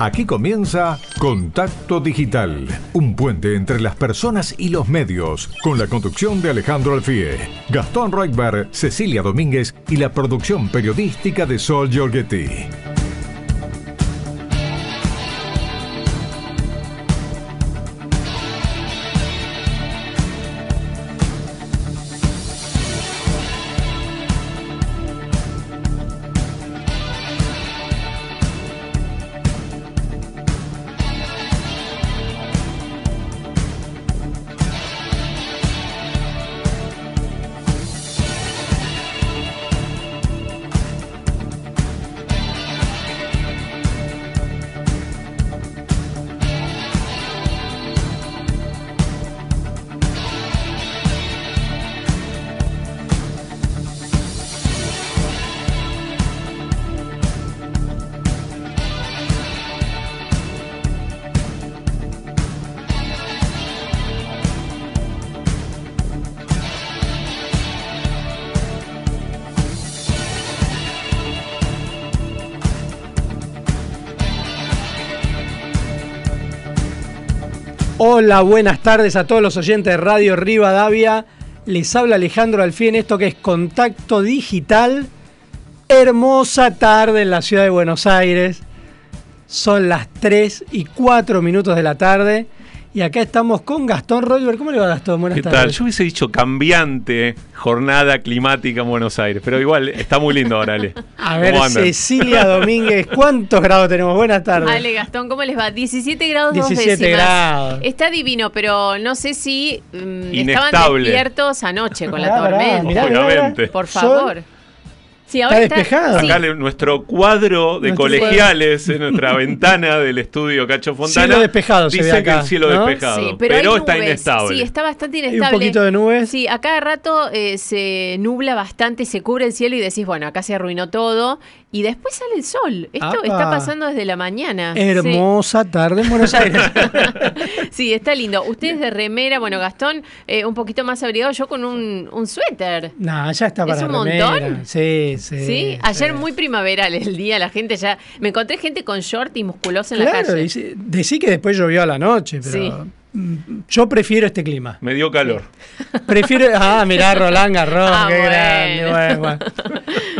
Aquí comienza Contacto Digital, un puente entre las personas y los medios, con la conducción de Alejandro Alfie, Gastón Reutberg, Cecilia Domínguez y la producción periodística de Sol Giorgetti. Hola, buenas tardes a todos los oyentes de Radio Rivadavia. Les habla Alejandro Alfien, esto que es Contacto Digital. Hermosa tarde en la ciudad de Buenos Aires. Son las 3 y 4 minutos de la tarde. Y acá estamos con Gastón Roger. ¿Cómo le va Gastón? Buenas ¿Qué tal? Yo hubiese dicho cambiante jornada climática en Buenos Aires, pero igual está muy lindo ahora, Ale. A ver, Cecilia Domínguez, ¿cuántos grados tenemos? Buenas tardes. Ale Gastón, ¿cómo les va? 17 grados 17 grados. Está divino, pero no sé si mm, estaban despiertos anoche con la tormenta. Obviamente. Por favor está despejado. Acá nuestro cuadro de colegiales en nuestra ventana del estudio Cacho Fontana. Cielo despejado, dice que el cielo despejado, pero, está inestable. Sí, está bastante inestable. un poquito de nubes. Sí, a cada rato eh, se nubla bastante, se cubre el cielo y decís, bueno, acá se arruinó todo y después sale el sol. Esto está pasando desde la mañana. Hermosa tarde en Buenos Aires. sí, está lindo. Ustedes de remera, bueno, Gastón, eh, un poquito más abrigado, yo con un, un suéter. No, ya está para ¿Es un montón? Sí, sí. Sí, ayer muy primaveral el día, la gente ya. Me encontré gente con short y musculosa en la calle. Claro, decí que después llovió a la noche, pero. Mm, yo prefiero este clima. Me dio calor. Prefiero. Ah, mirá, Roland Garros, ah, qué grande. Bueno,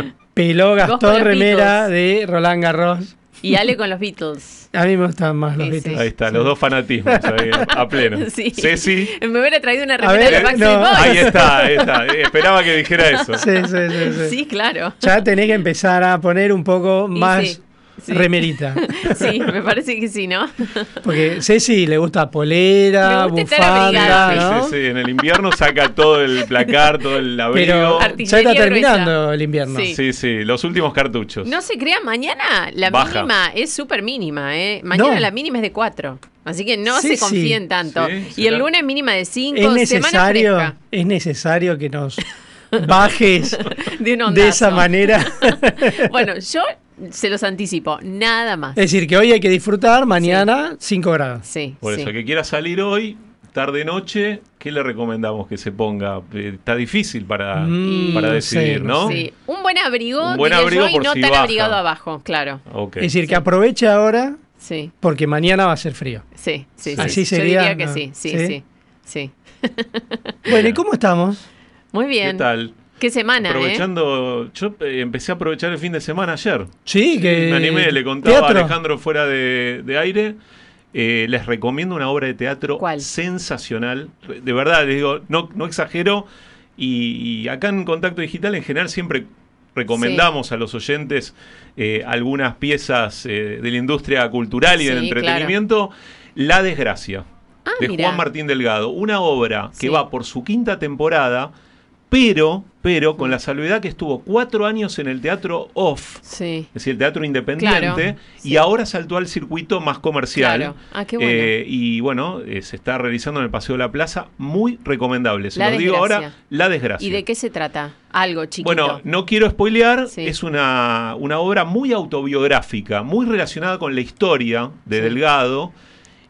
Peló Gastón Remera de Roland Garros. Y Ale con los Beatles. A mí me gustan más los Beatles. Ahí está, los dos fanatismos a pleno. Sí. Ceci. Me hubiera traído una remera de Backstreet Boys. Ahí está, ahí está. Esperaba que dijera eso. Sí, sí, sí. Sí, sí claro. Ya tenés que empezar a poner un poco más remerita. Sí, me parece que sí, ¿no? Porque Ceci le gusta polera, bufanda, ¿no? Sí, sí, en el invierno saca todo el placar, todo el abrigo. Pero ya está terminando el invierno. Sí. sí, los últimos cartuchos. No se crea, mañana la mínima es súper mínima, ¿eh? Mañana la mínima es de 4. Así que no se confíen tanto. y el lunes mínima de 5, es necesario, Es necesario que nos bajes de esa manera. bueno, yo se los anticipo, nada más. Es decir, que hoy hay que disfrutar, mañana 5 grados. Sí. Por eso, que quiera salir hoy, tarde noche, ¿qué le recomendamos que se ponga? Eh, está difícil para, mm, para decidir, ¿no? Sí, un buen abrigo, un buen abrigo y no tan abrigado abajo, claro. Es decir, que aproveche ahora, sí. porque mañana va a ser frío. Sí, sí, Así sería. Yo diría que sí, sí, sí. sí. bueno, ¿y cómo estamos? Muy bien. ¿Qué tal? Qué semana, ¿eh? Aprovechando, yo eh, empecé a aprovechar el fin de semana ayer. Sí, que. Me animé, le contaba a Alejandro fuera de, aire. Eh, les recomiendo una obra de teatro sensacional. De verdad, les digo, no, no exagero. Y, acá en Contacto Digital, en general, siempre recomendamos a los oyentes algunas piezas de la industria cultural y del entretenimiento. La Desgracia, ah, de Juan Martín Delgado. Una obra que va por su quinta temporada pero, pero con la salvedad que estuvo cuatro años en el teatro off, es decir, el teatro independiente, y ahora saltó al circuito más comercial. Ah, qué bueno. Eh, y bueno, eh, se está realizando en el Paseo de la Plaza, muy recomendable. Se lo digo ahora, La Desgracia. ¿Y de qué se trata? Algo chiquito. Bueno, no quiero spoilear, es una, una obra muy autobiográfica, muy relacionada con la historia de Delgado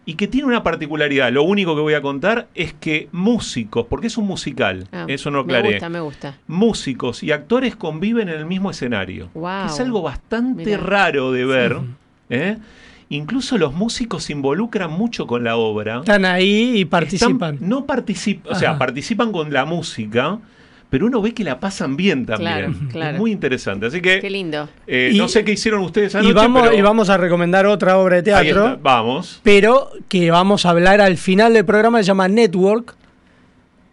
y que tiene una particularidad. Lo único que voy a contar es que músicos, porque es un musical, ah, eso no aclaré. Me gusta, me gusta. Músicos y actores conviven en el mismo escenario. es algo bastante raro de ver. ¿eh? incluso los músicos se involucran mucho con la obra. Están ahí y participan. no participan, o sea, participan con la música, pero uno ve que la pasan bien también. Claro, Es muy interesante. Así que. Qué lindo. Eh, no sé qué hicieron ustedes anoche. Y vamos, y vamos a recomendar otra obra de teatro. Vamos. Pero que vamos a hablar al final del programa, se llama Network.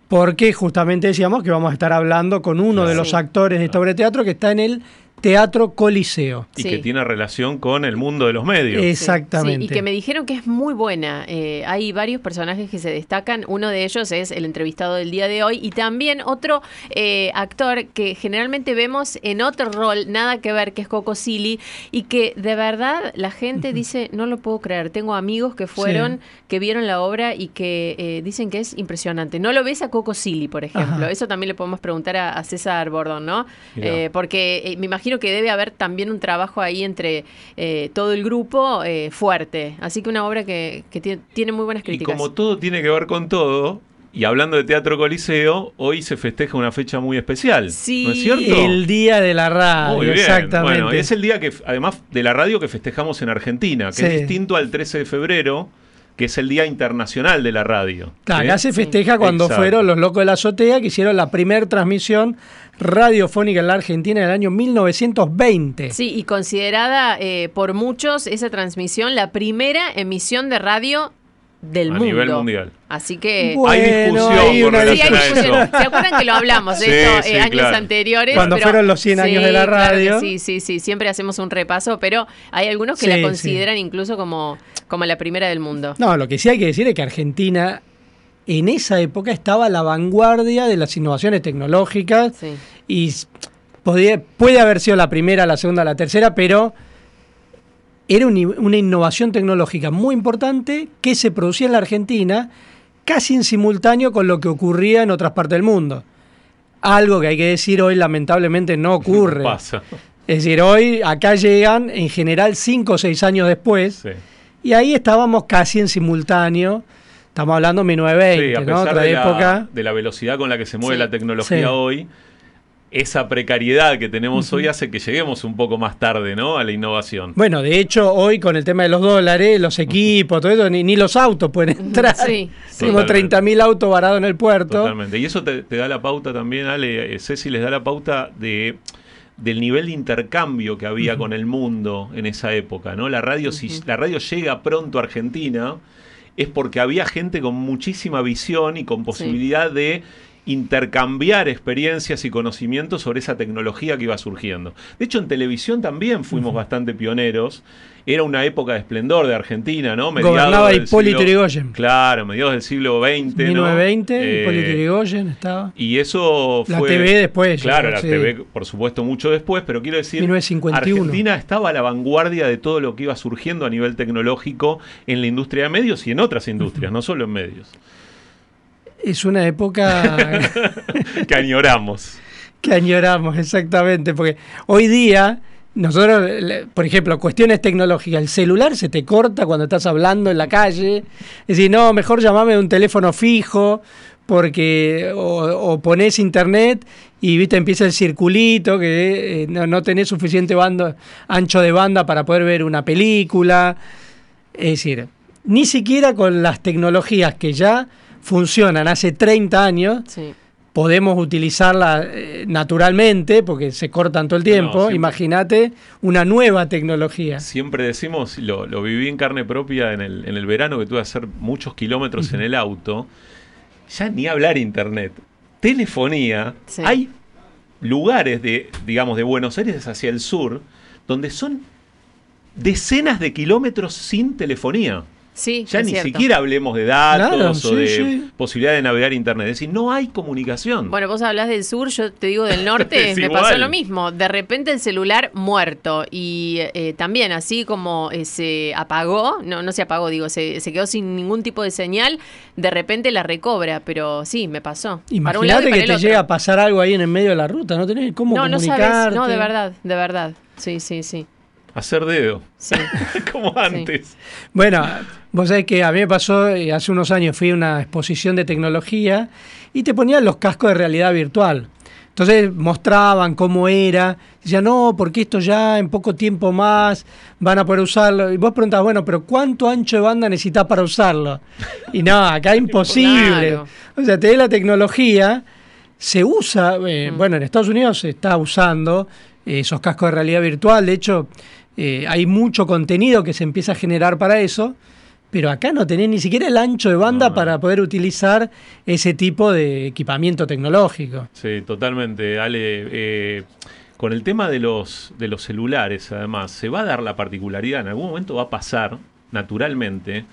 Porque justamente decíamos que vamos a estar hablando con uno de los actores de esta obra de teatro que está en el Teatro Coliseo. Y que tiene relación con el mundo de los medios. Exactamente. y que me dijeron que es muy buena. Eh, hay varios personajes que se destacan. Uno de ellos es el entrevistado del día de hoy. Y también otro eh, actor que generalmente vemos en otro rol, nada que ver, que es Coco Silly. Y que de verdad la gente dice, no lo puedo creer. Tengo amigos que fueron, que vieron la obra y que eh, dicen que es impresionante. No lo ves a Coco Silly, por ejemplo. Eso también le podemos preguntar a, César Bordón, ¿no? porque me imagino que debe haber también un trabajo ahí entre eh, todo el grupo eh, fuerte. Así que una obra que, tiene, muy buenas críticas. Y como todo tiene que ver con todo, y hablando de Teatro Coliseo, hoy se festeja una fecha muy especial. Sí, ¿no es cierto? El Día de la Radio, exactamente. Bueno, es el día que, además de la radio, que festejamos en Argentina, que es distinto al 13 de febrero, que es el Día Internacional de la Radio. acá se festeja cuando fueron los locos de la azotea que hicieron la primera transmisión radiofónica en la Argentina en el año 1920. Sí, y considerada eh, por muchos esa transmisión la primera emisión de radio del mundo. A nivel mundial. Así que hay discusión. ¿Se acuerdan que lo hablamos esto eh, años anteriores? Cuando fueron los 100 años de la radio. sí, sí, sí. Siempre hacemos un repaso, pero hay algunos que la consideran incluso como, como la primera del mundo. No, lo que sí hay que decir es que Argentina en esa época estaba a la vanguardia de las innovaciones tecnológicas y puede haber sido la primera, la segunda, la tercera, pero era una innovación tecnológica muy importante que se producía en la Argentina casi en simultáneo con lo que ocurría en otras partes del mundo. Algo que hay que decir hoy lamentablemente no ocurre. Pasa. Es decir, hoy acá llegan en general cinco o seis años después y ahí estábamos casi en simultáneo Estamos hablando de 1920, ¿no? Otra de época. La, de la velocidad con la que se mueve la tecnología hoy, esa precariedad que tenemos hoy hace que lleguemos un poco más tarde, ¿no? A la innovación. Bueno, de hecho, hoy con el tema de los dólares, los equipos, todo eso, ni, los autos pueden entrar. Sí, Tenemos 30.000 autos varados en el puerto. Totalmente. Y eso te, da la pauta también, Ale, eh, Ceci, les da la pauta de del nivel de intercambio que había con el mundo en esa época, ¿no? La radio, si la radio llega pronto a Argentina, es porque había gente con muchísima visión y con posibilidad de intercambiar experiencias y conocimientos sobre esa tecnología que iba surgiendo. De hecho, en televisión también fuimos bastante pioneros era una época de esplendor de Argentina, ¿no? Mediados Gobernaba Hipólito Yrigoyen. Claro, mediados del siglo XX. 1920, eh, Hipólito Yrigoyen estaba. Y eso fue. La TV después. Claro, la TV, por supuesto, mucho después, pero quiero decir. 1951. Argentina estaba a la vanguardia de todo lo que iba surgiendo a nivel tecnológico en la industria de medios y en otras industrias, no solo en medios. Es una época. que añoramos. que añoramos, exactamente, porque hoy día nosotros, por ejemplo, cuestiones tecnológicas, el celular se te corta cuando estás hablando en la calle. Es decir, no, mejor llamame de un teléfono fijo, porque o, pones internet y viste empieza el circulito que eh, no, no, tenés suficiente banda, ancho de banda para poder ver una película. Es decir, ni siquiera con las tecnologías que ya funcionan hace 30 años. Sí podemos utilizarla eh, naturalmente porque se cortan todo el tiempo. Imagínate una nueva tecnología. Siempre decimos, lo, lo, viví en carne propia en el, en el verano que tuve que hacer muchos kilómetros en el auto. Ya ni hablar internet. Telefonía. Hay lugares de, digamos, de Buenos Aires hacia el sur donde son decenas de kilómetros sin telefonía ya ni siquiera hablemos de datos o de posibilidad de navegar internet. Es decir, no hay comunicación. Bueno, vos hablas del sur, yo te digo del norte, me pasó lo mismo. De repente el celular muerto y eh, también así como eh, se apagó, no, no se apagó, digo, se, quedó sin ningún tipo de señal, de repente la recobra, pero sí, me pasó. Imagínate que te llega a pasar algo ahí en el medio de la ruta, no tenés cómo no, comunicarte. No, no, de verdad, de verdad. Sí, sí, sí. Hacer dedo. Sí. Como antes. Bueno, vos sabés que a mí me pasó, hace unos años fui a una exposición de tecnología y te ponían los cascos de realidad virtual. Entonces mostraban cómo era. Decían, no, porque esto ya en poco tiempo más van a poder usarlo. Y vos preguntabas, bueno, pero ¿cuánto ancho de banda necesitas para usarlo? Y no, acá es imposible. O sea, te la tecnología, se usa, eh, mm. bueno, en Estados Unidos se está usando eh, esos cascos de realidad virtual. De hecho, eh, hay mucho contenido que se empieza a generar para eso pero acá no tenés ni siquiera el ancho de banda para poder utilizar ese tipo de equipamiento tecnológico. Sí, totalmente, Ale. Eh, con el tema de los, de los celulares, además, se va a dar la particularidad, en algún momento va a pasar, naturalmente,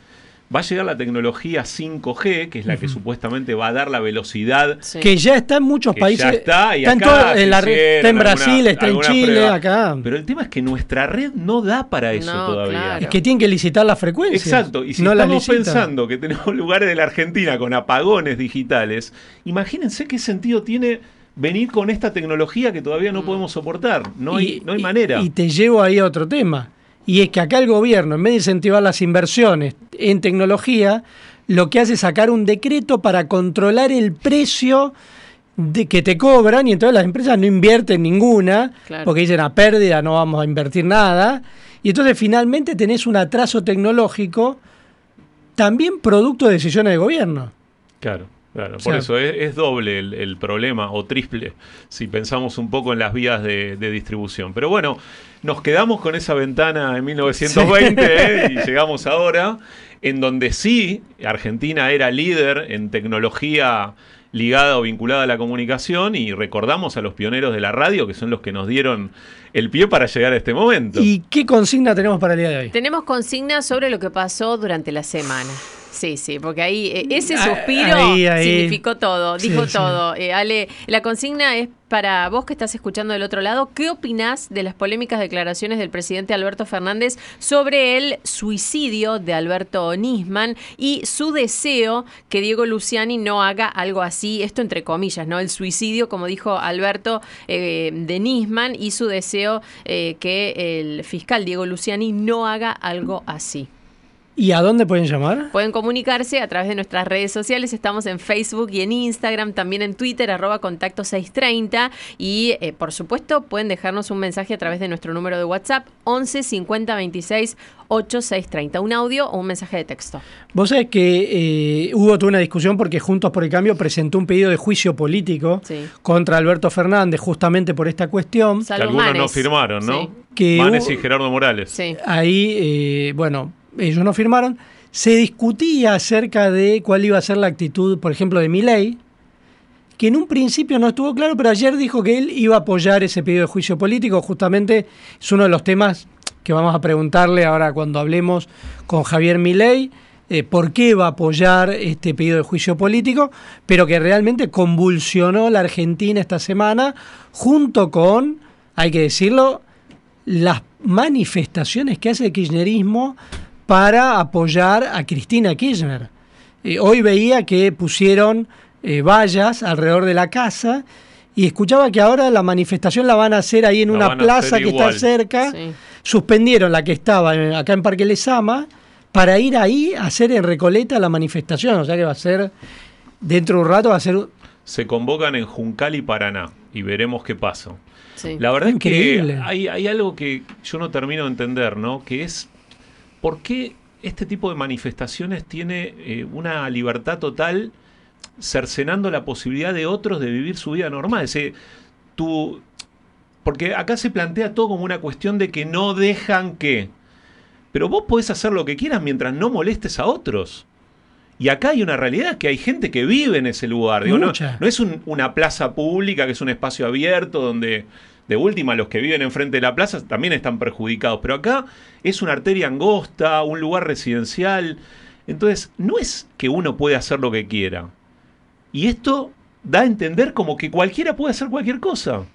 Va a llegar la tecnología 5G, que es la que supuestamente va a dar la velocidad. Que ya está en muchos países. Ya está, y está, en, la está en Brasil, está en Chile, acá. Pero el tema es que nuestra red no da para eso todavía. Es que tienen que licitar la frecuencia. Exacto, y si no estamos pensando que tenemos lugares de la Argentina con apagones digitales, imagínense qué sentido tiene venir con esta tecnología que todavía no mm. podemos soportar. No hay, no hay manera. Y te llevo ahí a otro tema. Y es que acá el gobierno, en vez de incentivar las inversiones en tecnología, lo que hace es sacar un decreto para controlar el precio de que te cobran y entonces las empresas no invierten ninguna porque dicen a pérdida no vamos a invertir nada y entonces finalmente tenés un atraso tecnológico también producto de decisiones de gobierno. Claro. Claro, por eso es, doble el, problema, o triple, si pensamos un poco en las vías de, distribución. Pero bueno, nos quedamos con esa ventana en 1920 ¿eh? y llegamos ahora, en donde sí, Argentina era líder en tecnología ligada o vinculada a la comunicación y recordamos a los pioneros de la radio, que son los que nos dieron el pie para llegar a este momento. ¿Y qué consigna tenemos para el día de hoy? Tenemos consigna sobre lo que pasó durante la semana. Sí, sí, porque ahí eh, ese ah, suspiro significó todo, dijo todo. Eh, Ale, la consigna es para vos que estás escuchando del otro lado, ¿qué opinás de las polémicas declaraciones del presidente Alberto Fernández sobre el suicidio de Alberto Nisman y su deseo que Diego Luciani no haga algo así, esto entre comillas, ¿no? El suicidio, como dijo Alberto, eh, de Nisman y su deseo que el fiscal Diego Luciani no haga algo así. ¿Y a dónde pueden llamar? Pueden comunicarse a través de nuestras redes sociales. Estamos en Facebook y en Instagram, también en Twitter, arroba contacto 630. Y eh, por supuesto, pueden dejarnos un mensaje a través de nuestro número de WhatsApp 11 50 26 8630. Un audio o un mensaje de texto. Vos sabés que eh, hubo toda una discusión porque Juntos por el Cambio presentó un pedido de juicio político contra Alberto Fernández justamente por esta cuestión. algunos no firmaron, ¿no? Que Manes y Gerardo Morales. Sí. Ahí, eh, bueno ellos no firmaron, se discutía acerca de cuál iba a ser la actitud, por ejemplo, de Milei, que en un principio no estuvo claro, pero ayer dijo que él iba a apoyar ese pedido de juicio político. Justamente es uno de los temas que vamos a preguntarle ahora cuando hablemos con Javier Milei. Eh, por qué va a apoyar este pedido de juicio político, pero que realmente convulsionó la Argentina esta semana, junto con, hay que decirlo, las manifestaciones que hace el kirchnerismo para apoyar a Cristina Kirchner. Eh, hoy veía que pusieron eh, vallas alrededor de la casa y escuchaba que ahora la manifestación la van a hacer ahí en una plaza que está cerca. Suspendieron la que estaba acá en Parque Lesama para ir ahí a hacer en Recoleta la manifestación. O sea que va a ser, dentro de un rato va a ser... Se convocan en Juncal y Paraná y veremos qué pasa. La verdad es que hay, hay algo que yo no termino de entender, ¿no? Que es ¿por qué este tipo de manifestaciones tiene eh, una libertad total cercenando la posibilidad de otros de vivir su vida normal? porque acá se plantea todo como una cuestión de que no dejan que... Pero vos podés hacer lo que quieras mientras no molestes a otros. Y acá hay una realidad que hay gente que vive en ese lugar. no, es una plaza pública que es un espacio abierto donde de última, los que viven enfrente de la plaza también están perjudicados. Pero acá es una arteria angosta, un lugar residencial. Entonces, no es que uno puede hacer lo que quiera. Y esto da a entender como que cualquiera puede hacer cualquier cosa.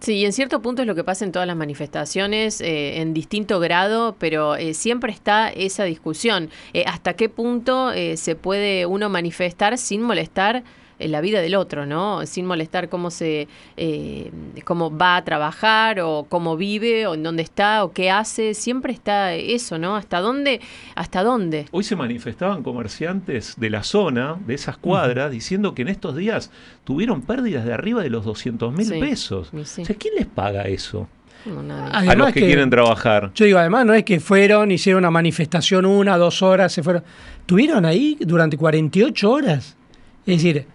Sí, y en cierto punto es lo que pasa en todas las manifestaciones, eh, en distinto grado, pero eh, siempre está esa discusión. Eh, ¿Hasta qué punto se puede uno manifestar sin molestar la vida del otro, ¿no? Sin molestar cómo se eh, cómo va a trabajar o cómo vive o en dónde está o qué hace, siempre está eso, ¿no? ¿Hasta dónde? ¿Hasta dónde? Hoy se manifestaban comerciantes de la zona, de esas cuadras, diciendo que en estos días tuvieron pérdidas de arriba de los 200 mil pesos. O sea, ¿quién les paga eso? a los que, quieren trabajar. Yo digo, además, no es que fueron, hicieron una manifestación una, dos horas, se fueron. Tuvieron ahí durante 48 horas. Es decir,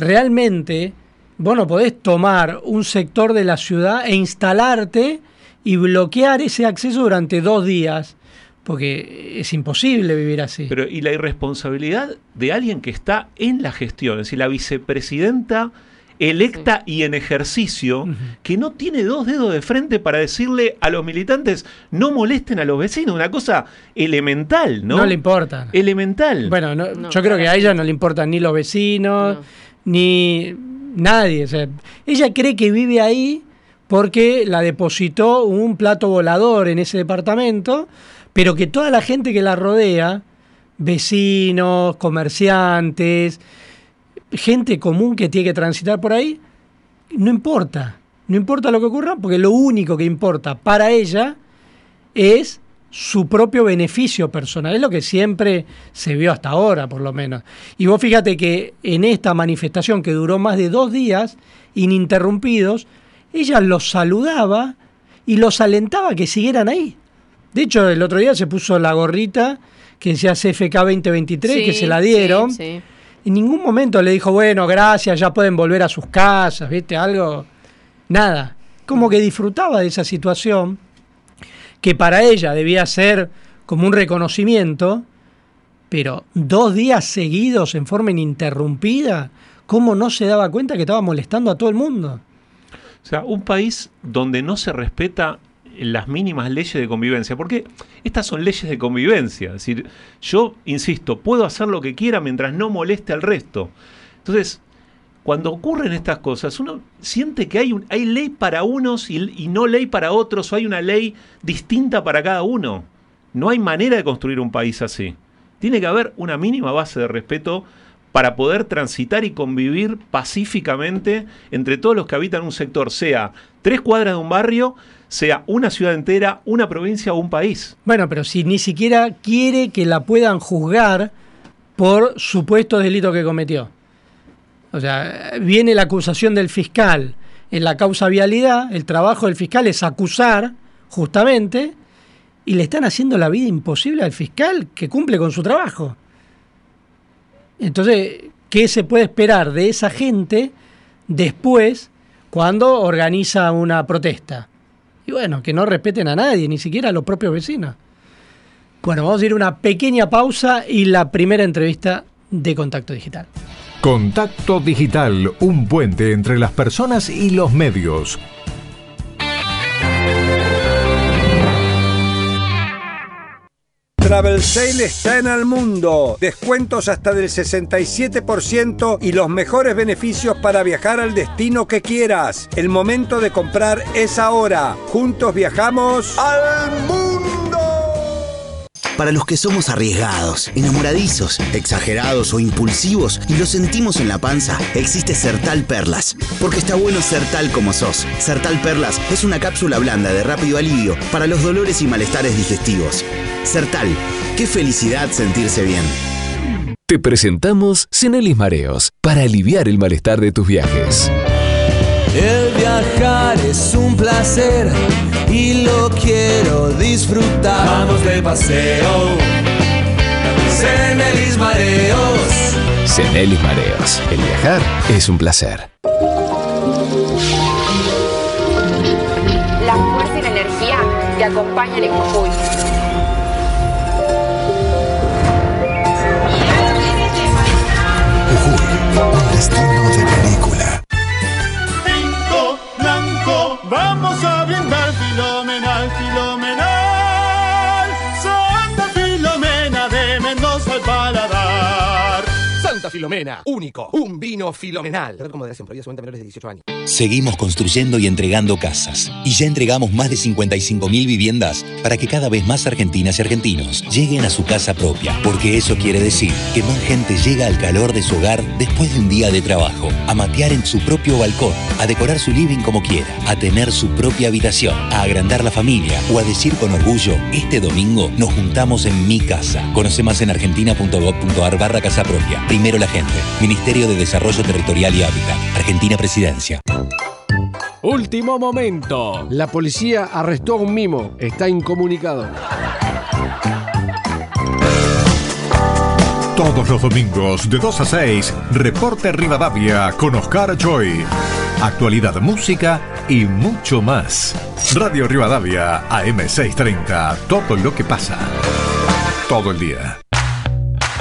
realmente vos no podés tomar un sector de la ciudad e instalarte y bloquear ese acceso durante dos días. Porque es imposible vivir así. Pero, ¿y la irresponsabilidad de alguien que está en la gestión? Es decir, la vicepresidenta electa y en ejercicio, que no tiene dos dedos de frente para decirle a los militantes no molesten a los vecinos, una cosa elemental, ¿no? No le importa. Elemental. Bueno, yo creo que a ella no le importan ni los vecinos, ni nadie. ella cree que vive ahí porque la depositó un plato volador en ese departamento, pero que toda la gente que la rodea, vecinos, comerciantes, gente común que tiene que transitar por ahí, no importa. No importa lo que ocurra, porque lo único que importa para ella es su propio beneficio personal. Es lo que siempre se vio hasta ahora, por lo menos. Y vos fíjate que en esta manifestación que duró más de dos días, ininterrumpidos, ella los saludaba y los alentaba a que siguieran ahí. De hecho, el otro día se puso la gorrita que decía CFK 2023, que se la dieron. En ningún momento le dijo, bueno, gracias, ya pueden volver a sus casas, ¿viste? Algo. Nada. Como que disfrutaba de esa situación que para ella debía ser como un reconocimiento, pero dos días seguidos en forma ininterrumpida, ¿cómo no se daba cuenta que estaba molestando a todo el mundo? O sea, un país donde no se respeta las mínimas leyes de convivencia, porque estas son leyes de convivencia, es decir, yo, insisto, puedo hacer lo que quiera mientras no moleste al resto. Entonces, cuando ocurren estas cosas, uno siente que hay, hay ley para unos y, no ley para otros, o hay una ley distinta para cada uno. No hay manera de construir un país así. Tiene que haber una mínima base de respeto para poder transitar y convivir pacíficamente entre todos los que habitan un sector, sea tres cuadras de un barrio, sea una ciudad entera, una provincia o un país. Bueno, pero si ni siquiera quiere que la puedan juzgar por supuestos delitos que cometió. O sea, viene la acusación del fiscal en la causa vialidad, el trabajo del fiscal es acusar, justamente, y le están haciendo la vida imposible al fiscal que cumple con su trabajo. Entonces, ¿qué se puede esperar de esa gente después cuando organiza una protesta? Y bueno, que no respeten a nadie, ni siquiera a los propios vecinos. Bueno, vamos a ir a una pequeña pausa y la primera entrevista de Contacto Digital. Contacto Digital, un puente entre las personas y los medios. Travel Sale está en el mundo. Descuentos hasta del 67% y los mejores beneficios para viajar al destino que quieras. El momento de comprar es ahora. Juntos viajamos al mundo. Para los que somos arriesgados, enamoradizos, exagerados o impulsivos y lo sentimos en la panza, existe Sertal Perlas. Porque está bueno ser tal como sos. Sertal Perlas es una cápsula blanda de rápido alivio para los dolores y malestares digestivos. Sertal, qué felicidad sentirse bien. Te presentamos Cenelis Mareos para aliviar el malestar de tus viajes. El viajar es un placer y lo quiero disfrutar. Vamos de paseo. Cenelis Mareos. Cenelis Mareos. El viajar es un placer. La fuerza y la energía te acompañan en Jujuy. Jujuy, un destino de película. Vamos a brindar filomenal, filomenal. Santa Filomena de Mendoza al paladar. Filomena. Único. Un vino filomenal. Como de menores de 18 años. Seguimos construyendo y entregando casas. Y ya entregamos más de 55.000 viviendas para que cada vez más argentinas y argentinos lleguen a su casa propia. Porque eso quiere decir que más gente llega al calor de su hogar después de un día de trabajo. A matear en su propio balcón. A decorar su living como quiera. A tener su propia habitación. A agrandar la familia. O a decir con orgullo, este domingo nos juntamos en mi casa. Conoce más en argentina.gov.ar barra casa propia. Primero la gente. Ministerio de Desarrollo Territorial y Hábitat. Argentina Presidencia. Último momento. La policía arrestó a un mimo. Está incomunicado. Todos los domingos de 2 a 6, Reporte Rivadavia con Oscar Joy. Actualidad, música y mucho más. Radio Rivadavia, AM630. Todo lo que pasa. Todo el día.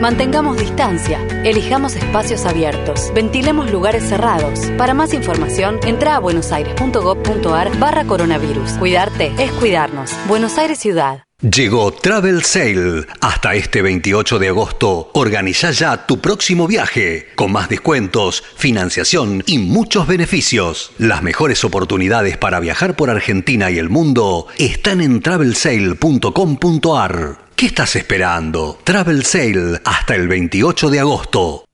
Mantengamos distancia. Elijamos espacios abiertos. Ventilemos lugares cerrados. Para más información, entra a buenosaires.gov.ar barra coronavirus. Cuidarte es cuidarnos. Buenos Aires Ciudad. Llegó Travel Sale. Hasta este 28 de agosto, organiza ya tu próximo viaje, con más descuentos, financiación y muchos beneficios. Las mejores oportunidades para viajar por Argentina y el mundo están en travelsale.com.ar. ¿Qué estás esperando? Travel Sale hasta el 28 de agosto.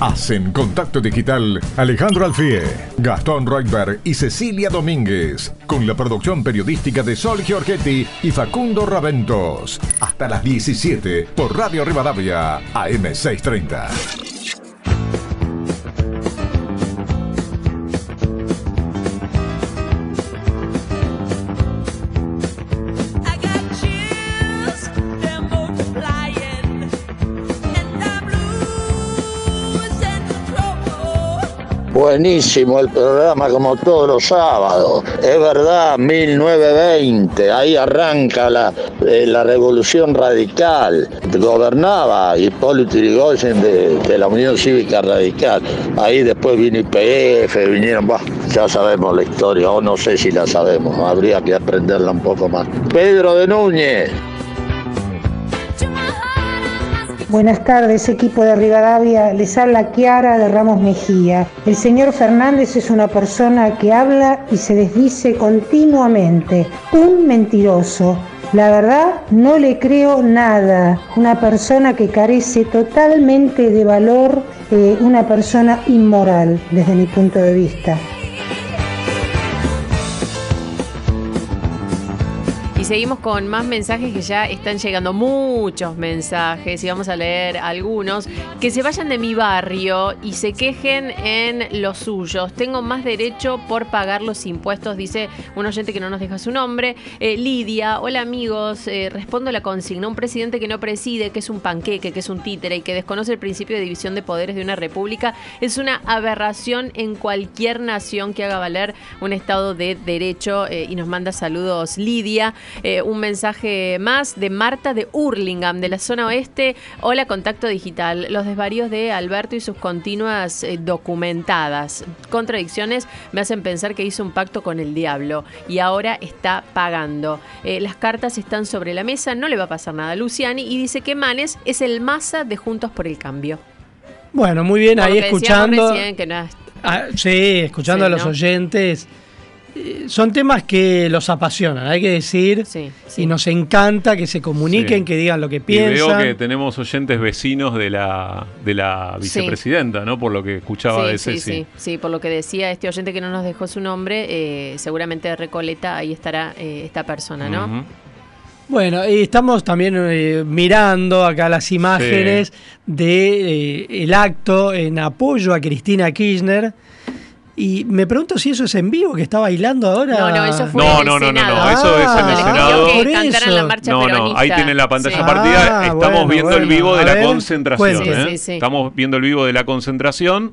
Hacen contacto digital Alejandro Alfie, Gastón Reutberg y Cecilia Domínguez, con la producción periodística de Sol Giorgetti y Facundo Raventos. Hasta las 17 por Radio Rivadavia, AM630. Buenísimo el programa como todos los sábados. Es verdad, 1920, ahí arranca la, eh, la revolución radical. Gobernaba Hipólito Yrigoyen de, de la Unión Cívica Radical. Ahí después vino IPF, vinieron, bah, ya sabemos la historia, o no sé si la sabemos, habría que aprenderla un poco más. Pedro de Núñez. Buenas tardes, equipo de Rivadavia. Les habla Kiara de Ramos Mejía. El señor Fernández es una persona que habla y se desdice continuamente. Un mentiroso. La verdad, no le creo nada. Una persona que carece totalmente de valor, eh, una persona inmoral, desde mi punto de vista. Y seguimos con más mensajes que ya están llegando, muchos mensajes, y vamos a leer algunos. Que se vayan de mi barrio y se quejen en los suyos. Tengo más derecho por pagar los impuestos, dice un oyente que no nos deja su nombre. Eh, Lidia, hola amigos, eh, respondo la consigna. Un presidente que no preside, que es un panqueque, que es un títere y que desconoce el principio de división de poderes de una república, es una aberración en cualquier nación que haga valer un Estado de Derecho. Eh, y nos manda saludos Lidia. Eh, un mensaje más de Marta de Hurlingham, de la zona oeste. Hola, Contacto Digital. Los desvaríos de Alberto y sus continuas eh, documentadas contradicciones me hacen pensar que hizo un pacto con el diablo y ahora está pagando. Eh, las cartas están sobre la mesa, no le va a pasar nada a Luciani y dice que Manes es el masa de Juntos por el Cambio. Bueno, muy bien, ahí decíamos escuchando. recién, que no es- Ah, sí, escuchando Sí, a los ¿no? oyentes. Eh, Son temas que los apasionan, hay que decir. Sí, Y nos encanta que se comuniquen, Sí. que digan lo que Y veo piensan. que tenemos oyentes vecinos de la, de la Sí. vicepresidenta, ¿no? Por lo que escuchaba de Sí, sí, Ceci. sí, sí, por lo que decía este oyente que no nos dejó su nombre, eh, seguramente de Recoleta ahí estará eh, esta persona, ¿no? Bueno, y estamos también eh, mirando acá las imágenes de eh, el acto en apoyo a Cristina Kirchner. Y me pregunto si eso es en vivo, que está bailando ahora. No, no, eso fue No, en no, el no, no, Senado. no, eso es en el Ah, Senado. Que por cantaran eso. la marcha No, no, peronista. ahí tienen la pantalla Sí. partida. Ah, Estamos bueno, viendo el vivo a de la ver, concentración. ¿eh? Sí, sí, sí. Estamos viendo el vivo de la concentración.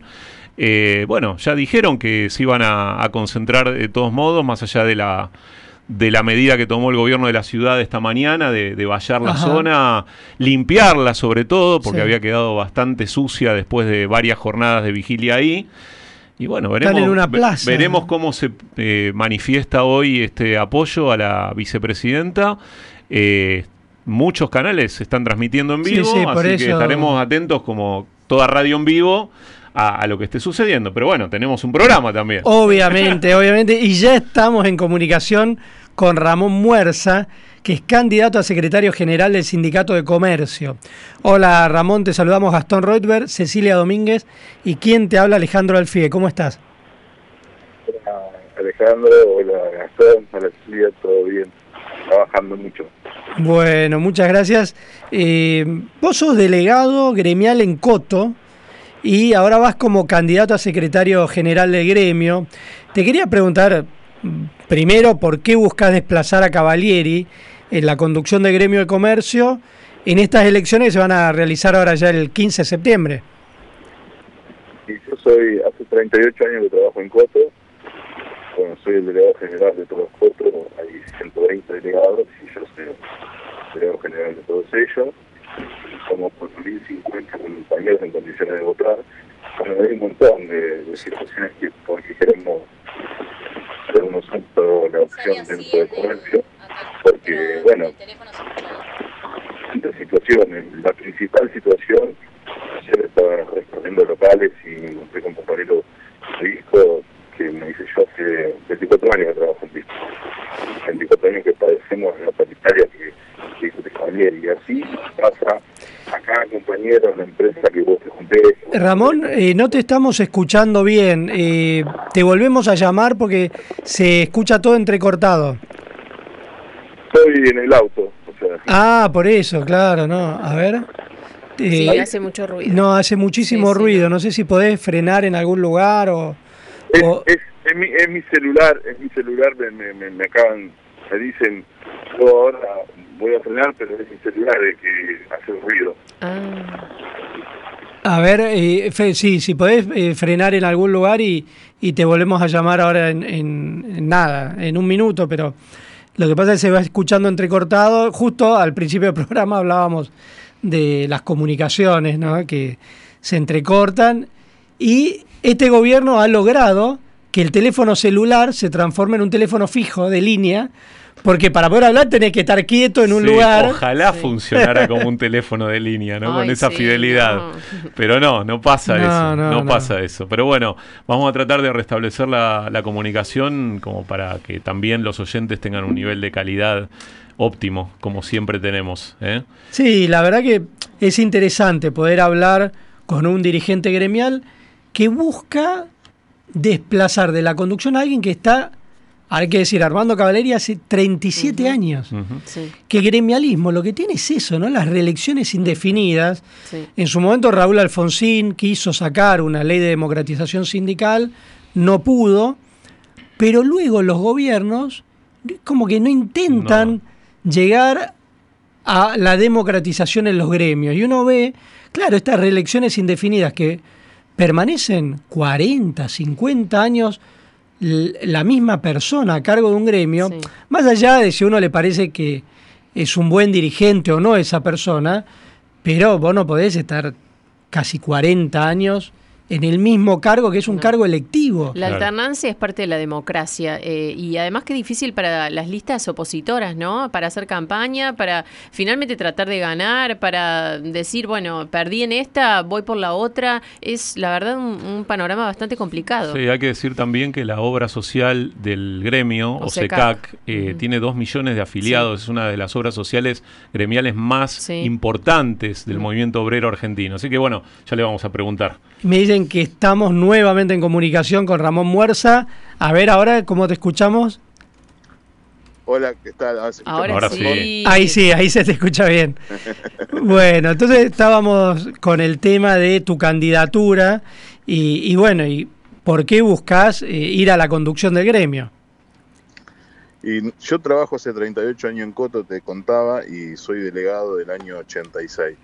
Eh, bueno, ya dijeron que se iban a, concentrar de todos modos, más allá de la, de la medida que tomó el gobierno de la ciudad esta mañana de, de vallar la zona, limpiarla sobre todo, porque había quedado bastante sucia después de varias jornadas de vigilia ahí. Y bueno, veremos, veremos cómo se eh, manifiesta hoy este apoyo a la vicepresidenta. Eh, muchos canales se están transmitiendo en vivo, así que estaremos atentos como toda radio en vivo a, lo que esté sucediendo. Pero bueno, tenemos un programa también. Obviamente, obviamente. Y ya estamos en comunicación con Ramón Muerza, que es candidato a secretario general del Sindicato de Comercio. Hola Ramón, te saludamos Gastón Reutberg, Cecilia Domínguez y quien te habla Alejandro Alfie. ¿Cómo estás? Hola Alejandro, hola Gastón, hola Cecilia, todo bien, trabajando mucho. Bueno, muchas gracias. Eh, vos sos delegado gremial en Coto y ahora vas como candidato a secretario general del gremio. Te quería preguntar, primero, ¿por qué buscas desplazar a Cavalieri en la conducción del gremio de comercio en estas elecciones que se van a realizar ahora ya el 15 de septiembre? yo soy, hace 38 años que trabajo en Coto, bueno, soy el delegado general de todos los Cotos, hay 120 delegados y yo soy el delegado general de todos ellos por 1.050 compañeros en condiciones de votar. Bueno, hay un montón de, situaciones que porque queremos hacer un asunto la opción dentro del comercio, porque, bueno, esta situación, la principal situación, ayer estaba recorriendo locales y encontré con compañeros de disco que me dice yo hace 24 años que trabajo en disco, 24 años que padecemos la paritaria que dijo y así pasa acá, compañero, en la empresa que vos te junté. Ramón, eh, no te estamos escuchando bien. Eh, te volvemos a llamar porque se escucha todo entrecortado. Estoy en el auto. Ah, por eso, claro, ¿no? A ver. sí, eh, hace mucho ruido. No, hace muchísimo ruido. No. sé si podés frenar en algún lugar o... Es, mi, es mi celular, es mi celular, me, me, me acaban, me dicen, yo ahora voy a frenar, pero es celular el que hace ruido. Ah. A ver, eh, sí, si podés eh, frenar en algún lugar y, y, te volvemos a llamar ahora en, nada, en un minuto, pero lo que pasa es que se va escuchando entrecortado. Justo al principio del programa hablábamos de las comunicaciones, ¿no? que se entrecortan y este gobierno ha logrado que el teléfono celular se transforme en un teléfono fijo de línea porque para poder hablar tenés que estar quieto en un lugar. Ojalá funcionara como un teléfono de línea, ¿no? Con esa fidelidad. Pero no, no pasa eso. No, pasa eso. Pero bueno, vamos a tratar de restablecer la, comunicación como para que también los oyentes tengan un nivel de calidad óptimo, como siempre tenemos. ¿eh? Sí, la verdad que es interesante poder hablar con un dirigente gremial que busca desplazar de la conducción a alguien que está hay que decir, Armando Cavalleri hace 37 años. Que gremialismo lo que tiene es eso, ¿no? Las reelecciones indefinidas. En su momento Raúl Alfonsín quiso sacar una ley de democratización sindical, no pudo, pero luego los gobiernos como que no intentan llegar a la democratización en los gremios. Y uno ve, claro, estas reelecciones indefinidas que permanecen 40, 50 años la misma persona a cargo de un gremio, más allá de si uno le parece que es un buen dirigente o no esa persona, pero vos no podés estar casi 40 años en el mismo cargo que es un cargo electivo. La alternancia es parte de la democracia eh, y además que difícil para las listas opositoras, ¿no? Para hacer campaña, para finalmente tratar de ganar, para decir, bueno, perdí en esta, voy por la otra. Es la verdad un, panorama bastante complicado. Sí, hay que decir también que la obra social del gremio, OSECAC, eh, tiene dos millones de afiliados, es una de las obras sociales gremiales más importantes del movimiento obrero argentino. Así que bueno, ya le vamos a preguntar. Me dicen que estamos nuevamente en comunicación con Ramón Muerza. A ver ahora cómo te escuchamos. Hola, ¿qué tal? Ahora, sí. Ahí sí, ahí se te escucha bien. bueno, entonces estábamos con el tema de tu candidatura y, bueno, y ¿por qué buscas eh, ir a la conducción del gremio? Y yo trabajo hace 38 años en Coto, te contaba, y soy delegado del año 86.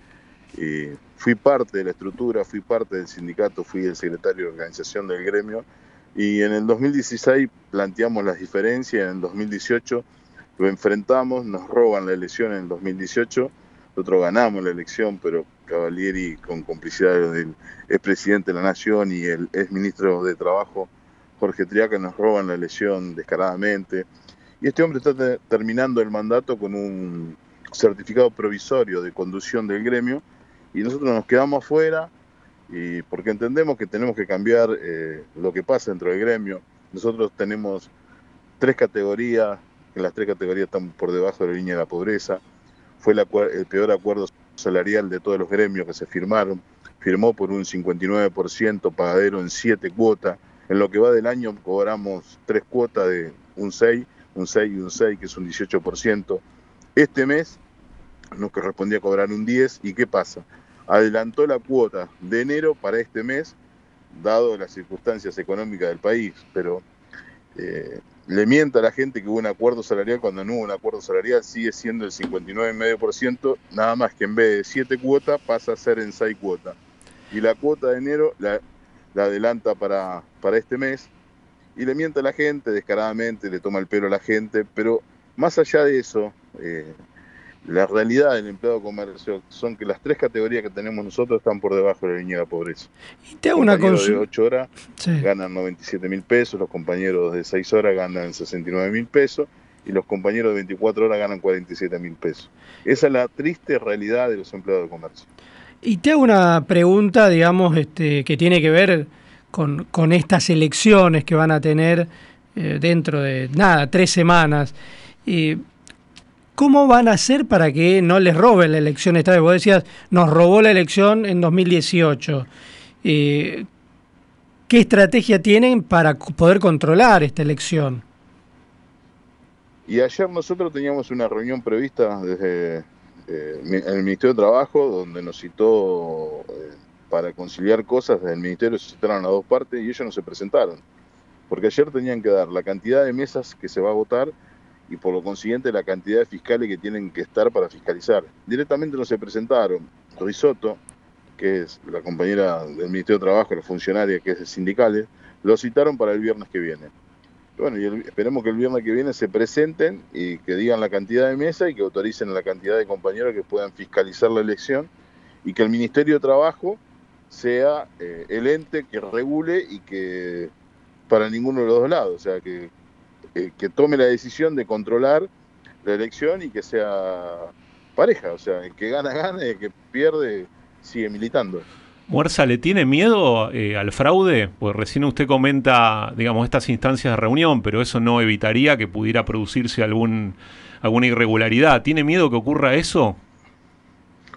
Y fui parte de la estructura, fui parte del sindicato, fui el secretario de organización del gremio y en el 2016 planteamos las diferencias, en el 2018 lo enfrentamos, nos roban la elección en el 2018, nosotros ganamos la elección, pero Cavalieri con complicidad del expresidente de la Nación y el exministro de Trabajo Jorge Triaca nos roban la elección descaradamente. Y este hombre está terminando el mandato con un certificado provisorio de conducción del gremio y nosotros nos quedamos afuera y porque entendemos que tenemos que cambiar eh, lo que pasa dentro del gremio. Nosotros tenemos tres categorías, que las tres categorías están por debajo de la línea de la pobreza. Fue el peor acuerdo salarial de todos los gremios que se firmaron. Firmó por un 59% pagadero en siete cuotas. En lo que va del año cobramos tres cuotas de un 6, un 6 y un 6, que es un 18%. Este mes nos correspondía cobrar un 10 y ¿qué pasa? Adelantó la cuota de enero para este mes, dado las circunstancias económicas del país, pero eh, le mienta a la gente que hubo un acuerdo salarial cuando no hubo un acuerdo salarial, sigue siendo el 59,5%, nada más que en vez de 7 cuotas pasa a ser en 6 cuotas. Y la cuota de enero la, adelanta para, para este mes y le mienta a la gente descaradamente, le toma el pelo a la gente, pero más allá de eso, eh, la realidad del empleado comercio son que las tres categorías que tenemos nosotros están por debajo de la línea de la pobreza. Y te hago una cosa. de 8 horas ganan 97 mil pesos, los compañeros de 6 horas ganan 69 mil pesos y los compañeros de 24 horas ganan 47 mil pesos. Esa es la triste realidad de los empleados de comercio. Y te hago una pregunta, digamos, este, que tiene que ver con, con estas elecciones que van a tener eh, dentro de, nada, tres semanas. Eh, ¿Cómo van a hacer para que no les roben la elección esta vez? Vos decías, nos robó la elección en 2018. Eh, ¿Qué estrategia tienen para poder controlar esta elección? Y ayer nosotros teníamos una reunión prevista desde eh, el Ministerio de Trabajo, donde nos citó eh, para conciliar cosas desde el Ministerio, se citaron a dos partes y ellos no se presentaron. Porque ayer tenían que dar la cantidad de mesas que se va a votar y por lo consiguiente la cantidad de fiscales que tienen que estar para fiscalizar. Directamente no se presentaron. Risotto, que es la compañera del Ministerio de Trabajo, la funcionaria que es de sindicales, lo citaron para el viernes que viene. Bueno, y esperemos que el viernes que viene se presenten y que digan la cantidad de mesa y que autoricen la cantidad de compañeros que puedan fiscalizar la elección y que el Ministerio de Trabajo sea eh, el ente que regule y que para ninguno de los dos lados, o sea, que que, tome la decisión de controlar la elección y que sea pareja, o sea, el que gana, gana y el que pierde sigue militando. Muerza, ¿le tiene miedo eh, al fraude? Pues recién usted comenta, digamos, estas instancias de reunión, pero eso no evitaría que pudiera producirse algún, alguna irregularidad. ¿Tiene miedo que ocurra eso?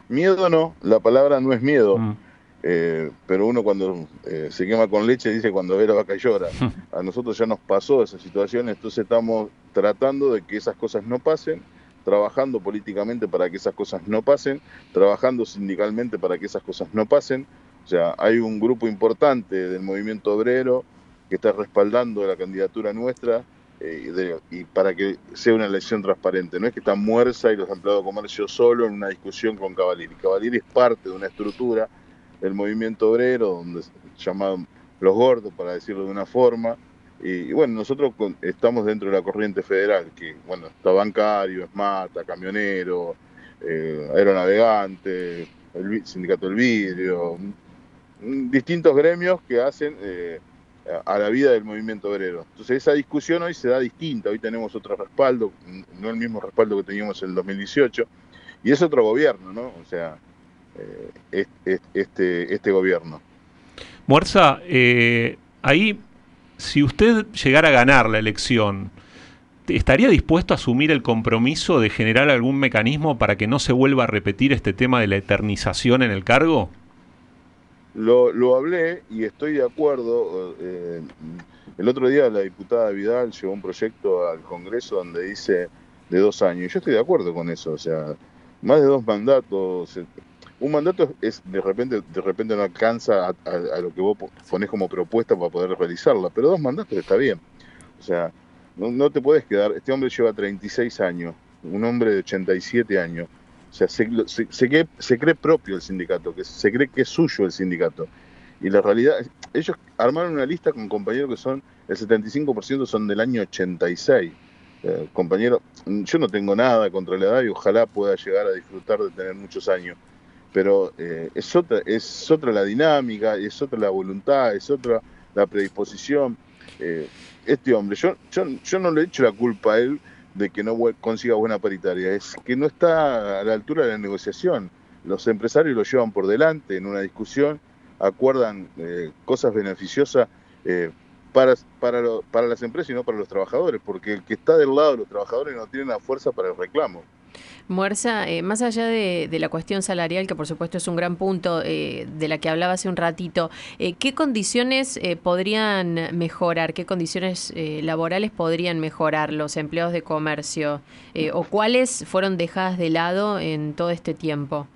Miedo no, la palabra no es miedo. Mm. Eh, pero uno cuando eh, se quema con leche dice cuando ve la vaca llora. A nosotros ya nos pasó esa situación, entonces estamos tratando de que esas cosas no pasen, trabajando políticamente para que esas cosas no pasen, trabajando sindicalmente para que esas cosas no pasen. O sea, hay un grupo importante del movimiento obrero que está respaldando la candidatura nuestra eh, y para que sea una elección transparente. No es que está Muerza y los empleados de comercio solo en una discusión con Cavalieri. Cavalieri es parte de una estructura el movimiento obrero, donde se llaman los gordos, para decirlo de una forma. Y, bueno, nosotros estamos dentro de la corriente federal, que bueno, está bancario, esmata, camionero, eh, aeronavegante, el sindicato del vidrio, distintos gremios que hacen eh, a la vida del movimiento obrero. Entonces esa discusión hoy se da distinta, hoy tenemos otro respaldo, no el mismo respaldo que teníamos en el 2018, y es otro gobierno, ¿no? O sea, eh, este, este gobierno. Muerza, eh, ahí, si usted llegara a ganar la elección, ¿estaría dispuesto a asumir el compromiso de generar algún mecanismo para que no se vuelva a repetir este tema de la eternización en el cargo? Lo, lo hablé y estoy de acuerdo. Eh, el otro día la diputada Vidal llevó un proyecto al Congreso donde dice de dos años. Yo estoy de acuerdo con eso. O sea, más de dos mandatos un mandato es de repente de repente no alcanza a, lo que vos pones como propuesta para poder realizarla, pero dos mandatos está bien. O sea, no, te puedes quedar, este hombre lleva 36 años, un hombre de 87 años, O sea, se, cree, se cree propio el sindicato, que se cree que es suyo el sindicato. Y la realidad, ellos armaron una lista con compañeros que son, el 75% son del año 86. Eh, compañero, yo no tengo nada contra la edad y ojalá pueda llegar a disfrutar de tener muchos años, pero eh, es, otra, es otra la dinámica, es otra la voluntad, es otra la predisposición. Eh, este hombre, yo, yo, no le echo la culpa a él de que no consiga buena paritaria, es que no está a la altura de la negociación. Los empresarios lo llevan por delante en una discusión, acuerdan eh, cosas beneficiosas eh, para, para, para las empresas y no para los trabajadores, porque el que está del lado de los trabajadores no tiene la fuerza para el reclamo. Muerza, eh, más allá de, la cuestión salarial, que por supuesto es un gran punto eh, de la que hablaba hace un ratito, eh, ¿qué condiciones podrían mejorar? ¿Qué condiciones laborales podrían mejorar los empleados de comercio? ¿O cuáles fueron dejadas de lado en todo este tiempo?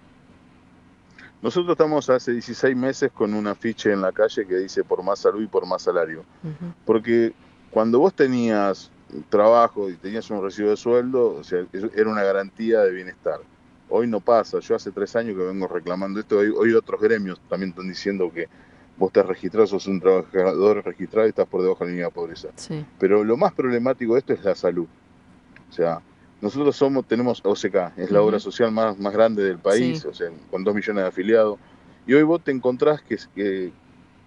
Nosotros estamos hace 16 meses con un afiche en la calle que dice por más salud y por más salario. Porque cuando vos tenías trabajo y tenías un recibo de sueldo, o sea, era una garantía de bienestar. Hoy no pasa, yo hace tres años que vengo reclamando esto, hoy, otros gremios también están diciendo que vos estás registrado, sos un trabajador registrado y estás por debajo de la línea de pobreza. Pero lo más problemático de esto es la salud. O sea, nosotros somos, tenemos OCK, es la obra social más, más grande del país, o sea, con dos millones de afiliados, y hoy vos te encontrás que, que,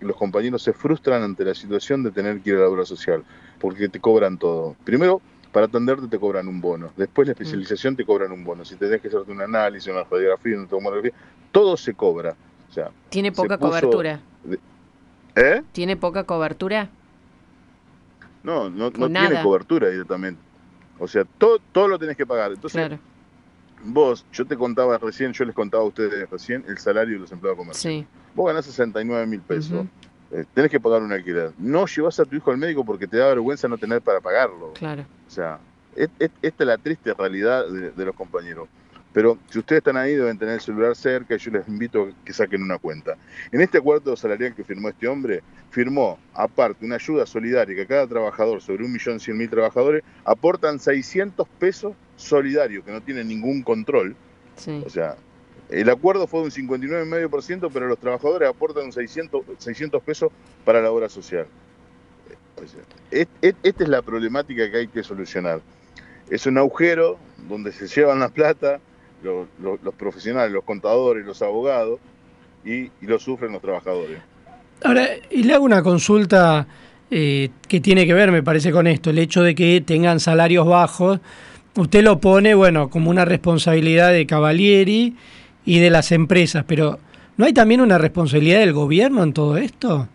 los compañeros se frustran ante la situación de tener que ir a la obra social porque te cobran todo. Primero, para atenderte te cobran un bono. Después la especialización te cobran un bono. Si tenés que hacerte un análisis, una radiografía, una tomografía, todo se cobra. O sea, ¿Tiene poca cobertura? ¿Eh? ¿Tiene poca cobertura? No, no, no tiene cobertura directamente. O sea, todo, todo lo tenés que pagar. Entonces, vos, yo te contaba recién, yo les contaba a ustedes recién el salario de los empleados comerciales. Sí. Vos ganás 69 mil pesos. Eh, tenés que pagar un alquiler. No llevas a tu hijo al médico porque te da vergüenza no tener para pagarlo. Claro. O sea, esta es la triste realidad de, los compañeros. Pero si ustedes están ahí, deben tener el celular cerca y yo les invito a que saquen una cuenta. En este acuerdo salarial que firmó este hombre, firmó aparte una ayuda solidaria que cada trabajador, sobre un millón cien mil trabajadores, aportan 600 pesos solidarios que no tienen ningún control. Sí. O sea, el acuerdo fue de un 59,5%, pero los trabajadores aportan 600, 600 pesos para la obra social. Esta es la problemática que hay que solucionar. Es un agujero donde se llevan la plata los, profesionales, los contadores, los abogados, y, lo sufren los trabajadores. Ahora, y le hago una consulta eh, que tiene que ver, me parece, con esto, el hecho de que tengan salarios bajos. Usted lo pone, bueno, como una responsabilidad de Cavalieri y de las empresas, pero ¿no hay también una responsabilidad del gobierno en todo esto?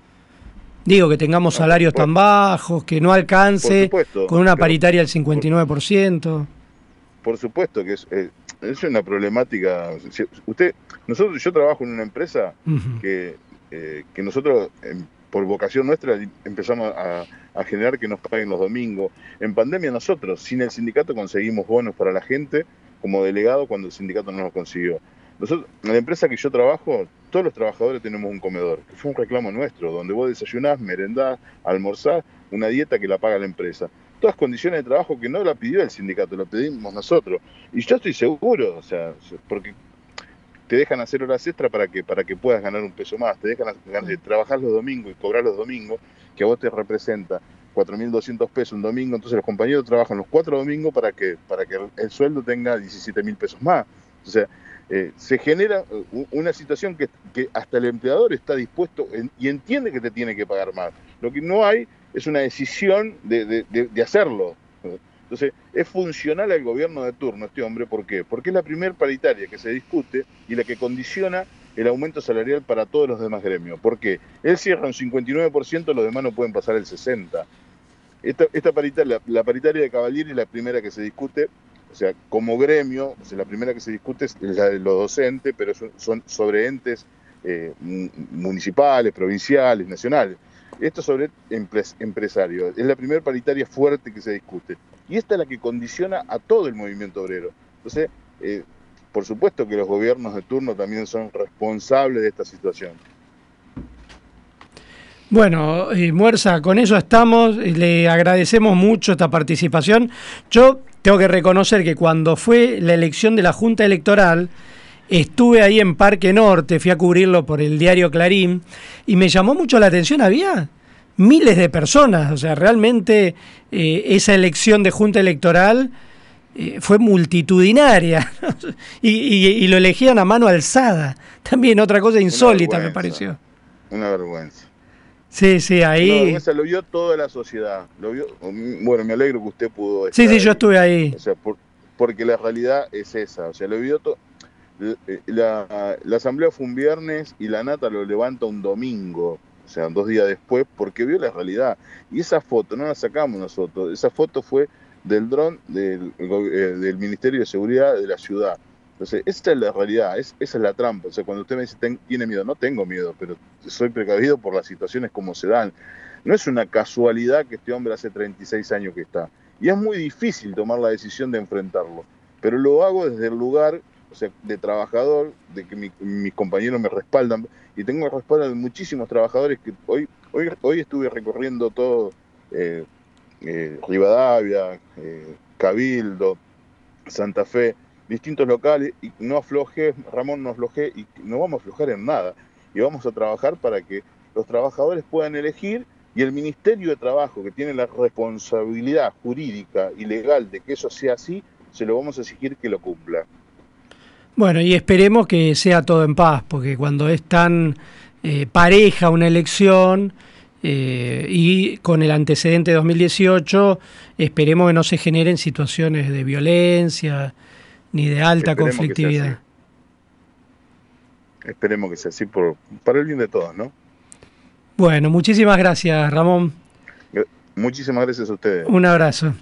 Digo, que tengamos salarios tan bajos, que no alcance con una paritaria del 59%. Por supuesto que es, eh, es una problemática. Usted, nosotros, yo trabajo en una empresa que, eh, que nosotros, em, por vocación nuestra, empezamos a, a, generar que nos paguen los domingos. En pandemia nosotros, sin el sindicato, conseguimos bonos para la gente como delegado cuando el sindicato no nos consiguió. Nosotros, en la empresa que yo trabajo, todos los trabajadores tenemos un comedor, que fue un reclamo nuestro, donde vos desayunás, merendás, almorzás, una dieta que la paga la empresa. Todas condiciones de trabajo que no la pidió el sindicato, lo pedimos nosotros. Y yo estoy seguro, o sea, porque te dejan hacer horas extra para que, para que puedas ganar un peso más, te dejan trabajar los domingos y cobrar los domingos, que a vos te representa 4.200 pesos un domingo, entonces los compañeros trabajan los cuatro domingos para que, para que el sueldo tenga 17.000 pesos más. O sea, eh, se genera uh, una situación que, hasta el empleador está dispuesto y entiende que te tiene que pagar más. Lo que no hay es una decisión de, hacerlo. Entonces, es funcional al gobierno de turno este hombre, ¿por qué? Porque es la primer paritaria que se discute y la que condiciona el aumento salarial para todos los demás gremios. ¿Por qué? Él cierra un 59%, los demás no pueden pasar el 60%. Esta, esta paritaria, la, la paritaria de Cavalieri es la primera que se discute o sea, como gremio, la primera que se discute es la de los docentes, pero son, sobre entes eh, municipales, provinciales, nacionales. Esto sobre empresarios. Es la primera paritaria fuerte que se discute. Y esta es la que condiciona a todo el movimiento obrero. Entonces, eh, por supuesto que los gobiernos de turno también son responsables de esta situación. Bueno, eh, Muerza, con eso estamos. Le agradecemos mucho esta participación. Yo tengo que reconocer que cuando fue la elección de la Junta Electoral, estuve ahí en Parque Norte, fui a cubrirlo por el diario Clarín, y me llamó mucho la atención, había miles de personas, o sea, realmente eh, esa elección de Junta Electoral eh, fue multitudinaria y, lo elegían a mano alzada. También otra cosa insólita me pareció. Una vergüenza. Sí, sí, ahí. Lo vio toda la sociedad. Lo vio, bueno, me alegro que usted pudo. sí, sí, yo estuve ahí. O sea, porque la realidad es esa. O sea, lo vio todo. La, la, asamblea fue un viernes y la nata lo levanta un domingo, o sea, dos días después, porque vio la realidad. Y esa foto no la sacamos nosotros, esa foto fue del dron del, eh, del, Ministerio de Seguridad de la ciudad. Entonces, esa es la realidad, es, esa es la trampa. O sea, cuando usted me dice, tiene miedo, no tengo miedo, pero soy precavido por las situaciones como se dan. No es una casualidad que este hombre hace 36 años que está. Y es muy difícil tomar la decisión de enfrentarlo. Pero lo hago desde el lugar o sea, de trabajador, de que mis compañeros me respaldan. Y tengo el respaldo de muchísimos trabajadores que hoy, hoy, hoy estuve recorriendo todo. Eh, eh, Rivadavia, eh, Cabildo, Santa Fe, distintos locales, y no afloje, Ramón no afloje, y no vamos a aflojar en nada. Y vamos a trabajar para que los trabajadores puedan elegir y el Ministerio de Trabajo, que tiene la responsabilidad jurídica y legal de que eso sea así, se lo vamos a exigir que lo cumpla. Bueno, y esperemos que sea todo en paz, porque cuando es tan eh, pareja una elección, eh, y con el antecedente de 2018 esperemos que no se generen situaciones de violencia ni de alta conflictividad. Esperemos que sea así por, para el bien de todos, ¿no? Bueno, muchísimas gracias, Ramón. Muchísimas gracias a ustedes. Un abrazo.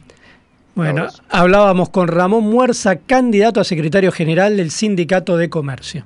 Bueno, hablábamos con Ramón Muerza, candidato a secretario general del Sindicato de Comercio.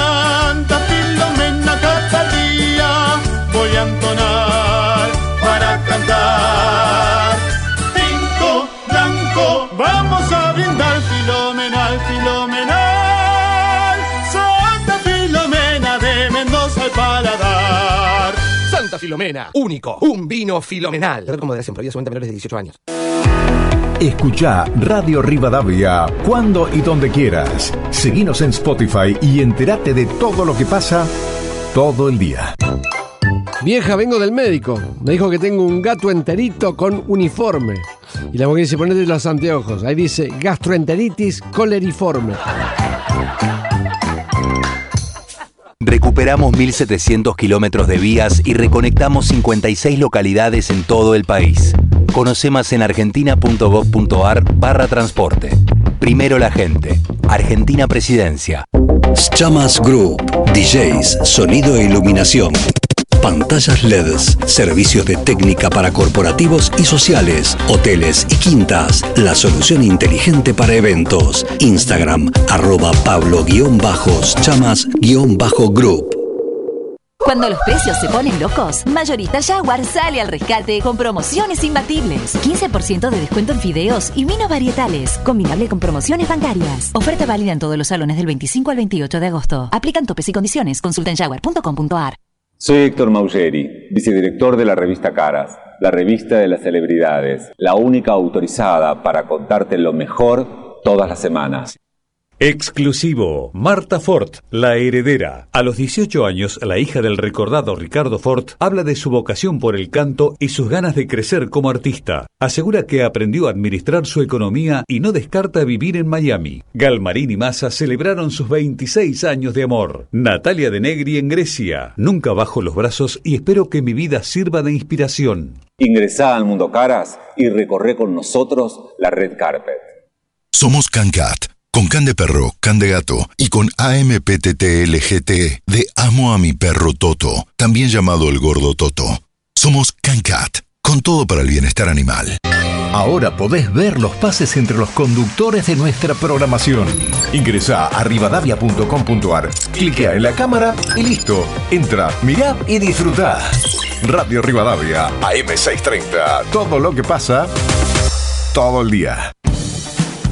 Filomena, único, un vino filomenal. Solamente menores de 18 años. Escucha Radio Rivadavia cuando y donde quieras. Seguinos en Spotify y entérate de todo lo que pasa todo el día. Vieja, vengo del médico. Me dijo que tengo un gato enterito con uniforme. Y la mujer dice, ponete los anteojos. Ahí dice gastroenteritis coleriforme. Recuperamos 1.700 kilómetros de vías y reconectamos 56 localidades en todo el país. Conoce más en argentina.gov.ar barra transporte. Primero la gente. Argentina Presidencia. Chamas Group. DJs, sonido e iluminación pantallas LEDs, servicios de técnica para corporativos y sociales, hoteles y quintas, la solución inteligente para eventos. Instagram, arroba Pablo-Chamas-Group. Cuando los precios se ponen locos, Mayorista Jaguar sale al rescate con promociones imbatibles. 15% de descuento en fideos y vinos varietales, combinable con promociones bancarias. Oferta válida en todos los salones del 25 al 28 de agosto. Aplican topes y condiciones. Consulta en jaguar.com.ar. Soy Héctor Maugeri, vicedirector de la revista Caras, la revista de las celebridades, la única autorizada para contarte lo mejor todas las semanas. Exclusivo. Marta Ford, la heredera. A los 18 años, la hija del recordado Ricardo Ford habla de su vocación por el canto y sus ganas de crecer como artista. Asegura que aprendió a administrar su economía y no descarta vivir en Miami. Galmarín y Massa celebraron sus 26 años de amor. Natalia de Negri en Grecia. Nunca bajo los brazos y espero que mi vida sirva de inspiración. Ingresá al Mundo Caras y recorre con nosotros la Red Carpet. Somos CanCat con Can de Perro, Can de Gato y con AMPTTLGT de Amo a mi perro Toto, también llamado el Gordo Toto. Somos CanCat, con todo para el bienestar animal. Ahora podés ver los pases entre los conductores de nuestra programación. Ingresa a rivadavia.com.ar, cliquea en la cámara y listo. Entra, mirá y disfruta. Radio Rivadavia, AM630. Todo lo que pasa, todo el día.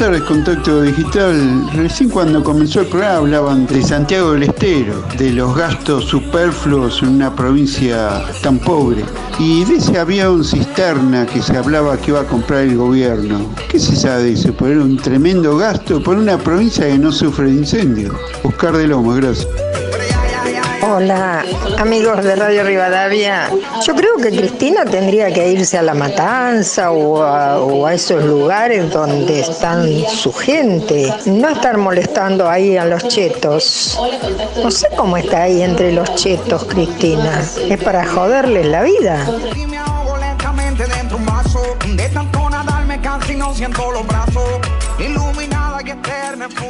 Tardes, Contacto Digital. Recién cuando comenzó el programa hablaban de Santiago del Estero, de los gastos superfluos en una provincia tan pobre. Y de ese avión cisterna que se hablaba que iba a comprar el gobierno. ¿Qué se sabe de eso? Poner un tremendo gasto por una provincia que no sufre de incendio. Oscar de Lomas, gracias. Hola, amigos de Radio Rivadavia. Yo creo que Cristina tendría que irse a La Matanza o a, o a esos lugares donde están su gente. No estar molestando ahí a los chetos. No sé cómo está ahí entre los chetos, Cristina. Es para joderles la vida.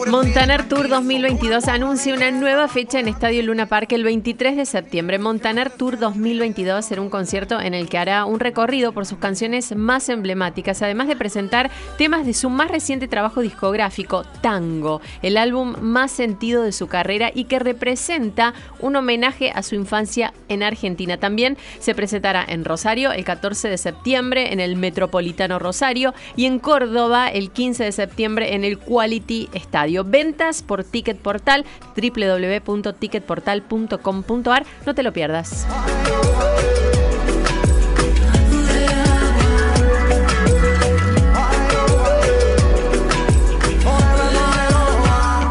Montaner Tour 2022 anuncia una nueva fecha en Estadio Luna Park el 23 de septiembre. Montaner Tour 2022 será un concierto en el que hará un recorrido por sus canciones más emblemáticas, además de presentar temas de su más reciente trabajo discográfico, Tango, el álbum más sentido de su carrera y que representa un homenaje a su infancia en Argentina. También se presentará en Rosario el 14 de septiembre en el Metropolitano Rosario y en Córdoba el 15 de septiembre en el Quality Estadio. Ventas por Ticket Portal, www.ticketportal.com.ar. No te lo pierdas.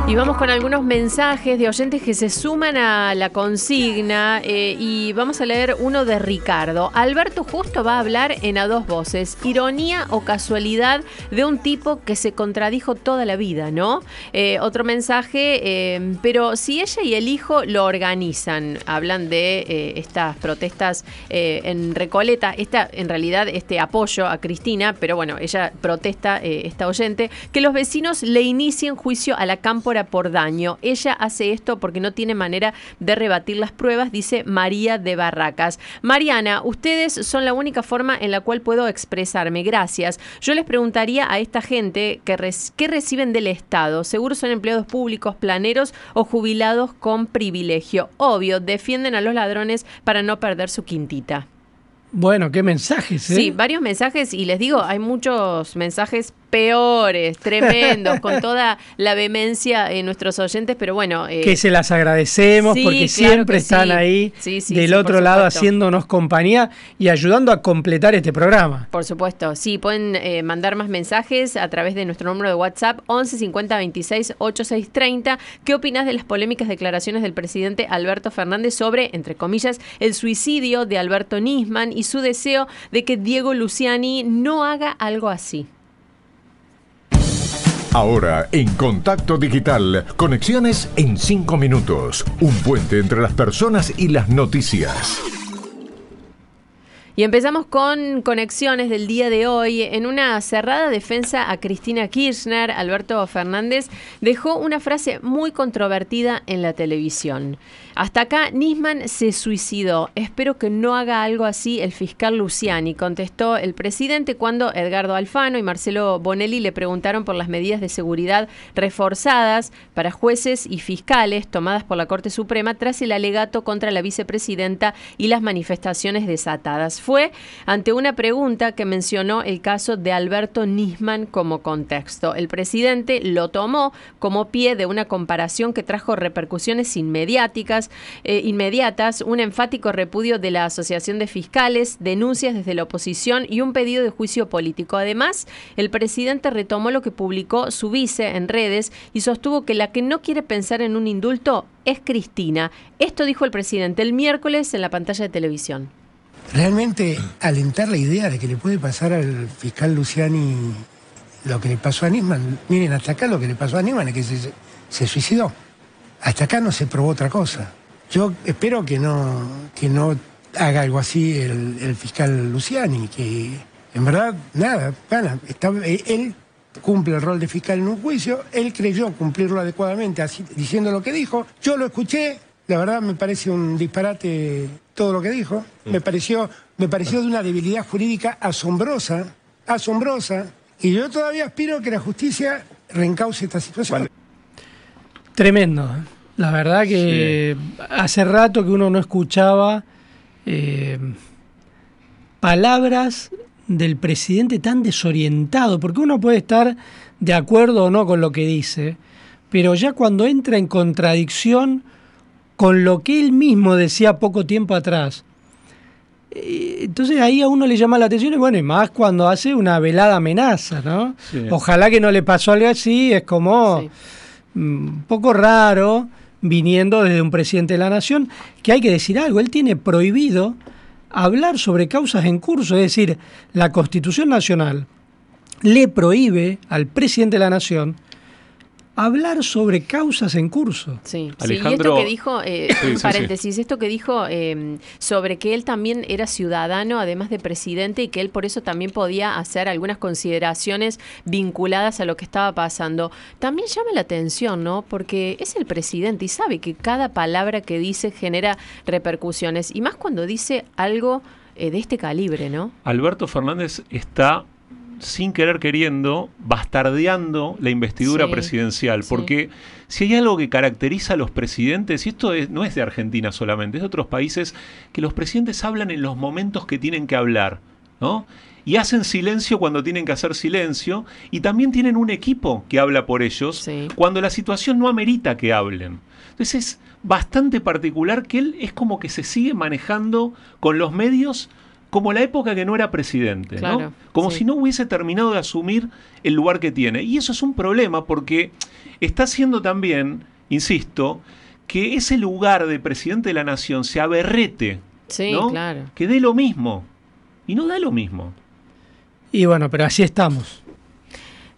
Y vamos con algunos mensajes de oyentes que se suman a la consigna eh, y vamos a leer uno de Ricardo. Alberto justo va a hablar en a dos voces. Ironía o casualidad de un tipo que se contradijo toda la vida, ¿no? Eh, otro mensaje, eh, pero si ella y el hijo lo organizan, hablan de estas protestas en Recoleta, esta en realidad este apoyo a Cristina, pero bueno, ella protesta, esta oyente, que los vecinos le inicien juicio a la cámpora por daño. Ella hace esto porque no tiene manera de rebatir las pruebas, dice María de Barracas. Mariana, ustedes son la única forma en la cual puedo expresarme. Gracias. Yo les preguntaría a esta gente que res- reciben del Estado. Seguro son empleados públicos, planeros o jubilados con privilegio. Obvio, defienden a los ladrones para no perder su quintita. Bueno, qué mensajes, ¿eh? Sí, varios mensajes y les digo, hay muchos mensajes peores, tremendos, con toda la vehemencia en nuestros oyentes, pero bueno. eh, que se las agradecemos sí, porque claro siempre están sí. ahí Sí, del otro lado haciéndonos compañía y ayudando a completar este programa. Por supuesto, sí, pueden eh, mandar más mensajes a través de nuestro número de WhatsApp 11 50 26 86 30. ¿Qué opinas de las polémicas declaraciones del presidente Alberto Fernández sobre, entre comillas, el suicidio de Alberto Nisman y su deseo de que Diego Luciani no haga algo así? Ahora, en Contacto Digital, conexiones en 5 minutos. Un puente entre las personas y las noticias. Y empezamos con conexiones del día de hoy. En una cerrada defensa a Cristina Kirchner, Alberto Fernández dejó una frase muy controvertida en la televisión. Hasta acá, Nisman se suicidó. Espero que no haga algo así el fiscal Luciani, contestó el presidente cuando Edgardo Alfano y Marcelo Bonelli le preguntaron por las medidas de seguridad reforzadas para jueces y fiscales tomadas por la Corte Suprema tras el alegato contra la vicepresidenta y las manifestaciones desatadas. Fue ante una pregunta que mencionó el caso de Alberto Nisman como contexto. El presidente lo tomó como pie de una comparación que trajo repercusiones inmediáticas, eh, inmediatas, un enfático repudio de la Asociación de Fiscales, denuncias desde la oposición y un pedido de juicio político. Además, el presidente retomó lo que publicó su vice en redes y sostuvo que la que no quiere pensar en un indulto es Cristina. Esto dijo el presidente el miércoles en la pantalla de televisión. realmente alentar la idea de que le puede pasar al fiscal Luciani lo que le pasó a Nisman. Miren, hasta acá lo que le pasó a Nisman es que se, se suicidó. Hasta acá no se probó otra cosa. Yo espero que no, que no haga algo así el, el fiscal Luciani, que en verdad, nada, gana. Está, él cumple el rol de fiscal en un juicio, él creyó cumplirlo adecuadamente así, diciendo lo que dijo, yo lo escuché, la verdad me parece un disparate todo lo que dijo, me pareció, me pareció de una debilidad jurídica asombrosa, asombrosa, y yo todavía aspiro que la justicia reencauce esta situación. Tremendo. La verdad que hace rato que uno no escuchaba eh, palabras del presidente tan desorientado, porque uno puede estar de acuerdo o no con lo que dice, pero ya cuando entra en contradicción con lo que él mismo decía poco tiempo atrás, eh, entonces ahí a uno le llama la atención y bueno, y más cuando hace una velada amenaza, ¿no? Ojalá que no le pasó algo así, es como un poco raro viniendo desde un presidente de la nación, que hay que decir algo, él tiene prohibido hablar sobre causas en curso, es decir, la Constitución Nacional le prohíbe al presidente de la nación hablar sobre causas en curso. Sí, y esto que dijo, eh, paréntesis, esto que dijo em, sobre que él también era ciudadano, además de presidente, y que él por eso también podía hacer algunas consideraciones vinculadas a lo que estaba pasando, también llama la atención, ¿no? Porque es el presidente y sabe que cada palabra que dice genera repercusiones, y más cuando dice algo eh, de este calibre, ¿no? Alberto Fernández está sin querer queriendo, bastardeando la investidura presidencial. Porque si hay algo que caracteriza a los presidentes, y esto no es de Argentina solamente, es de otros países, que los presidentes hablan en los momentos que tienen que hablar, ¿no? Y hacen silencio cuando tienen que hacer silencio, y también tienen un equipo que habla por ellos cuando la situación no amerita que hablen. Entonces es bastante particular que él es como que se sigue manejando con los medios como la época que no era presidente, ¿no? Como si no hubiese terminado de asumir el lugar que tiene. Y eso es un problema porque está haciendo también, insisto, que ese lugar de presidente de la nación se aberrete. Sí, claro. Que dé lo mismo. Y no da lo mismo. Y bueno, pero así estamos.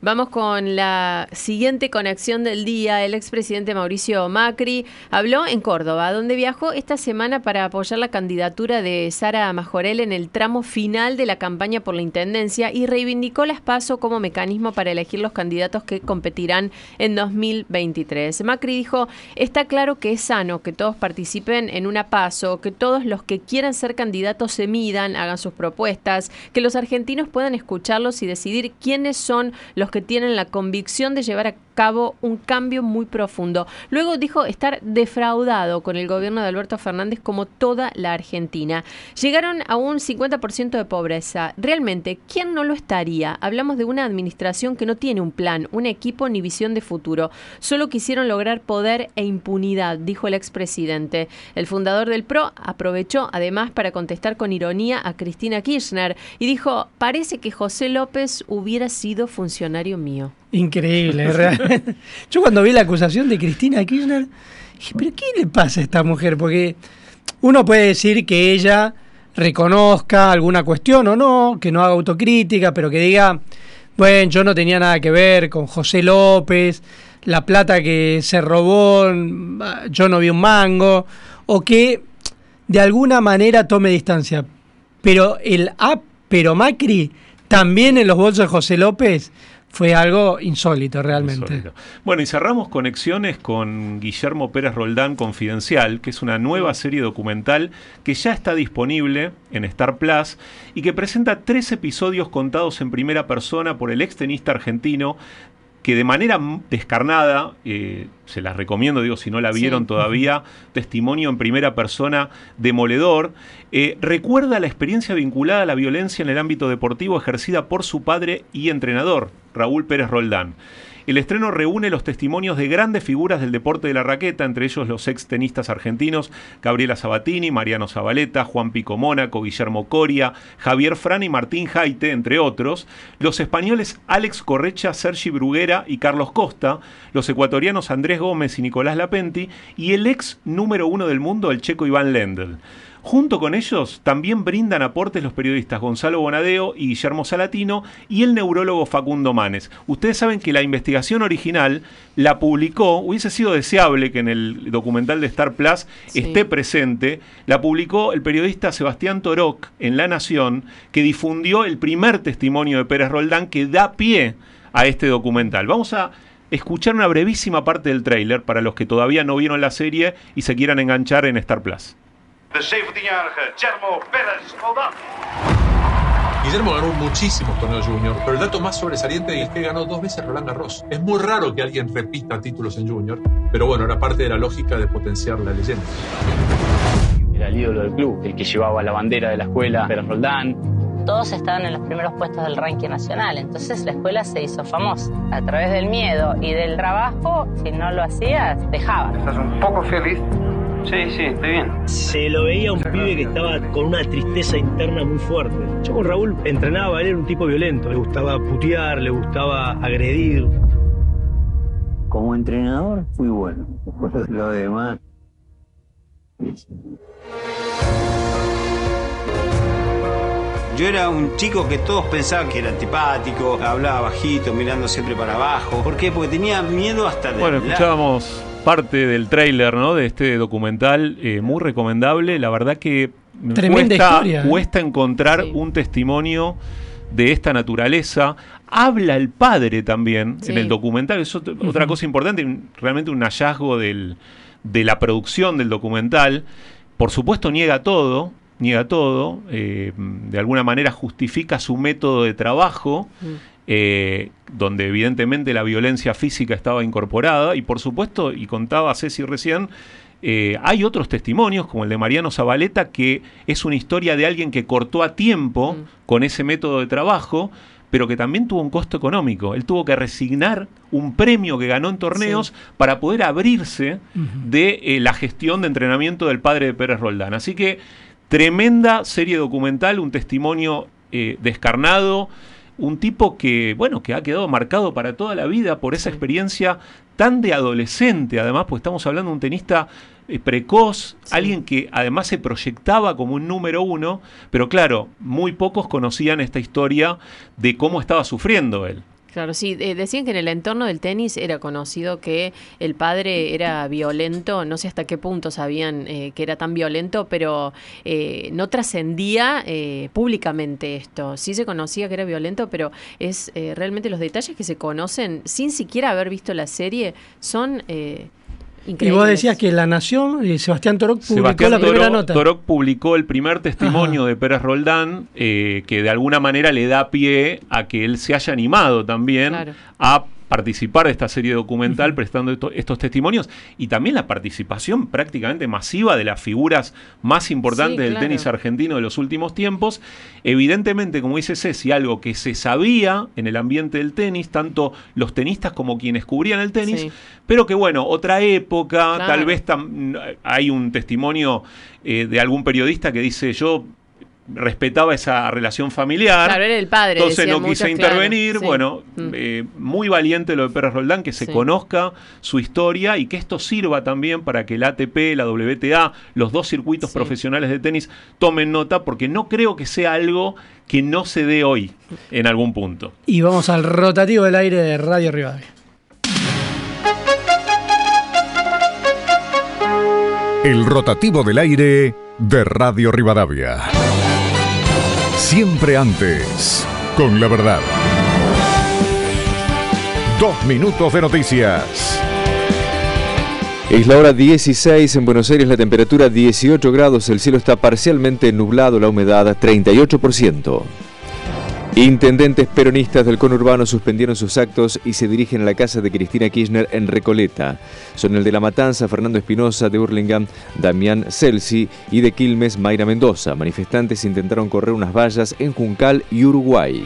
Vamos con la siguiente conexión del día. El expresidente Mauricio Macri habló en Córdoba, donde viajó esta semana para apoyar la candidatura de Sara Majorel en el tramo final de la campaña por la Intendencia y reivindicó las PASO como mecanismo para elegir los candidatos que competirán en 2023. Macri dijo, está claro que es sano que todos participen en una PASO, que todos los que quieran ser candidatos se midan, hagan sus propuestas, que los argentinos puedan escucharlos y decidir quiénes son los que tienen la convicción de llevar a cabo un cambio muy profundo. Luego dijo estar defraudado con el gobierno de Alberto Fernández como toda la Argentina. Llegaron a un 50% de pobreza. Realmente, ¿quién no lo estaría? Hablamos de una administración que no tiene un plan, un equipo ni visión de futuro. Solo quisieron lograr poder e impunidad, dijo el expresidente. El fundador del PRO aprovechó además para contestar con ironía a Cristina Kirchner y dijo, parece que José López hubiera sido funcionario mío. Increíble, realmente. Yo cuando vi la acusación de Cristina Kirchner, dije, pero ¿qué le pasa a esta mujer? Porque uno puede decir que ella reconozca alguna cuestión o no, que no haga autocrítica, pero que diga, bueno, yo no tenía nada que ver con José López, la plata que se robó, yo no vi un mango, o que de alguna manera tome distancia. Pero el A, pero Macri, también en los bolsos de José López, fue algo insólito realmente. Bueno, y cerramos conexiones con Guillermo Pérez Roldán Confidencial, que es una nueva serie documental que ya está disponible en Star Plus y que presenta tres episodios contados en primera persona por el extenista argentino que de manera descarnada, eh, se las recomiendo, digo, si no la vieron todavía, testimonio en primera persona demoledor, eh, recuerda la experiencia vinculada a la violencia en el ámbito deportivo ejercida por su padre y entrenador, Raúl Pérez Roldán. El estreno reúne los testimonios de grandes figuras del deporte de la raqueta, entre ellos los ex tenistas argentinos Gabriela Sabatini, Mariano Zabaleta, Juan Pico Mónaco, Guillermo Coria, Javier Fran y Martín Jaite, entre otros, los españoles Alex Correcha, Sergi Bruguera y Carlos Costa, los ecuatorianos Andrés Gómez y Nicolás Lapenti, y el ex número uno del mundo, el checo Iván Lendl. Junto con ellos también brindan aportes los periodistas Gonzalo Bonadeo y Guillermo Salatino y el neurólogo Facundo Manes. Ustedes saben que la investigación original la publicó, hubiese sido deseable que en el documental de Star Plus esté presente, la publicó el periodista Sebastián Toroc en La Nación, que difundió el primer testimonio de Pérez Roldán que da pie a este documental. Vamos a escuchar una brevísima parte del tráiler para los que todavía no vieron la serie y se quieran enganchar en Star Plus. De 17-jarige Guillermo Pérez Roldán. Guillermo ganó muchísimos torneos junior, pero el dato más sobresaliente es que ganó dos veces Roland Garros. Es muy raro que alguien repita títulos en junior, pero bueno, era parte de la lógica de potenciar la leyenda. Era el ídolo del club, el que llevaba la bandera de la escuela, Pérez Roldán, todos estaban en los primeros puestos del ranking nacional. Entonces la escuela se hizo famosa. A través del miedo y del trabajo, si no lo hacías, dejabas. ¿Estás un poco feliz? Sí, sí, estoy bien. Se lo veía un pibe que estaba con una tristeza interna muy fuerte. Yo con Raúl entrenaba, él era un tipo violento. Le gustaba putear, le gustaba agredir. Como entrenador fui bueno. Lo demás. Yo era un chico que todos pensaban que era antipático, hablaba bajito, mirando siempre para abajo. ¿Por qué? Porque tenía miedo hasta de Bueno, escuchábamos parte del tráiler ¿no? de este documental, eh, muy recomendable. La verdad que me Tremenda cuesta, historia, ¿eh? cuesta encontrar un testimonio de esta naturaleza. Habla el padre también Sí. en el documental, es ot- otra cosa importante, realmente un hallazgo del- de la producción del documental. Por supuesto niega todo, niega todo, eh, de alguna manera justifica su método de trabajo, eh, donde evidentemente la violencia física estaba incorporada, y por supuesto, y contaba Ceci recién, eh, hay otros testimonios, como el de Mariano Zabaleta, que es una historia de alguien que cortó a tiempo con ese método de trabajo, pero que también tuvo un costo económico. Él tuvo que resignar un premio que ganó en torneos para poder abrirse de eh, la gestión de entrenamiento del padre de Pérez Roldán. Así que tremenda serie documental, un testimonio eh, descarnado, un tipo que, bueno, que ha quedado marcado para toda la vida por esa experiencia tan de adolescente, además, pues estamos hablando de un tenista eh, precoz, alguien que además se proyectaba como un número uno, pero claro, muy pocos conocían esta historia de cómo estaba sufriendo él. Claro, sí, decían que en el entorno del tenis era conocido que el padre era violento, no sé hasta qué punto sabían eh, que era tan violento, pero eh, no trascendía eh, públicamente esto. Sí se conocía que era violento, pero es eh, realmente los detalles que se conocen sin siquiera haber visto la serie son eh, Y vos decías que La Nación, y Sebastián Toroc publicó Sebastián la primera nota. Toroc publicó el primer testimonio de Pérez Roldán, eh, que de alguna manera le da pie a que él se haya animado también Claro. a participar de esta serie documental prestando esto- estos testimonios y también la participación prácticamente masiva de las figuras más importantes Sí, del claro. tenis argentino de los últimos tiempos. Evidentemente, como dice Ceci, algo que se sabía en el ambiente del tenis, tanto los tenistas como quienes cubrían el tenis, Sí. pero que bueno, otra época, Claro. tal vez hay un testimonio eh, de algún periodista que dice yo respetaba esa relación familiar. Claro, era el padre, Entonces no quise muchos, claro, intervenir. sí. Bueno, Mm. eh, muy valiente lo de Pérez Roldán, que se Sí. conozca su historia y que esto sirva también para que el ATP, la WTA, los dos circuitos profesionales de tenis tomen nota, porque no creo que sea algo que no se dé hoy en algún punto. Y vamos al rotativo del aire de Radio Rivadavia. El rotativo del aire de Radio Rivadavia. Siempre antes, con la verdad. Dos minutos de noticias. Es la hora 16 en Buenos Aires, la temperatura 18 grados, el cielo está parcialmente nublado, la humedad 38%. Intendentes peronistas del conurbano suspendieron sus actos y se dirigen a la casa de Cristina Kirchner en Recoleta. Son el de La Matanza, Fernando Espinosa, de Burlingame, Damián Celsi y de Quilmes, Mayra Mendoza. Manifestantes intentaron correr unas vallas en Juncal y Uruguay.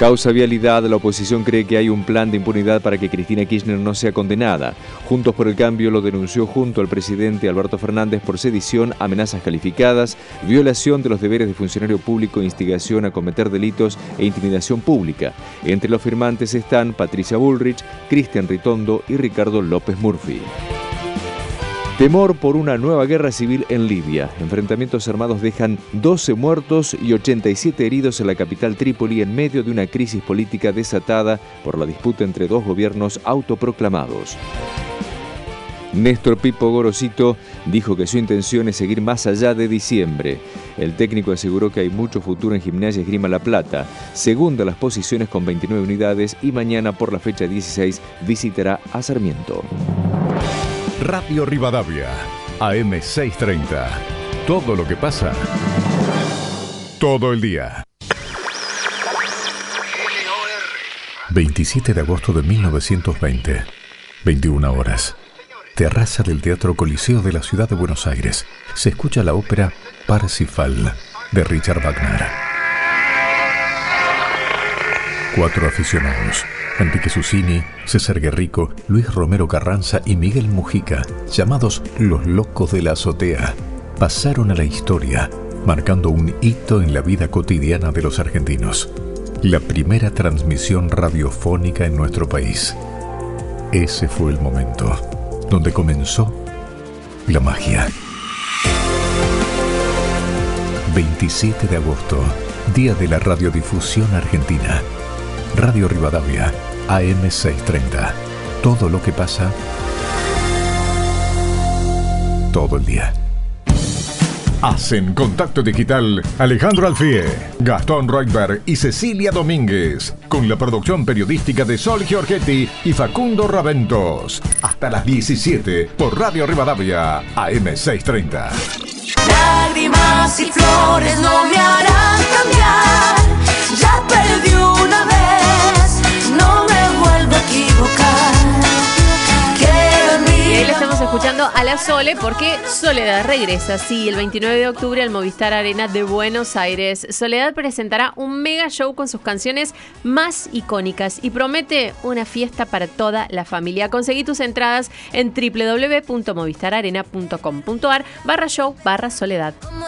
Causa vialidad, la oposición cree que hay un plan de impunidad para que Cristina Kirchner no sea condenada. Juntos por el Cambio lo denunció junto al presidente Alberto Fernández por sedición, amenazas calificadas, violación de los deberes de funcionario público, instigación a cometer delitos e intimidación pública. Entre los firmantes están Patricia Bullrich, Cristian Ritondo y Ricardo López Murphy. Temor por una nueva guerra civil en Libia. Enfrentamientos armados dejan 12 muertos y 87 heridos en la capital Trípoli en medio de una crisis política desatada por la disputa entre dos gobiernos autoproclamados. Néstor Pipo Gorosito dijo que su intención es seguir más allá de diciembre. El técnico aseguró que hay mucho futuro en Gimnasia Esgrima La Plata, segunda las posiciones con 29 unidades y mañana por la fecha 16 visitará a Sarmiento. Radio Rivadavia, AM630. Todo lo que pasa, todo el día. 27 de agosto de 1920, 21 horas. Terraza del Teatro Coliseo de la ciudad de Buenos Aires. Se escucha la ópera Parsifal de Richard Wagner. Cuatro aficionados, Enrique Susini, César Guerrico, Luis Romero Carranza y Miguel Mujica, llamados los locos de la azotea, pasaron a la historia, marcando un hito en la vida cotidiana de los argentinos. La primera transmisión radiofónica en nuestro país. Ese fue el momento donde comenzó la magia. 27 de agosto, Día de la Radiodifusión Argentina. Radio Rivadavia, AM630. Todo lo que pasa, todo el día. Hacen contacto digital Alejandro Alfie, Gastón Reutberg y Cecilia Domínguez, con la producción periodística de Sol Giorgetti y Facundo Raventos. Hasta las 17 por Radio Rivadavia, AM630. Lágrimas y flores no me harán cambiar. Ya estamos escuchando a la Sole porque Soledad regresa, sí, el 29 de octubre al Movistar Arena de Buenos Aires. Soledad presentará un mega show con sus canciones más icónicas y promete una fiesta para toda la familia. Conseguí tus entradas en www.movistararena.com.ar barra show barra Soledad. Cómo.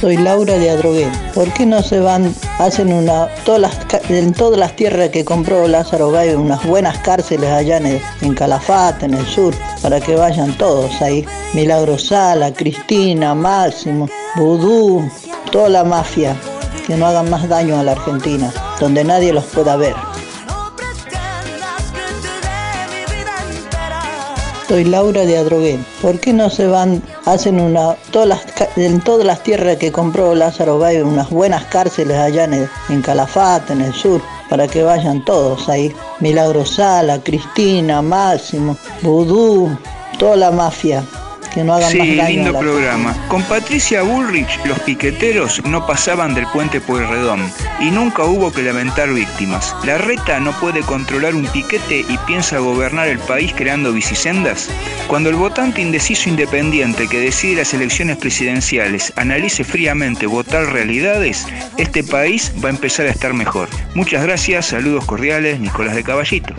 Soy Laura de Adrogué. ¿Por qué no se van, hacen una, en todas las tierras que compró Lázaro Gay, unas buenas cárceles allá en, el- en Calafate, en el sur, para que vayan todos ahí? Milagro Sala, Cristina, Máximo, Vudú, toda la mafia, que no hagan más daño a la Argentina, donde nadie los pueda ver. Soy Laura de Adrogué. ¿Por qué no se van, hacen una, en todas las tierras que compró Lázaro Gay, unas buenas cárceles allá en, en Calafate, en el sur, para que vayan todos ahí? Milagro Sala, Cristina, Máximo, Vudú, toda la mafia, que no hagan más Sí, daño lindo la programa. Con Patricia Bullrich, los piqueteros no pasaban del puente Pueyrredón y nunca hubo que lamentar víctimas. La reta no puede controlar un piquete y piensa gobernar el país creando bicisendas. Cuando el votante indeciso independiente que decide las elecciones presidenciales analice fríamente votar realidades, este país va a empezar a estar mejor. Muchas gracias, saludos cordiales, Nicolás de Caballito.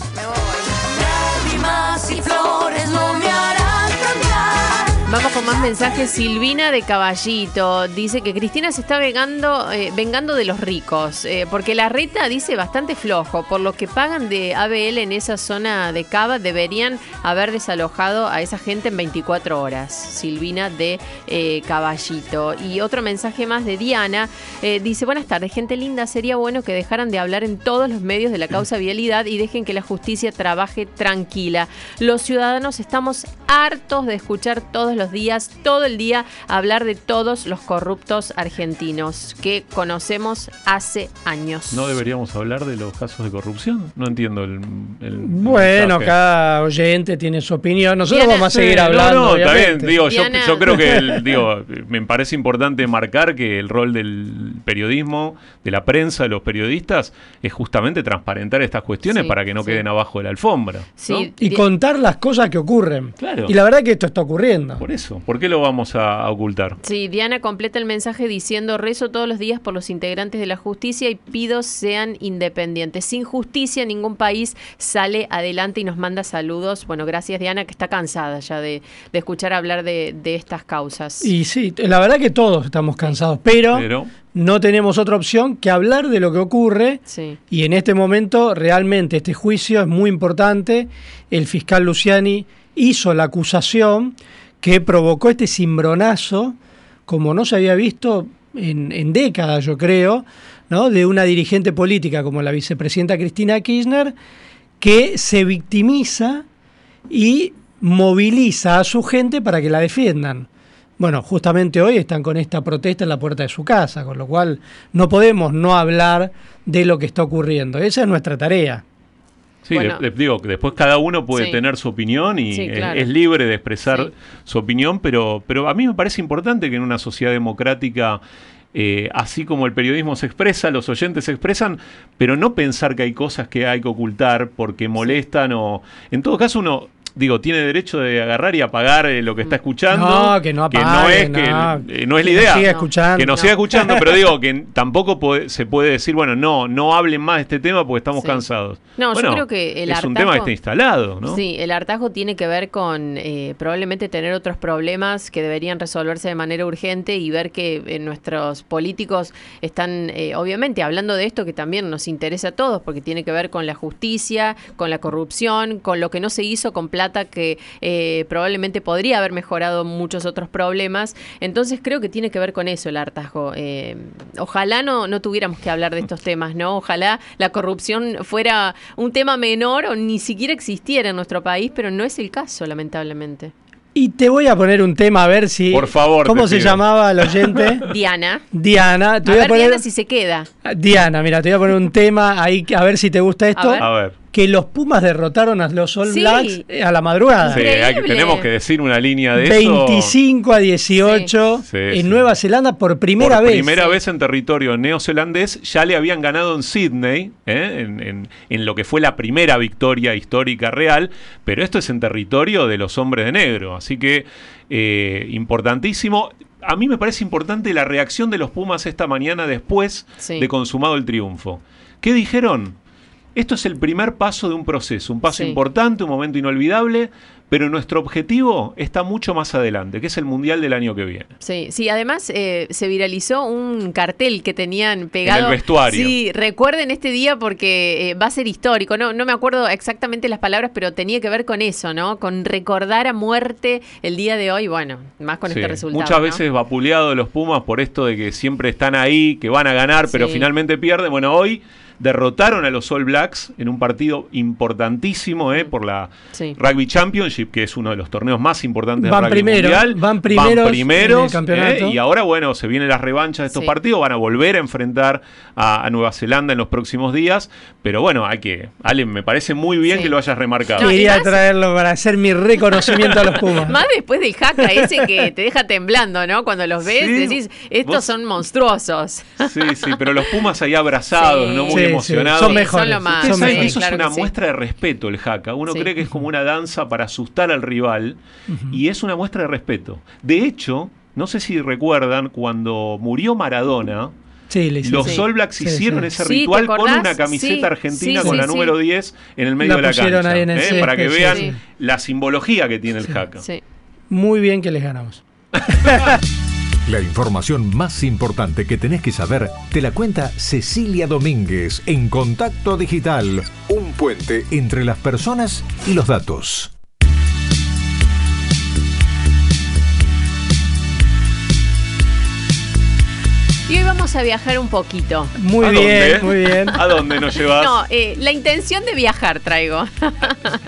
Vamos con más mensajes. Silvina de Caballito dice que Cristina se está vengando, eh, vengando de los ricos, eh, porque la reta dice bastante flojo. Por lo que pagan de ABL en esa zona de Cava, deberían haber desalojado a esa gente en 24 horas. Silvina de eh, Caballito. Y otro mensaje más de Diana. dice, buenas tardes, gente linda. Sería bueno que dejaran de hablar en todos los medios de la causa vialidad y dejen que la justicia trabaje tranquila. Los ciudadanos estamos hartos de escuchar todos los días, todo el día, hablar de todos los corruptos argentinos que conocemos hace años. ¿No deberíamos hablar de los casos de corrupción? No entiendo el. el Bueno, mensaje. cada oyente tiene su opinión. Nosotros Diana- vamos a seguir Sí, no, hablando. No, está bien. Digo, yo, yo creo que el- digo, me parece importante marcar que el rol del periodismo, de la prensa, de los periodistas, es justamente transparentar estas cuestiones Sí, para que no sí. queden abajo de la alfombra. Sí, Y contar las cosas que ocurren. Claro. Y la verdad que esto está ocurriendo. Por eso, ¿por qué lo vamos a, a ocultar? Sí, Diana completa el mensaje diciendo, rezo todos los días por los integrantes de la justicia y pido sean independientes. Sin justicia ningún país sale adelante y nos manda saludos. Bueno, gracias Diana, que está cansada ya de, de escuchar hablar de, de estas causas. Y sí, la verdad que todos estamos cansados, pero, Pero no tenemos otra opción que hablar de lo que ocurre Sí. y en este momento realmente este juicio es muy importante. El fiscal Luciani hizo la acusación que provocó este cimbronazo, como no se había visto en, décadas, yo creo, ¿no? de una dirigente política como la vicepresidenta Cristina Kirchner, que se victimiza y moviliza a su gente para que la defiendan. Bueno, justamente hoy están con esta protesta en la puerta de su casa, con lo cual no podemos no hablar de lo que está ocurriendo. Esa es nuestra tarea. Sí, Bueno. de- de- digo, que después cada uno puede Sí. tener su opinión y Sí, es- libre de expresar Sí. su opinión, pero, pero a mí me parece importante que en una sociedad democrática, eh, así como el periodismo se expresa, los oyentes se expresan, pero no pensar que hay cosas que hay que ocultar porque molestan o... En todo caso uno... Digo, tiene derecho de agarrar y apagar eh, lo que está escuchando. No, que no apague, es, que, no. eh, no es la Que nos idea. siga escuchando. Que nos No. siga escuchando, pero digo que tampoco puede- se puede decir, bueno, no, no hablen más de este tema porque estamos Sí. cansados. No, yo creo que el es un tema que está instalado, ¿no? Sí, el hartazgo tiene que ver con eh, probablemente tener otros problemas que deberían resolverse de manera urgente y ver que eh, nuestros políticos están, eh, obviamente, hablando de esto que también nos interesa a todos, porque tiene que ver con la justicia, con la corrupción, con lo que no se hizo con plata que eh, probablemente podría haber mejorado muchos otros problemas. Entonces creo que tiene que ver con eso el hartazgo. Eh, ojalá no, no tuviéramos que hablar de estos temas, ¿no? Ojalá la corrupción fuera un tema menor o ni siquiera existiera en nuestro país, pero no es el caso, lamentablemente. Y te voy a poner un tema a ver si... Por favor, ¿Cómo se pido. llamaba el oyente? Diana. Diana. Te A voy a, ver, poner... Diana, si se queda. Diana, mira, te voy a poner un tema ahí a ver si te gusta esto. ver. A ver. Que los Pumas derrotaron a los All. Blacks eh, a la madrugada. Sí, hay tenemos que decir una línea de eso. 25 a 18 Sí, en sí. Nueva Zelanda por primera Por vez. primera vez en territorio neozelandés, ya le habían ganado en Sydney, ¿eh? en, en- en lo que fue la primera victoria histórica real, pero esto es en territorio de los hombres de negro, así que eh, importantísimo. A mí me parece importante la reacción de los Pumas esta mañana después Sí. de consumado el triunfo. ¿Qué dijeron? Esto es el primer paso de un proceso, un paso Sí. importante, un momento inolvidable, pero nuestro objetivo está mucho más adelante, que es el Mundial del año que viene. Sí, sí, además eh, se viralizó un cartel que tenían pegado. En el vestuario. Sí, recuerden este día porque eh, va a ser histórico. No, no me acuerdo exactamente las palabras, pero tenía que ver con eso, ¿no? Con recordar a muerte el día de hoy, bueno, más con Sí, este resultado. Muchas ¿no? veces vapuleado los Pumas por esto de que siempre están ahí, que van a ganar, pero Sí. finalmente pierden. Bueno, hoy derrotaron a los All Blacks en un partido importantísimo eh, por la Sí. Rugby Championship, que es uno de los torneos más importantes Van del rugby primero, mundial. van primeros primeros, en el campeonato. eh, y ahora, bueno, se vienen las revanchas de estos Sí. partidos, van a volver a enfrentar a, a Nueva Zelanda en los próximos días, pero bueno, hay que, Ale, me parece muy bien Sí. que lo hayas remarcado. No, Quería traerlo para hacer mi reconocimiento a los Pumas. Más después del jaca ese que te deja temblando, ¿no? Cuando los ves, Sí, decís, estos vos- son monstruosos. Sí, sí, pero los Pumas ahí abrazados, Sí. ¿no? Muy Emocionados. son mejores. son más, son eso claro es una muestra de respeto el jaca. Uno Sí. cree que es como una danza para asustar al rival y es una muestra de respeto. De hecho, no sé si recuerdan cuando murió Maradona, Sí, le hice- los sí. All Blacks Sí, hicieron sí. ese Sí, ¿te ritual con una camiseta Sí, argentina sí, con sí, la sí. número 10 en el medio La de la cancha. ahí en el ¿eh? Para que vean sí. la simbología que tiene el jaca. Sí. Muy bien que les ganamos. La información más importante que tenés que saber te la cuenta Cecilia Domínguez en Contacto Digital, un puente entre las personas y los datos. Y hoy vamos a viajar un poquito. Muy ¿A bien, dónde? muy bien. ¿A dónde nos llevas? No, eh, la intención de viajar traigo. Está bien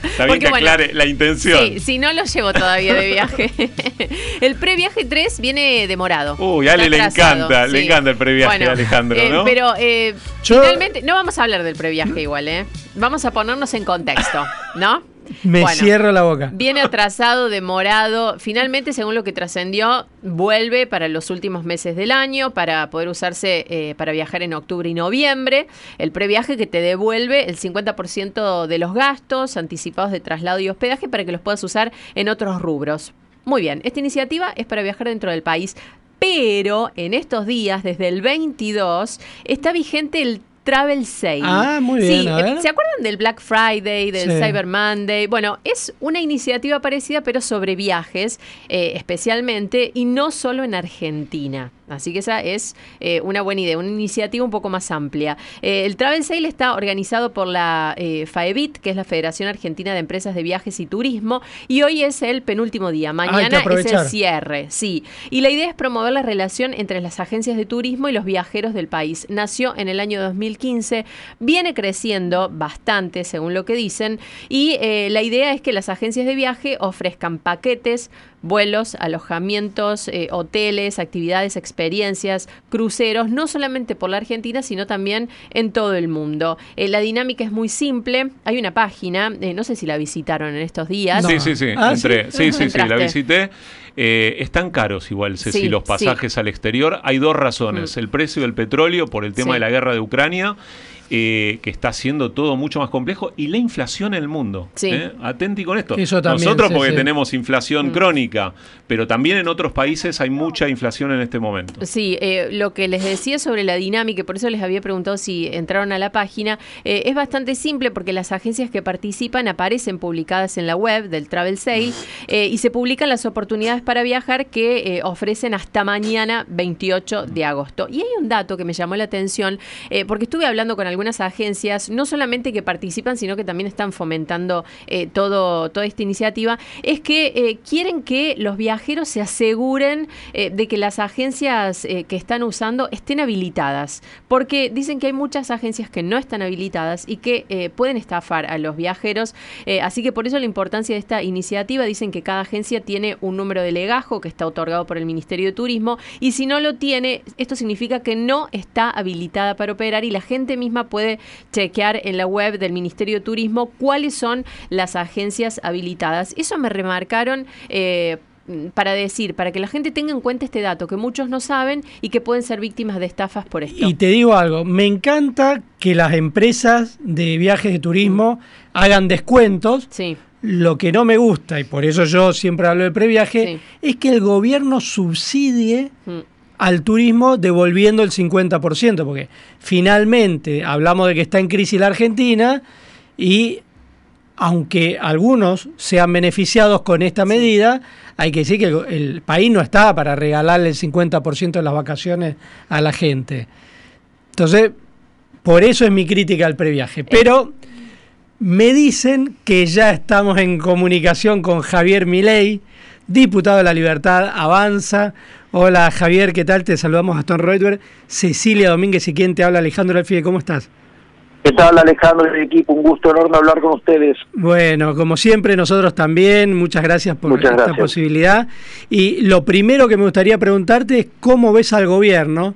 porque, que bueno, aclare la intención. Sí, si no lo llevo todavía de viaje. el previaje 3 viene demorado. Uy, Ale le encanta, le encanta el previaje Alejandro, eh, ¿no? Pero eh, Yo- finalmente, no vamos a hablar del previaje igual, ¿eh? Vamos a ponernos en contexto, ¿no? Me Bueno. cierro la boca. Viene atrasado, demorado. Finalmente, según lo que trascendió, vuelve para los últimos meses del año para poder usarse eh, para viajar en octubre y noviembre. El previaje que te devuelve el 50% de los gastos anticipados de traslado y hospedaje para que los puedas usar en otros rubros. Muy bien, esta iniciativa es para viajar dentro del país, pero en estos días, desde el 22, está vigente el Travel Sale. Ah, muy bien, Sí, a eh, ver. ¿Se acuerdan del Black Friday, del Sí. Cyber Monday? Bueno, es una iniciativa parecida, pero sobre viajes, eh, especialmente, y no solo en Argentina. Así que esa es eh, una buena idea, una iniciativa un poco más amplia. Eh, el Travel Sale está organizado por la eh, FAEBIT, que es la Federación Argentina de Empresas de Viajes y Turismo, y hoy es el penúltimo día. Mañana es el cierre, sí. Y la idea es promover la relación entre las agencias de turismo y los viajeros del país. Nació en el año 2015, viene creciendo bastante, según lo que dicen, y la idea es que las agencias de viaje ofrezcan paquetes vuelos, alojamientos, eh, hoteles, actividades, experiencias, cruceros, no solamente por la Argentina, sino también en todo el mundo. Eh, la dinámica es muy simple. Hay una página, eh, no sé si la visitaron en estos días. Sí, sí, sí, ah, entré. Sí, sí, sí, la visité. están caros igual, Ceci, los pasajes al exterior. Hay dos razones. Mm. El precio del petróleo por el tema de la guerra de Ucrania eh, que está haciendo todo mucho más complejo, y la inflación en el mundo. Sí. ¿eh? Atenti con esto. Nosotros porque tenemos inflación mm. crónica, pero también en otros países hay mucha inflación en este momento. Sí, eh, lo que les decía sobre la dinámica, y por eso les había preguntado si entraron a la página, es bastante simple porque las agencias que participan aparecen publicadas en la web del Travel Sale y se publican las oportunidades para viajar que ofrecen hasta mañana 28 de agosto. Y hay un dato que me llamó la atención porque estuve hablando con algunos algunas agencias, no solamente que participan, sino que también están fomentando eh, todo, toda esta iniciativa, es que eh, quieren que los viajeros se aseguren eh, de que las agencias que están usando estén habilitadas, porque dicen que hay muchas agencias que no están habilitadas y que pueden estafar a los viajeros, así que por eso la importancia de esta iniciativa, dicen que cada agencia tiene un número de legajo que está otorgado por el Ministerio de Turismo y si no lo tiene, esto significa que no está habilitada para operar y la gente misma puede chequear en la web del Ministerio de Turismo cuáles son las agencias habilitadas. Eso me remarcaron. Eh, para decir, para que la gente tenga en cuenta este dato que muchos no saben y que pueden ser víctimas de estafas por esto. Y te digo algo, me encanta que las empresas de viajes de turismo hagan descuentos. Sí. Lo que no me gusta, y por eso yo siempre hablo de previaje, es que el gobierno subsidie mm al turismo devolviendo el 50%, porque finalmente hablamos de que está en crisis la Argentina y aunque algunos sean beneficiados con esta medida, hay que decir que el, país no está para regalarle el 50% de las vacaciones a la gente. Entonces, por eso es mi crítica al previaje. Pero me dicen que ya estamos en comunicación con Javier Milei, diputado de la Libertad, Avanza, Hola Javier, ¿qué tal? Te saludamos Gastón Reutberg, Cecilia Domínguez y quien te habla Alejandro Alfie, ¿cómo estás? ¿Qué tal Alejandro y el equipo? Un gusto enorme hablar con ustedes. Bueno, como siempre nosotros también, muchas gracias por esta posibilidad. Y lo primero que me gustaría preguntarte es cómo ves al gobierno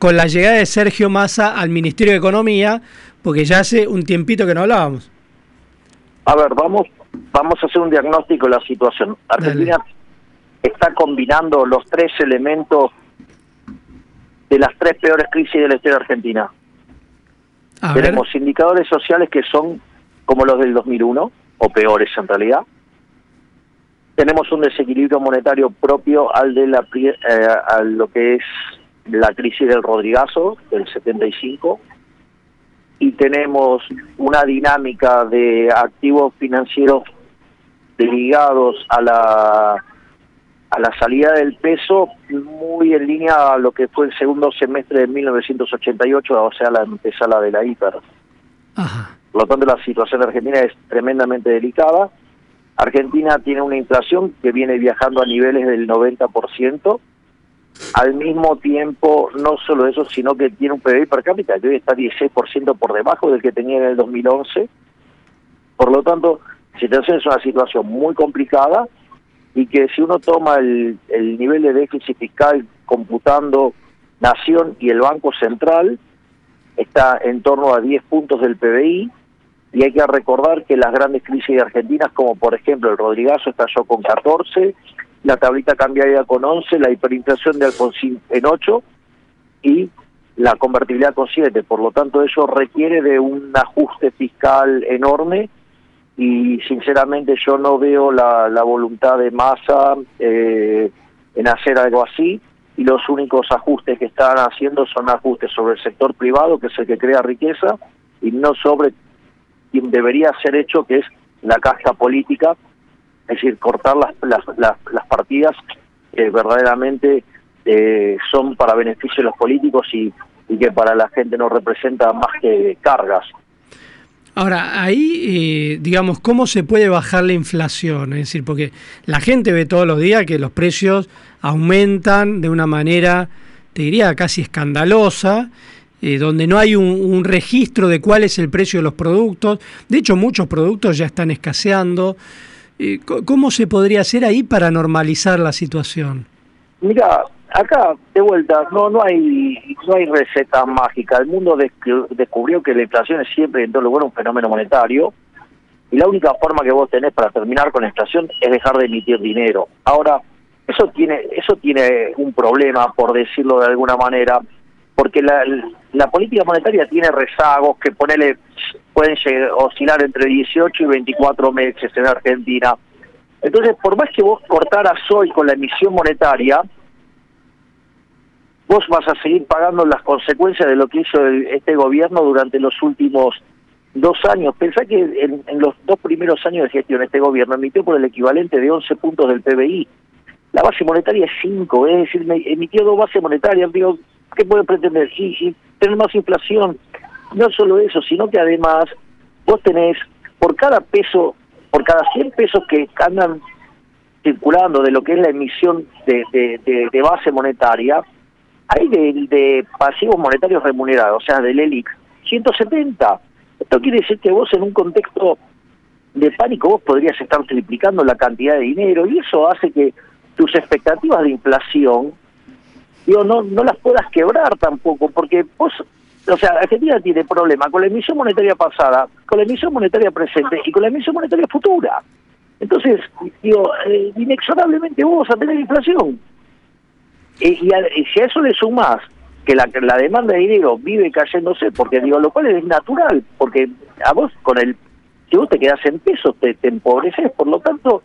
con la llegada de Sergio Massa al Ministerio de Economía, porque ya hace un tiempito que no hablábamos. A ver, vamos, vamos a hacer un diagnóstico de la situación. Argentina está combinando los tres elementos de las tres peores crisis de la historia Argentina. Tenemos indicadores sociales que son como los del 2001, o peores en realidad. Tenemos un desequilibrio monetario propio al de la eh, a lo que es la crisis del Rodrigazo del 75 y tenemos una dinámica de activos financieros ligados a la a la salida del peso muy en línea a lo que fue el segundo semestre de 1988, o sea, la empezada de la hiper. Por lo tanto, la situación de Argentina es tremendamente delicada. Argentina tiene una inflación que viene viajando a niveles del 90%. Al mismo tiempo, no solo eso, sino que tiene un PBI per cápita que hoy está 16% por debajo del que tenía en el 2011. Por lo tanto, la situación es una situación muy complicada y que si uno toma el, el nivel de déficit fiscal computando Nación y el Banco Central, está en torno a 10 puntos del PBI, y hay que recordar que las grandes crisis argentinas, como por ejemplo el Rodrigazo estalló con 14, la tablita cambiaria con 11, la hiperinflación de Alfonsín en 8 y la convertibilidad con 7. Por lo tanto, eso requiere de un ajuste fiscal enorme y sinceramente yo no veo la, la voluntad de masa eh, en hacer algo así y los únicos ajustes que están haciendo son ajustes sobre el sector privado, que es el que crea riqueza, y no sobre quien debería ser hecho, que es la casta política, es decir, cortar las, las, las, partidas que verdaderamente eh, son para beneficio de los políticos y, y que para la gente no representa más que cargas. Ahora, ahí, eh, digamos, ¿cómo se puede bajar la inflación? Es decir, porque la gente ve todos los días que los precios aumentan de una manera, te diría, casi escandalosa, eh, donde no hay un, registro de cuál es el precio de los productos. De hecho, muchos productos ya están escaseando. Eh, ¿Cómo se podría hacer ahí para normalizar la situación? Mira, acá de vuelta no no hay no hay receta mágica. El mundo descubrió que la inflación es siempre en todo lugar un fenómeno monetario. Y la única forma que vos tenés para terminar con la inflación es dejar de emitir dinero. Ahora eso tiene eso tiene un problema por decirlo de alguna manera porque la, la política monetaria tiene rezagos que ponele pueden oscilar entre 18 y 24 meses en Argentina. Entonces por más que vos cortaras hoy con la emisión monetaria vos vas a seguir pagando las consecuencias de lo que hizo este gobierno durante los últimos dos años. Pensá que en, los dos primeros años de gestión este gobierno emitió por el equivalente de 11 puntos del PBI. La base monetaria es 5, es decir, emitió dos bases monetarias. Digo, ¿qué puede pretender? Y, tener más inflación. No solo eso, sino que además vos tenés por cada peso, por cada 100 pesos que andan circulando de lo que es la emisión de, de base monetaria, hay de, pasivos monetarios remunerados, o sea, del ELIC, 170. Esto quiere decir que vos en un contexto de pánico vos podrías estar triplicando la cantidad de dinero y eso hace que tus expectativas de inflación digo, no, no las puedas quebrar tampoco, porque vos, o sea, Argentina tiene problema con la emisión monetaria pasada, con la emisión monetaria presente y con la emisión monetaria futura. Entonces, digo, eh, inexorablemente vos vas a tener inflación. Y, si a eso le sumas que la, la demanda de dinero vive cayéndose, porque digo, lo cual es natural, porque a vos con el, si vos te quedas en pesos, te, empobreces, por lo tanto,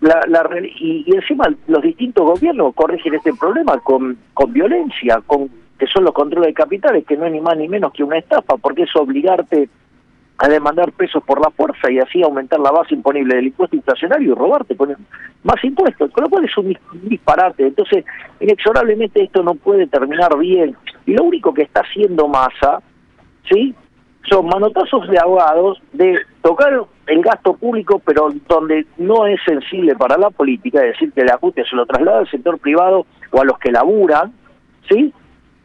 la, la y, encima los distintos gobiernos corrigen este problema con, con violencia, con que son los controles de capitales, que no es ni más ni menos que una estafa, porque es obligarte a demandar pesos por la fuerza y así aumentar la base imponible del impuesto inflacionario y robarte con más impuestos, con lo cual es un disparate. Entonces, inexorablemente esto no puede terminar bien. Y lo único que está haciendo masa, ¿sí? Son manotazos de abogados de tocar el gasto público, pero donde no es sensible para la política, es decir, que el ajuste se lo traslada al sector privado o a los que laburan, ¿sí?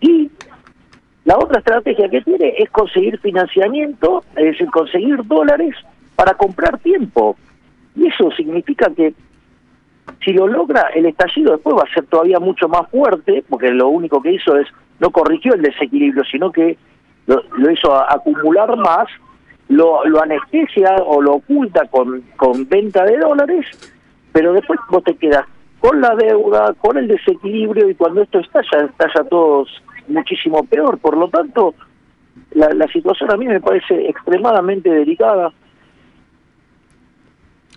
Y la otra estrategia que tiene es conseguir financiamiento, es decir, conseguir dólares para comprar tiempo. Y eso significa que si lo logra, el estallido después va a ser todavía mucho más fuerte, porque lo único que hizo es, no corrigió el desequilibrio, sino que lo, hizo acumular más, lo, lo, anestesia o lo oculta con, con venta de dólares, pero después vos te quedas con la deuda, con el desequilibrio, y cuando esto estalla, estalla todos muchísimo peor. Por lo tanto, la, la situación a mí me parece extremadamente delicada.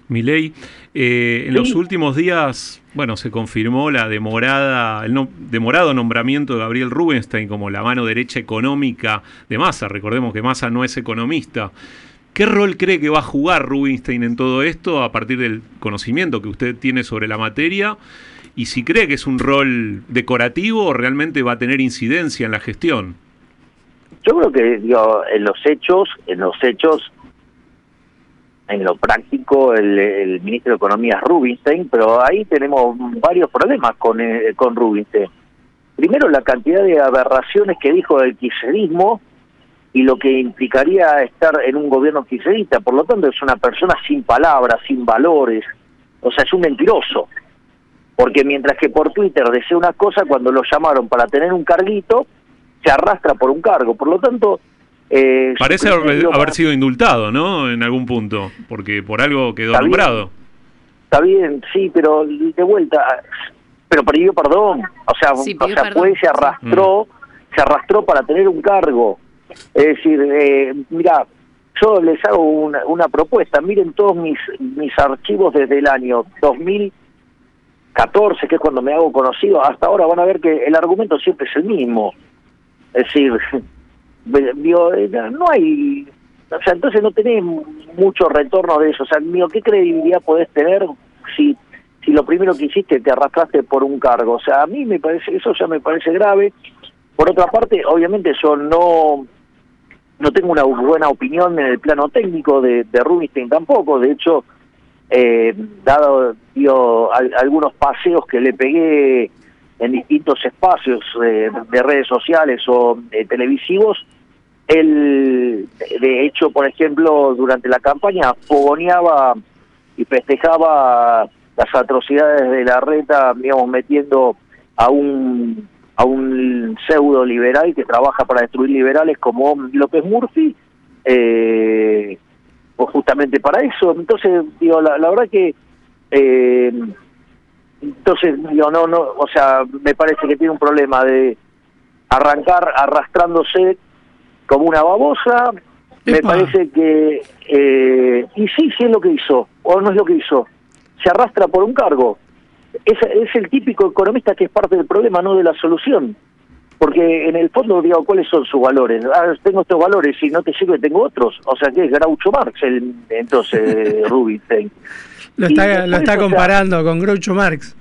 Milei, eh, en los últimos días, bueno, se confirmó la demorada, el demorado nombramiento de Gabriel Rubinstein como la mano derecha económica de Massa. Recordemos que Massa no es economista. ¿Qué rol cree que va a jugar Rubinstein en todo esto a partir del conocimiento que usted tiene sobre la materia? Y si cree que es un rol decorativo o realmente va a tener incidencia en la gestión. Yo creo que digo, en los hechos, en los hechos, en lo práctico, el, ministro de Economía es Rubinstein, pero ahí tenemos varios problemas con, eh, con Rubinstein. Primero, la cantidad de aberraciones que dijo del kirchnerismo y lo que implicaría estar en un gobierno kirchnerista. Por lo tanto, es una persona sin palabras, sin valores, o sea, es un mentiroso porque mientras que por Twitter decía una cosa, cuando lo llamaron para tener un carguito, se arrastra por un cargo. Por lo tanto... Eh, Parece haber, sido indultado, ¿no? En algún punto, porque por algo quedó nombrado. está bien, sí, pero de vuelta, pero pidió perdón. O sea, o sea pues se arrastró, mm. se arrastró para tener un cargo. Es decir, eh, mira, yo les hago una, una propuesta. Miren todos mis, mis archivos desde el año 2000 14, que es cuando me hago conocido, hasta ahora van a ver que el argumento siempre es el mismo. Es decir, eh, no hay, o sea, entonces no tenés mucho retorno de eso. O sea, mío, ¿qué credibilidad podés tener si si lo primero que hiciste te arrastraste por un cargo. O sea, a mí me parece, eso ya me parece grave. Por otra parte, obviamente yo no no tengo una buena opinión en el plano técnico de, de Rubinstein tampoco. De hecho, eh, dado algunos paseos que le pegué en distintos espacios eh, de redes sociales o eh, televisivos, él, de hecho, por ejemplo, durante la campaña fogoneaba y festejaba las atrocidades de la reta, digamos, metiendo a un a un pseudo liberal que trabaja para destruir liberales como López Murphy, eh, pues justamente para eso. Entonces, digo, la, verdad que, eh, entonces, digo, no, no, o sea, me parece que tiene un problema de arrancar arrastrándose como una babosa. Me parece que, eh, y sí, sí es lo que hizo, o no es lo que hizo. Se arrastra por un cargo es, es el típico economista que es parte del problema, no de la solución. Porque en el fondo, digo, ¿cuáles son sus valores? Ah, tengo estos valores, y no te sirve, tengo otros. O sea, que es Groucho Marx, el, entonces, Rubinstein. Lo está, lo está comparando con Groucho Marx.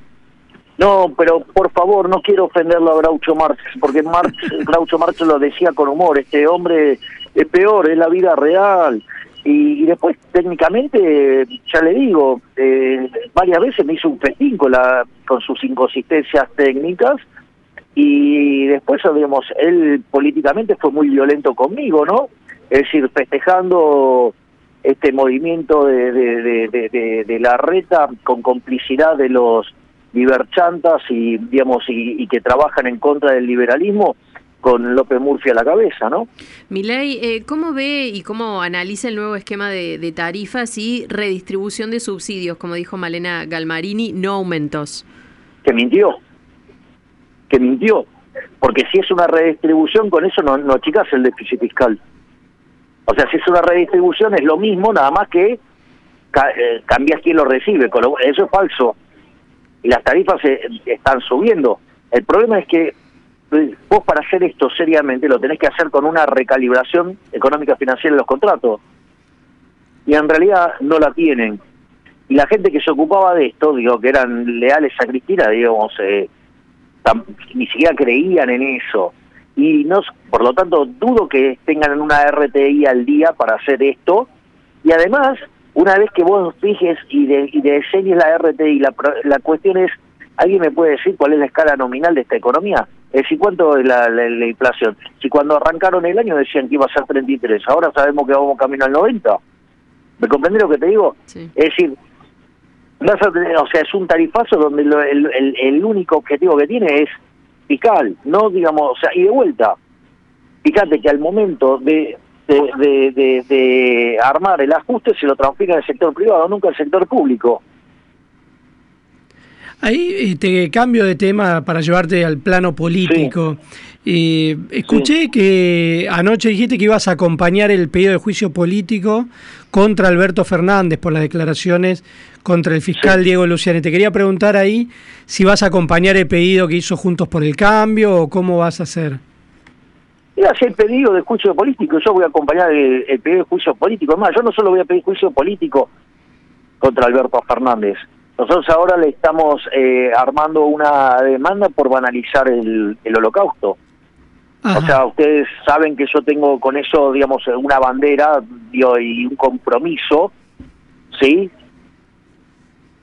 No, pero por favor, no quiero ofenderlo a Groucho Marx, porque Marx, Groucho Marx lo decía con humor, este hombre es peor, es la vida real, y, después, técnicamente, ya le digo, eh, varias veces me hizo un festín con, la, con sus inconsistencias técnicas y después, digamos, él políticamente fue muy violento conmigo, ¿no? Es decir, festejando este movimiento de, de, de, la reta con complicidad de los liberchantas y, digamos, y que trabajan en contra del liberalismo, con López Murphy a la cabeza, ¿no? Milei, eh, ¿cómo ve y cómo analiza el nuevo esquema de, tarifas y redistribución de subsidios, como dijo Malena Galmarini, no aumentos? Que mintió, que mintió, porque si es una redistribución, con eso no, no achicas el déficit fiscal. O sea, si es una redistribución es lo mismo, nada más que eh, cambias quién lo recibe, eso es falso. Y las tarifas se, están subiendo. El problema es que vos para hacer esto seriamente lo tenés que hacer con una recalibración económica financiera de los contratos. Y en realidad no la tienen. Y la gente que se ocupaba de esto, digo, que eran leales a Cristina, digamos, eh, ni siquiera creían en eso. Y no, por lo tanto, dudo que tengan una RTI al día para hacer esto. Y además, una vez que vos fijes y, de, y diseñes la RTI, la, la cuestión es, ¿alguien me puede decir cuál es la escala nominal de esta economía? Es decir, ¿cuánto es la, inflación? Si cuando arrancaron el año decían que iba a ser 33, ahora sabemos que vamos camino al 90. ¿Me comprendés lo que te digo? Es decir, o sea, es un tarifazo donde el, único objetivo que tiene es fiscal, no digamos, o sea, y de vuelta, fíjate que al momento de, de, de, armar el ajuste se lo transfiere al sector privado, nunca al sector público. Ahí te cambio de tema para llevarte al plano político. Eh, escuché que anoche dijiste que ibas a acompañar el pedido de juicio político contra Alberto Fernández por las declaraciones contra el fiscal Diego Luciani. Te quería preguntar ahí si vas a acompañar el pedido que hizo Juntos por el Cambio o cómo vas a hacer. Mira, si el pedido de juicio político, yo voy a acompañar el, el pedido de juicio político. Es más, yo no solo voy a pedir juicio político contra Alberto Fernández, nosotros ahora le estamos eh, armando una demanda por banalizar el, holocausto. O sea, ustedes saben que yo tengo con eso, digamos, una bandera y un compromiso, ¿sí?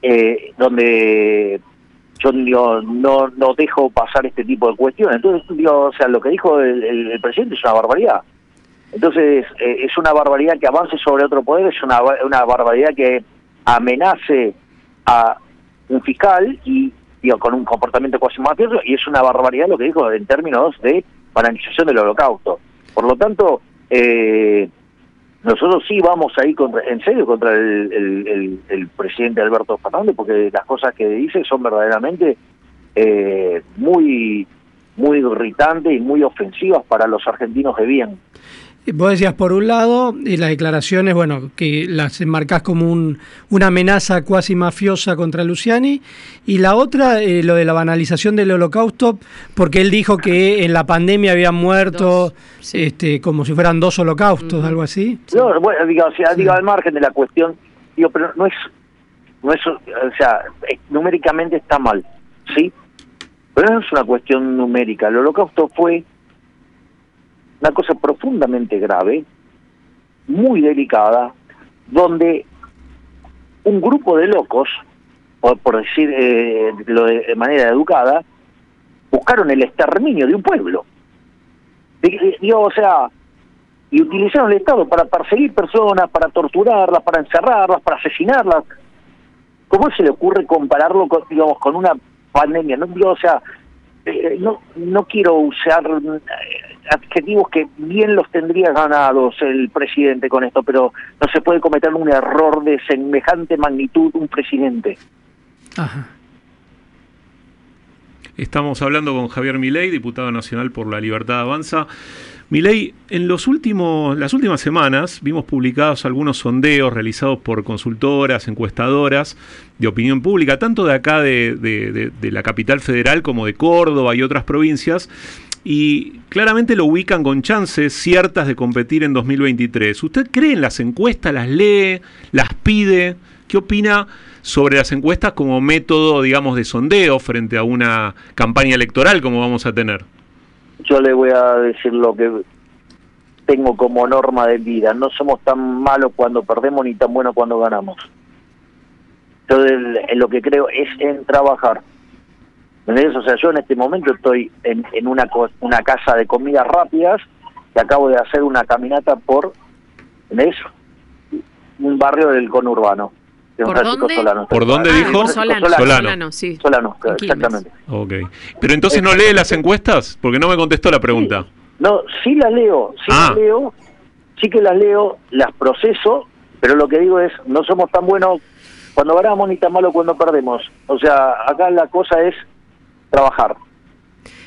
Eh, donde yo no, no dejo pasar este tipo de cuestiones. Entonces, o sea, lo que dijo el, presidente es una barbaridad. Entonces, eh, es una barbaridad que avance sobre otro poder, es una, una barbaridad que amenace a un fiscal y con un comportamiento cuasi mafioso y es una barbaridad lo que dijo en términos de banalización del holocausto. Por lo tanto, eh, nosotros sí vamos ahí contra, en serio contra el, el, presidente Alberto Fernández porque las cosas que dice son verdaderamente eh, muy muy irritantes y muy ofensivas para los argentinos de bien. Vos decías, por un lado, y las declaraciones, bueno, que las enmarcás como un, una amenaza cuasi mafiosa contra Luciani, y la otra, eh, lo de la banalización del holocausto, porque él dijo que en la pandemia habían muerto este, como si fueran dos holocaustos, algo así. No, bueno, digo, o sea, digo, al margen de la cuestión, digo, pero no es, no es, o sea, eh, numéricamente está mal, ¿sí? Pero no es una cuestión numérica. El holocausto fue una cosa profundamente grave, muy delicada, donde un grupo de locos, por, por eh, de, manera educada, buscaron el exterminio de un pueblo. Digo, o sea, y utilizaron el Estado para perseguir personas, para torturarlas, para encerrarlas, para asesinarlas. ¿Cómo se le ocurre compararlo con, digamos, con una pandemia? No, digo, o sea, eh, no, no quiero usar eh, adjetivos que bien los tendría ganados el presidente con esto, pero no se puede cometer un error de semejante magnitud un presidente. Estamos hablando con Javier Milei, diputado nacional por la Libertad Avanza. Milei, en los últimos, las últimas semanas vimos publicados algunos sondeos realizados por consultoras, encuestadoras de opinión pública, tanto de acá de, de- de- de la capital federal como de Córdoba y otras provincias, y claramente lo ubican con chances ciertas de competir en 2023. ¿Usted cree en las encuestas, las lee, las pide? ¿Qué opina sobre las encuestas como método, digamos, de sondeo frente a una campaña electoral como vamos a tener? Yo le voy a decir lo que tengo como norma de vida. No somos tan malos cuando perdemos ni tan buenos cuando ganamos. Yo el- en lo que creo es en trabajar. ¿Entendés? O sea, yo en este momento estoy en, en una, co- una casa de comidas rápidas que acabo de hacer una caminata por ¿entendés? un barrio del conurbano. de ¿Por Francisco dónde? Solano. ¿Por dónde Ah, dijo? Francisco Solano, Solano. Solano, sí. Solano, exactamente. Ok. Pero entonces no lee las encuestas, porque no me contestó la pregunta. No, sí las leo, sí Ah. las leo, sí que las leo, las proceso, pero lo que digo es, no somos tan buenos cuando ganamos ni tan malos cuando perdemos. O sea, acá la cosa es trabajar.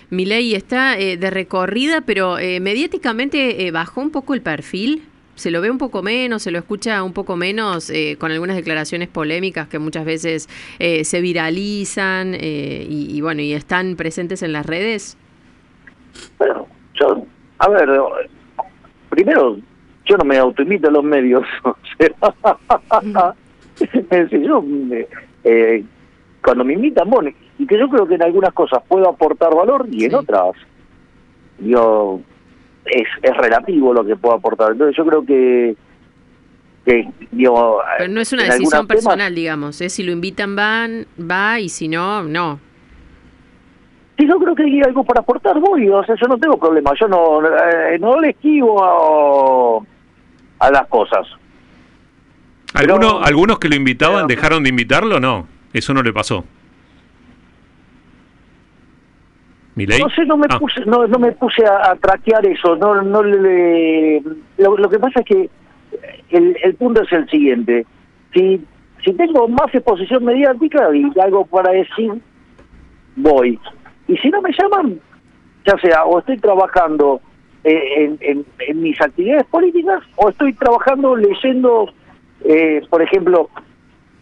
Milei está eh, de recorrida, pero eh, mediáticamente eh, bajó un poco el perfil. Se lo ve un poco menos, se lo escucha un poco menos eh, con algunas declaraciones polémicas que muchas veces eh, se viralizan eh, y, y bueno y están presentes en las redes. Bueno, yo, a ver, primero, yo no me autoimito a los medios. es decir, yo, cuando me invitan, bueno, y que yo creo que en algunas cosas puedo aportar valor y en otras, yo, es, es relativo lo que puedo aportar. Entonces yo creo que, que digo, Pero no es una decisión temas- personal, digamos. ¿eh? Si lo invitan van, va y si no, no. Si yo creo que hay algo para aportar, voy, o sea, yo no tengo problema, yo no, eh, no le esquivo a, a las cosas. ¿Alguno- ¿Algunos que lo invitaban dejaron de invitarlo? No, eso no le pasó. No sé, no me Ah. puse, no, no me puse a, a traquear eso, no, no le, lo, lo que pasa es que el, el punto es el siguiente, si, si tengo más exposición mediática y algo para decir, voy, y si no me llaman, ya sea o estoy trabajando eh, en, en, en mis actividades políticas o estoy trabajando leyendo, eh, por ejemplo,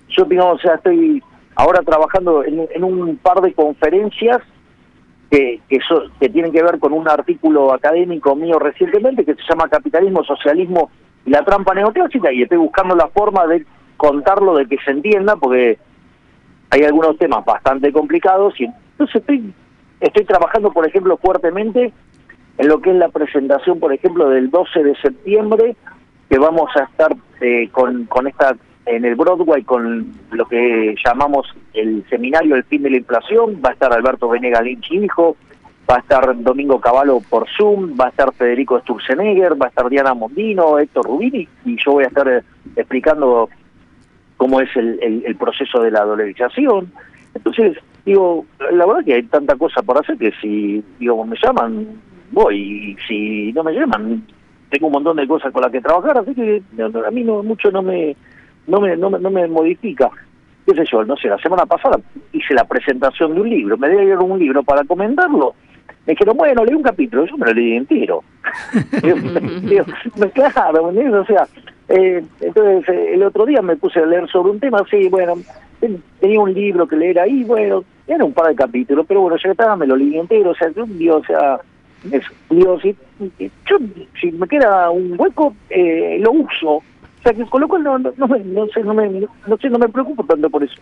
yo digamos, o sea, estoy ahora trabajando en, en un par de conferencias que, que, so- que tienen que ver con un artículo académico mío recientemente que se llama Capitalismo, Socialismo y la trampa neoclásica y estoy buscando la forma de contarlo, de que se entienda, porque hay algunos temas bastante complicados y entonces estoy, estoy trabajando, por ejemplo, fuertemente en lo que es la presentación, por ejemplo, del 12 de septiembre, que vamos a estar eh, con, con esta en el Broadway con lo que llamamos el seminario El fin de la inflación, va a estar Alberto Venegas Lynch hijo, va a estar Domingo Cavallo por Zoom, va a estar Federico Sturzenegger, va a estar Diana Mondino, Héctor Rubini, y yo voy a estar eh, explicando cómo es el, el- el proceso de la dolarización. Entonces, digo, la verdad que hay tanta cosa por hacer que si, digo, me llaman, voy, y si no me llaman, tengo un montón de cosas con las que trabajar, así que a mí no mucho no me, no me, no me, no me modifica. Qué sé yo, no sé, la semana pasada hice la presentación de un libro, me dieron un libro para comentarlo. Me dijeron, bueno, leí un capítulo, yo me lo leí entero. Claro, ¿me entiendes? O sea, eh, entonces eh, el otro día me puse a leer sobre un tema, sí, bueno, ten- tenía un libro que leer ahí, bueno, era un par de capítulos, pero bueno, ya estaba, me lo leí entero, o sea, yo, digo, o sea, es, digo, si, yo, si me queda un hueco, eh, lo uso. Con lo cual no, no, no, me- no sé, no me, no sé, no me preocupo tanto por eso.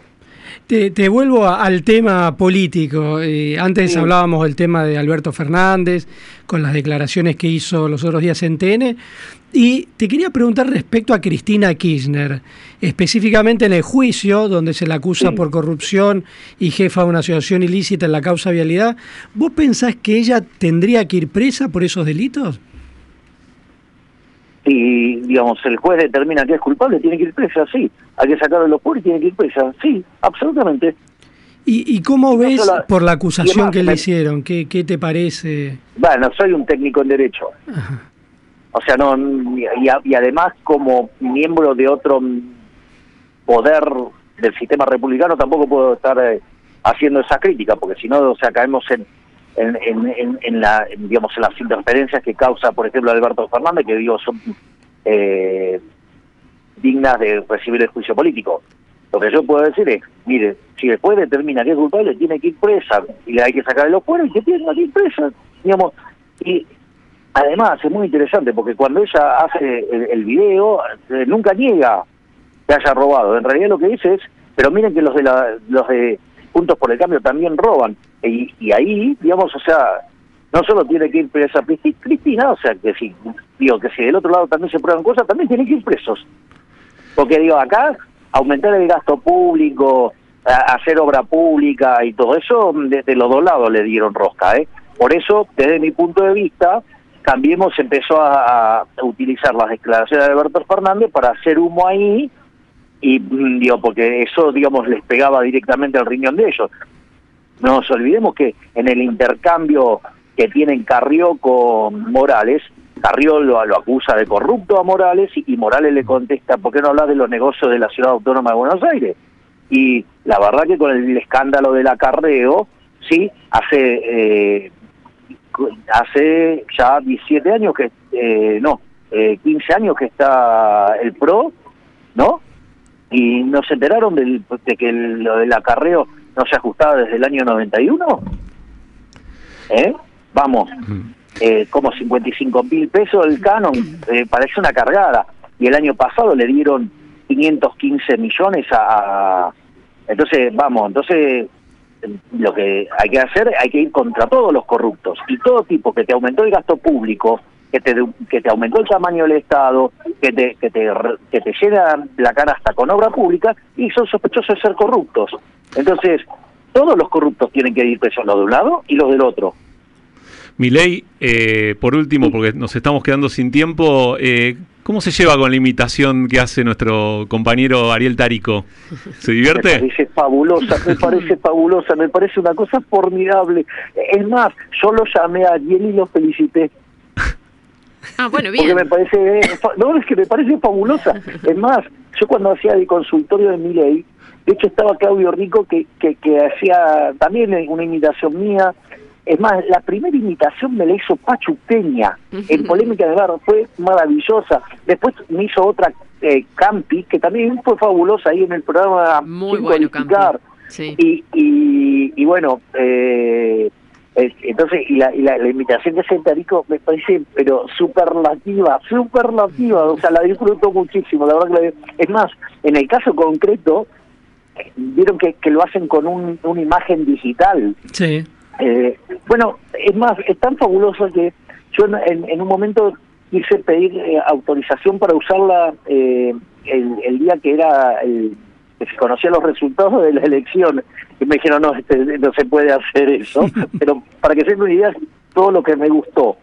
Te, te vuelvo a- al tema político. Eh, antes hablábamos del tema de Alberto Fernández, con las declaraciones que hizo los otros días en TN. Y te quería preguntar respecto a Cristina Kirchner, específicamente en el juicio donde se la acusa por corrupción y jefa de una asociación ilícita en la causa vialidad. ¿Vos pensás que ella tendría que ir presa por esos delitos? Si, digamos, el juez determina que es culpable, tiene que ir presa, sí. Hay que sacarlo de los y tiene que ir presa, sí, absolutamente. ¿Y, y cómo ves solo- por la y acusación además, que le hicieron? ¿Qué, qué te parece? Bueno, soy un técnico en derecho. O sea, no y, y- y además como miembro de otro poder del sistema republicano tampoco puedo estar eh, haciendo esa crítica, porque si no, o sea, caemos en en, la digamos en las interferencias que causa, por ejemplo, Alberto Fernández, que digo son eh, dignas de recibir el juicio político. Lo que yo puedo decir es, mire, si después determina que es culpable, tiene que ir presa y le hay que sacar los cueros y que tiene que ir presa, digamos. Y además es muy interesante porque cuando ella hace el, el video, eh, nunca niega que haya robado. En realidad lo que dice es, pero miren que los de la, los de Juntos por el Cambio también roban. Y, y ahí, digamos, o sea, no solo tiene que ir presa Cristi- Cristina, o sea, que si, digo, que si del otro lado también se prueban cosas, también tienen que ir presos. Porque digo, acá aumentar el gasto público, hacer obra pública y todo eso, desde los dos lados le dieron rosca, ¿eh? Por eso, desde mi punto de vista, Cambiemos empezó a, a utilizar las declaraciones de Alberto Fernández para hacer humo ahí y mm, digo porque eso digamos les pegaba directamente al riñón de ellos. No nos olvidemos que en el intercambio que tienen Carrió con Morales, Carrió lo, lo acusa de corrupto a Morales y, Morales le contesta, ¿por qué no hablas de los negocios de la Ciudad Autónoma de Buenos Aires? Y la verdad que con el escándalo del acarreo, sí, hace, eh, hace ya 17 años que, eh, no, eh, 15 años que está el PRO, ¿no? Y no se enteraron del, de que el- lo del acarreo no se ajustaba desde el año 91. ¿Eh? Vamos, eh, como 55 mil pesos el canon, eh, parece una cargada. Y el año pasado le dieron 515 millones a... a- entonces, vamos, entonces lo que hay que hacer, hay que ir contra todos los corruptos y todo tipo que te aumentó el gasto público, que te que te aumentó el tamaño del Estado, que te que te que te llena la cara hasta con obra pública y son sospechosos de ser corruptos. Entonces, todos los corruptos tienen que ir presos, los de un lado y los del otro. Milei, eh, por último, porque nos estamos quedando sin tiempo, eh, ¿cómo se lleva con la imitación que hace nuestro compañero Ariel Tarico? ¿Se Me divierte? parece fabulosa, me parece fabulosa, me parece una cosa formidable. Es más, yo lo llamé a Ariel y lo felicité. Ah, bueno, Porque bien. me parece, eh, no, es que me parece fabulosa. Es más, yo cuando hacía el consultorio de Miley, de hecho estaba Claudio Rico que, que, que hacía también una imitación mía. Es más, la primera imitación me la hizo Pachu Peña, en Polémica de Bar, fue maravillosa. Después me hizo otra eh, Campi, que también fue fabulosa ahí en el programa Muy bueno. Sí. Y, y, y bueno, eh, eh, entonces, y la, y la, la invitación que hace Tarico me parece, pero superlativa, superlativa, o sea, la disfruto muchísimo, la verdad que la- es más, en el caso concreto, vieron que, que lo hacen con un, una imagen digital. Sí. Eh, bueno, es más, es tan fabuloso que yo en, en- en un momento quise pedir eh, autorización para usarla eh, el, el día que era el que se conocían los resultados de la elección y me dijeron no este, no se puede hacer eso pero para que se den una idea todo lo que me gustó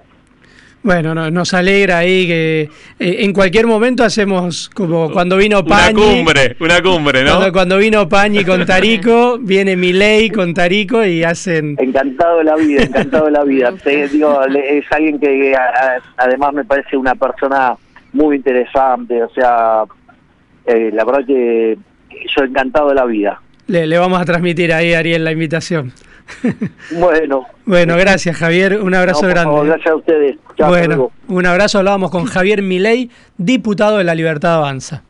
Bueno, no- nos alegra ahí que eh, en cualquier momento hacemos como cuando vino Una Pañi. cumbre, una cumbre, ¿no? Cuando, cuando vino Pañi con Tarico, viene Milei con Tarico y hacen... encantado de la vida encantado de la vida Te digo es alguien que a- a- además me parece una persona muy interesante o sea eh, la verdad que yo encantado de la vida Le, le vamos a transmitir ahí a Ariel la invitación. bueno Bueno, gracias Javier, un abrazo No, grande. favor, gracias a ustedes Chao, bueno, luego. un abrazo, hablábamos con Javier Milei, diputado de la Libertad Avanza.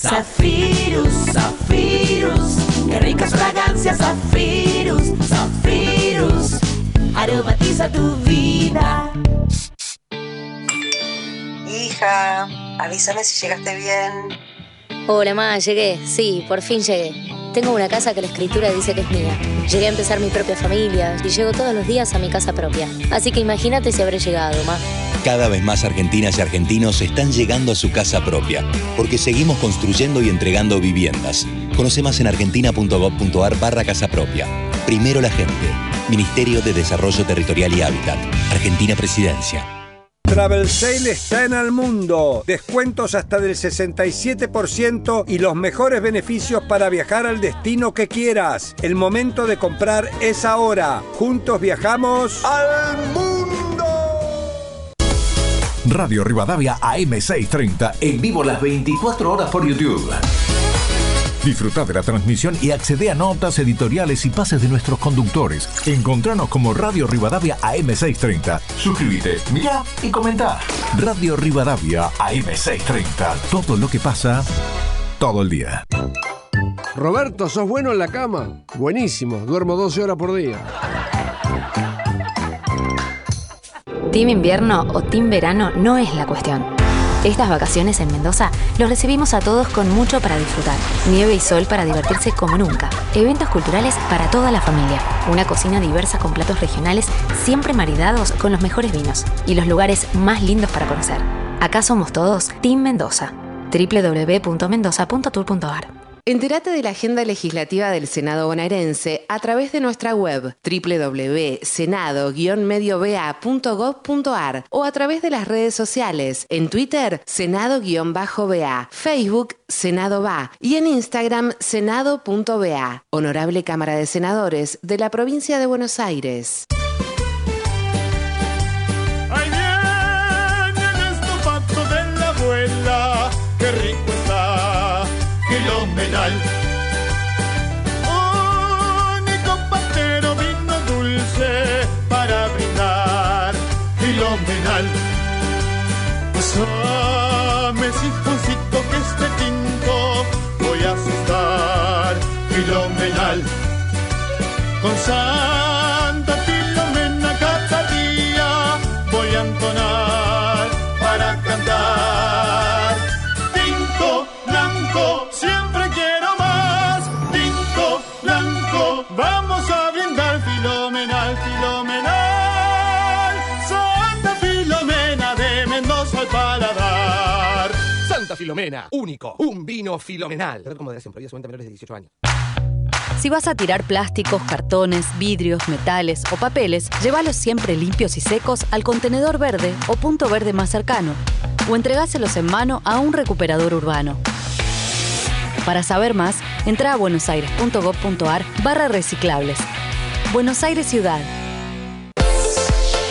Zafirus, Zafirus, qué ricas fragancias, Zafirus, Zafirus, aromatiza tu vida. Hija. Avísame si llegaste bien. Hola, ma, llegué. Sí, por fin llegué. Tengo una casa que la escritura dice que es mía. Llegué a empezar mi propia familia y llego todos los días a mi casa propia. Así que imagínate si habré llegado, ma. Cada vez más argentinas y argentinos están llegando a su casa propia, porque seguimos construyendo y entregando viviendas. Conoce más en argentina.gov.ar barra casa propia. Primero la gente. Ministerio de Desarrollo Territorial y Hábitat. Argentina Presidencia. Travel Sale está en el mundo. Descuentos hasta del 67% y los mejores beneficios para viajar al destino que quieras. El momento de comprar es ahora. Juntos viajamos al mundo. Radio Rivadavia AM630 en vivo las 24 horas por YouTube. Disfruta de la transmisión y accede a notas editoriales y pases de nuestros conductores. Encontranos como Radio Rivadavia AM630. Suscríbete, mira y comenta. Radio Rivadavia AM630. Todo lo que pasa todo el día. Roberto, ¿sos bueno en la cama? Buenísimo, duermo 12 horas por día. Team invierno o team verano no es la cuestión. Estas vacaciones en Mendoza los recibimos a todos con mucho para disfrutar. Nieve y sol para divertirse como nunca. Eventos culturales para toda la familia. Una cocina diversa con platos regionales siempre maridados con los mejores vinos. Y los lugares más lindos para conocer. Acá somos todos Team Mendoza. www.mendoza.tour.ar Entérate de la agenda legislativa del Senado bonaerense a través de nuestra web www.senado-medioba.gov.ar o a través de las redes sociales, en Twitter, Senado-BA, Facebook, Senado va y en Instagram, senado.ba. Honorable Cámara de Senadores de la Provincia de Buenos Aires. Filomenal. Con Santa Filomena cada día voy a entonar para cantar. Tinto blanco, siempre quiero más. Tinto blanco, vamos a brindar filomenal, filomenal. Santa Filomena de Mendoza al paladar. Santa Filomena, único, un vino filomenal. Como de siempre, menores de 18 años. Si vas a tirar plásticos, cartones, vidrios, metales o papeles, llévalos siempre limpios y secos al contenedor verde o punto verde más cercano, o entregáselos en mano a un recuperador urbano. Para saber más, entra a buenosaires.gov.ar barra reciclables. Buenos Aires Ciudad.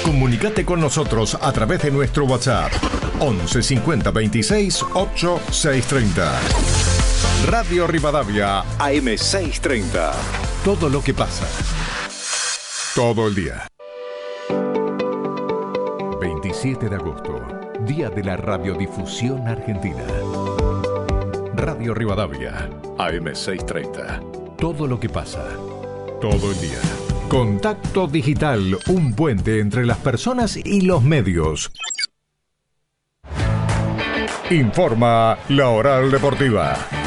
Comunicate con nosotros a través de nuestro WhatsApp 11 50 26 8 630. Radio Rivadavia AM630. Todo lo que pasa. Todo el día. 27 de agosto, Día de la Radiodifusión Argentina. Radio Rivadavia AM630. Todo lo que pasa. Todo el día. Contacto Digital, un puente entre las personas y los medios. Informa la Oral Deportiva.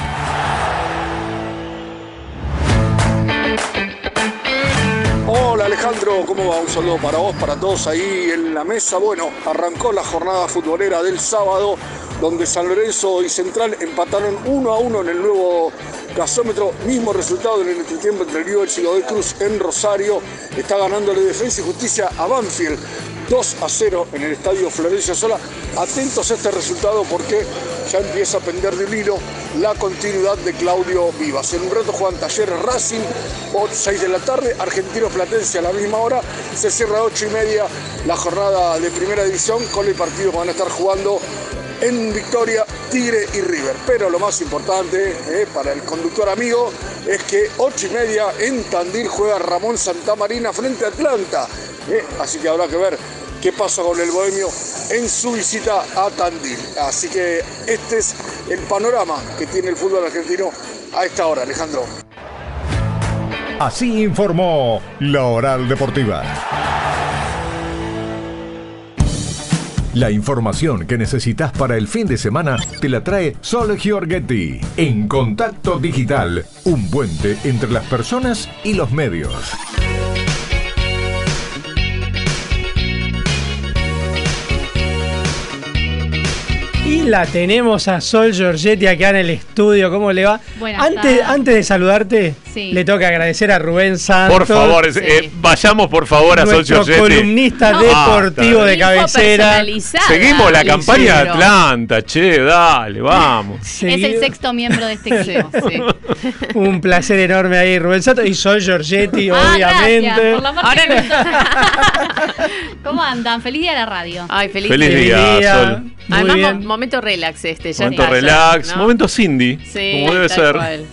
Alejandro, ¿cómo va? Un saludo para vos, para todos ahí en la mesa. Bueno, arrancó la jornada futbolera del sábado, donde San Lorenzo y Central empataron uno a uno en el nuevo gasómetro. Mismo resultado en el entretiempo entre Newell's y Godoy Cruz en Rosario. Está ganándole Defensa y Justicia a Banfield 2 a 0 en el estadio Florencio Sola. Atentos a este resultado porque ya empieza a pender del hilo la continuidad de Claudio Vivas. En un rato juegan Talleres Racing, 6 de la tarde, Argentino Platense a la misma hora. Se cierra a 8 y media la jornada de primera división con el partido que van a estar jugando en Victoria, Tigre y River. Pero lo más importante eh, para el conductor amigo es que 8 y media en Tandil juega Ramón Santamarina frente a Atlanta. eh, así que habrá que ver qué pasa con el bohemio en su visita a Tandil. Así que este es el panorama que tiene el fútbol argentino a esta hora, Alejandro. Así informó la Oral Deportiva. La información que necesitas para el fin de semana te la trae Sol Giorgetti en Contacto Digital, un puente entre las personas y los medios. Y la tenemos a Sol Giorgetti acá en el estudio. ¿Cómo le va? Buenas antes, tardes. antes de saludarte, Sí. le tengo que agradecer a Rubén Santos. Por favor, es- eh, vayamos por favor a Sol nuestro Giorgetti. columnista No. deportivo de cabecera. Seguimos la campaña de Atlanta, che, dale, vamos. Es el sexto miembro de este equipo. Un placer enorme ahí, Rubén Santos. Y Sol Giorgetti, Ah, obviamente. gracias, por la parte ¿Cómo andan? Feliz día de la radio. Ay, feliz, Feliz día, Sol. Muy Además, bien. mo- momento relax este. Ya Momento relax, ¿no? momento Cindy, Sí, como debe ser. cual,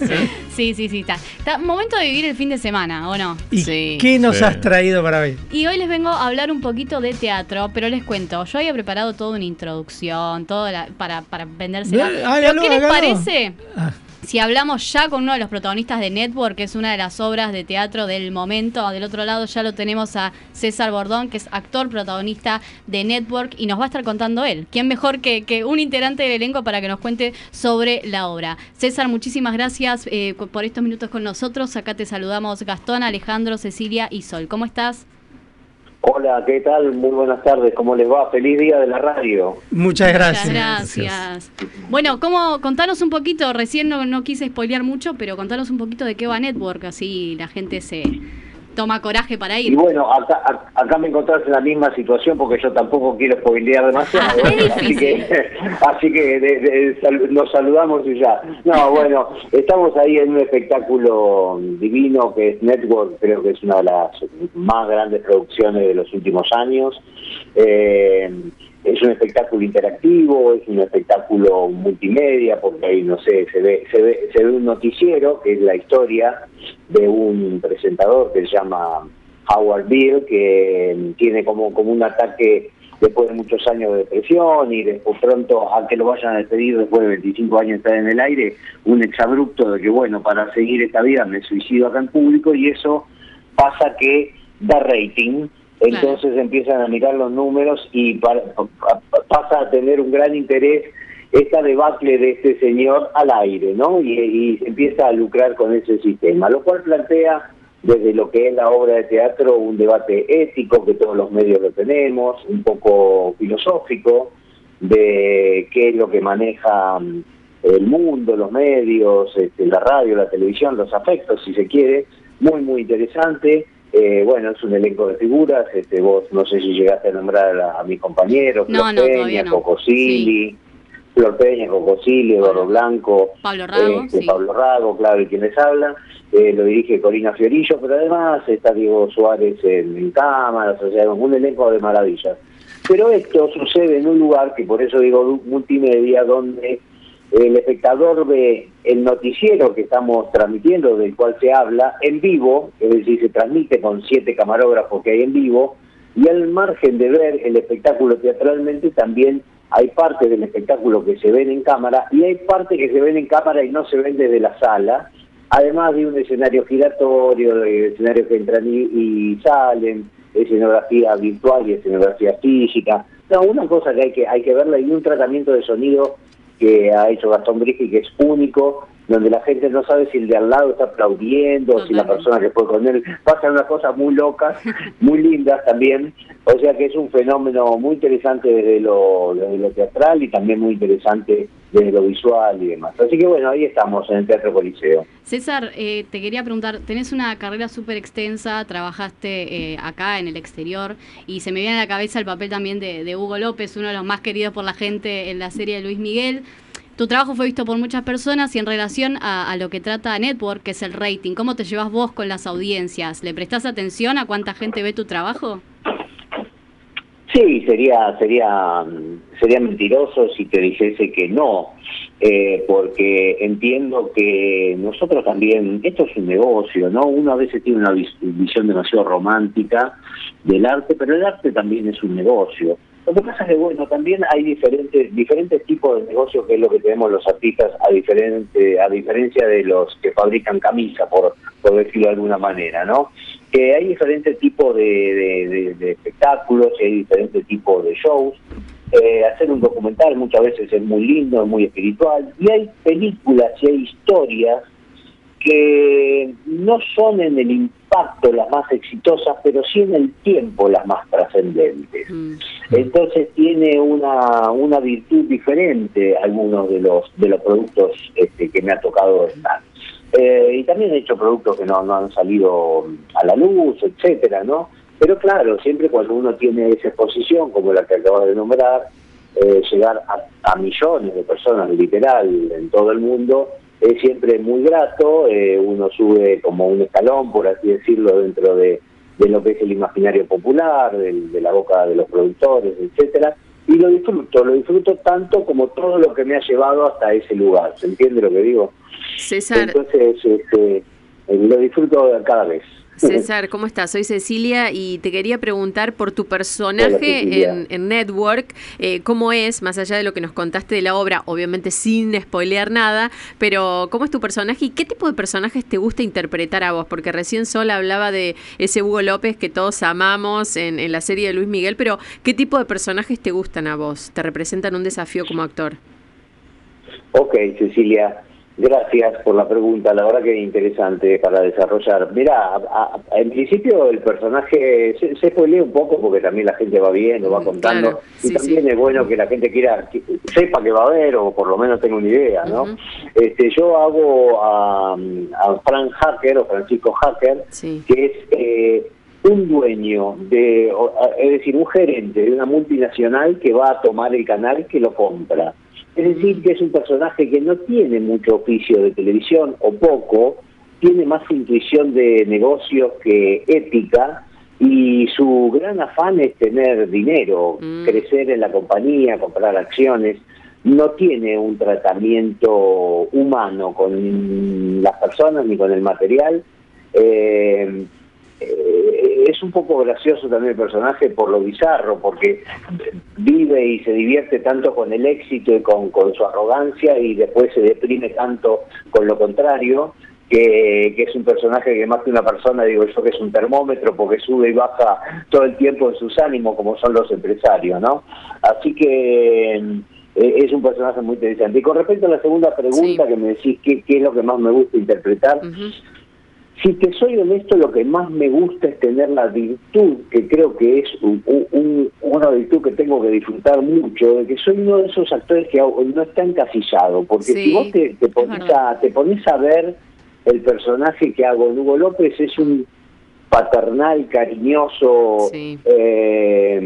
sí. Sí, sí, sí, está. Está momento de vivir el fin de semana, ¿o no? ¿Y qué nos Sí. has traído para hoy? Y hoy les vengo a hablar un poquito de teatro, pero les cuento, yo había preparado toda una introducción, todo la- para, para vendérsela. Pero ¿qué les parece? Ah. Si hablamos ya con uno de los protagonistas de Network, que es una de las obras de teatro del momento, del otro lado ya lo tenemos a César Bordón, que es actor protagonista de Network, y nos va a estar contando él. ¿Quién mejor que, un integrante del elenco para que nos cuente sobre la obra? César, muchísimas gracias eh, por estos minutos con nosotros. Acá te saludamos Gastón, Alejandro, Cecilia y Sol. ¿Cómo estás? Hola, ¿qué tal? Muy buenas tardes, ¿cómo les va? Feliz día de la radio. Muchas gracias. Muchas gracias. Bueno, ¿cómo, contanos un poquito, recién no, no quise spoilear mucho, pero contanos un poquito de qué va Network, así la gente se toma coraje para ir. Y bueno, acá, ac- acá me encontrás en la misma situación porque yo tampoco quiero spoilear demasiado. así que, así que de- de- sal- nos saludamos y ya. No, bueno, estamos ahí en un espectáculo divino que es Network, creo que es una de las más grandes producciones de los últimos años. Eh, es un espectáculo interactivo, es un espectáculo multimedia, porque ahí, no sé, se ve, se ve, se ve un noticiero, que es la historia de un presentador que se llama Howard Bill, que tiene como, como un ataque después de muchos años de depresión y después pronto a que lo vayan a despedir después de 25 años de estar en el aire, un exabrupto de que bueno, para seguir esta vida me suicido acá en público y eso pasa que da rating, entonces empiezan a mirar los números y pa- pa- pasa a tener un gran interés esta debacle de este señor al aire, ¿no? Y, y empieza a lucrar con ese sistema, lo cual plantea desde lo que es la obra de teatro un debate ético que todos los medios lo tenemos, un poco filosófico de qué es lo que maneja mm, el mundo, los medios, este, la radio, la televisión, los afectos, si se quiere, muy muy interesante. Eh, bueno, es un elenco de figuras. Este, vos no sé si llegaste a nombrar a, a mis compañeros, No, Flor no, Peña, no. Coco Silly, Flor Peña, Coco Silly, Eduardo Blanco, Pablo Rago, este, sí. Pablo Rago, claro, y quien les habla. Eh, lo dirige Corina Fiorillo, pero además está Diego Suárez en, en cámaras, o sea, un elenco de maravillas. Pero esto sucede en un lugar que por eso digo multimedia, donde el espectador ve el noticiero que estamos transmitiendo, del cual se habla, en vivo, es decir, se transmite con siete camarógrafos que hay en vivo, y al margen de ver el espectáculo teatralmente, también hay partes del espectáculo que se ven en cámara, y hay partes que se ven en cámara y no se ven desde la sala, además de un escenario giratorio, de escenarios que entran y, y salen, escenografía virtual y escenografía física. No, una cosa que hay que hay que verla y un tratamiento de sonido que ha hecho Gastón Brigi que es único, donde la gente no sabe si el de al lado está aplaudiendo, si la persona que fue con él, pasan unas cosas muy locas, muy lindas también, o sea que es un fenómeno muy interesante desde lo, desde lo teatral y también muy interesante desde lo visual y demás. Así que bueno, ahí estamos en el Teatro Coliseo. César, eh, te quería preguntar, tenés una carrera súper extensa, trabajaste eh, acá en el exterior y se me viene a la cabeza el papel también de, Hugo López, uno de los más queridos por la gente en la serie de Luis Miguel. Tu trabajo fue visto por muchas personas y en relación a, a lo que trata Network, que es el rating, ¿cómo te llevas vos con las audiencias? ¿Le prestás atención a cuánta gente ve tu trabajo? Sí, sería sería sería mentiroso si te dijese que no, eh, porque entiendo que nosotros también, esto es un negocio, ¿no? Uno a veces tiene una vis- visión demasiado romántica del arte, pero el arte también es un negocio. Lo que pasa es que, bueno, también hay diferentes diferentes tipos de negocios que es lo que tenemos los artistas, a, diferente, a diferencia de los que fabrican camisa, por, por decirlo de alguna manera, ¿no? Que hay diferentes tipos de, de- de- espectáculos, y hay diferentes tipos de shows. Eh, hacer un documental muchas veces es muy lindo, es muy espiritual, y hay películas y hay historias que no son en el impacto las más exitosas, pero sí en el tiempo las más trascendentes. Entonces tiene una, una virtud diferente algunos de los de los productos este, que me ha tocado estar. Eh, y también he hecho productos que no, no han salido a la luz, etcétera, ¿no? Pero claro, siempre cuando uno tiene esa exposición, como la que acabo de nombrar, eh, llegar a, millones de personas, literal, en todo el mundo, es siempre muy grato, eh, uno sube como un escalón, por así decirlo, dentro de, de lo que es el imaginario popular, de, la boca de los productores, etcétera, y lo disfruto, lo disfruto tanto como todo lo que me ha llevado hasta ese lugar, ¿se entiende lo que digo? César, Entonces, este, eh, lo disfruto cada vez. César, ¿cómo estás? Soy Cecilia y te quería preguntar por tu personaje en, en Network, eh, cómo es, más allá de lo que nos contaste de la obra, obviamente sin spoilear nada, pero ¿cómo es tu personaje y qué tipo de personajes te gusta interpretar a vos? Porque recién Sol hablaba de ese Hugo López que todos amamos en, en la serie de Luis Miguel, pero ¿qué tipo de personajes te gustan a vos? ¿Te representan un desafío como actor? Ok, Cecilia, gracias por la pregunta, la verdad que es interesante para desarrollar. Mira, en principio el personaje se, se spoilea un poco porque también la gente va viendo, va contando, claro, y sí, también es bueno que la gente quiera, que sepa que va a haber o por lo menos tenga una idea, ¿no? este, yo hago a, a Frank Hacker o Francisco Hacker, que es... Eh, un dueño de, es decir, un gerente de una multinacional que va a tomar el canal que lo compra. Es decir, que es un personaje que no tiene mucho oficio de televisión o poco, tiene más intuición de negocios que ética y su gran afán es tener dinero, crecer en la compañía, comprar acciones. No tiene un tratamiento humano con las personas ni con el material. Eh, eh, es un poco gracioso también el personaje por lo bizarro, porque vive y se divierte tanto con el éxito y con, con su arrogancia y después se deprime tanto con lo contrario, que, que es un personaje que más que una persona, digo yo que es un termómetro porque sube y baja todo el tiempo en sus ánimos como son los empresarios, ¿no? Así que eh, es un personaje muy interesante. Y con respecto a la segunda pregunta que me decís, ¿qué, qué es lo que más me gusta interpretar? Si te soy honesto, lo que más me gusta es tener la virtud, que creo que es un- un- una virtud que tengo que disfrutar mucho, de que soy uno de esos actores que no está encasillado, porque Sí, si vos te, te pones a, te pones a ver el personaje que hago en Hugo López, es un paternal, cariñoso, eh,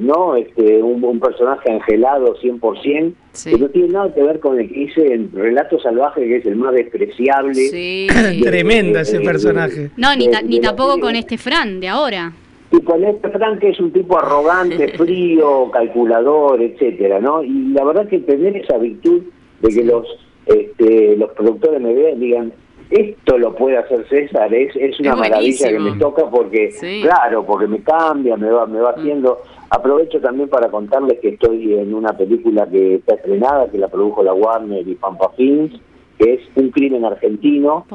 ¿no? Este, un, un personaje angelado 100%, que no tiene nada que ver con el que hice en Relato Salvaje, que es el más despreciable. de- Tremenda ese de- personaje. No, ni, de- ta- ni tampoco con este Fran de ahora. Y con este Frank que es un tipo arrogante, frío, calculador, etcétera, ¿no? Y la verdad que tener esa virtud de que los este, los productores me vean y digan esto lo puede hacer César es, es una Es maravilla que me toca porque Sí. claro porque me cambia me va me va haciendo. Aprovecho también para contarles que estoy en una película que está estrenada que la produjo la Warner y Pampa Films que es un crimen argentino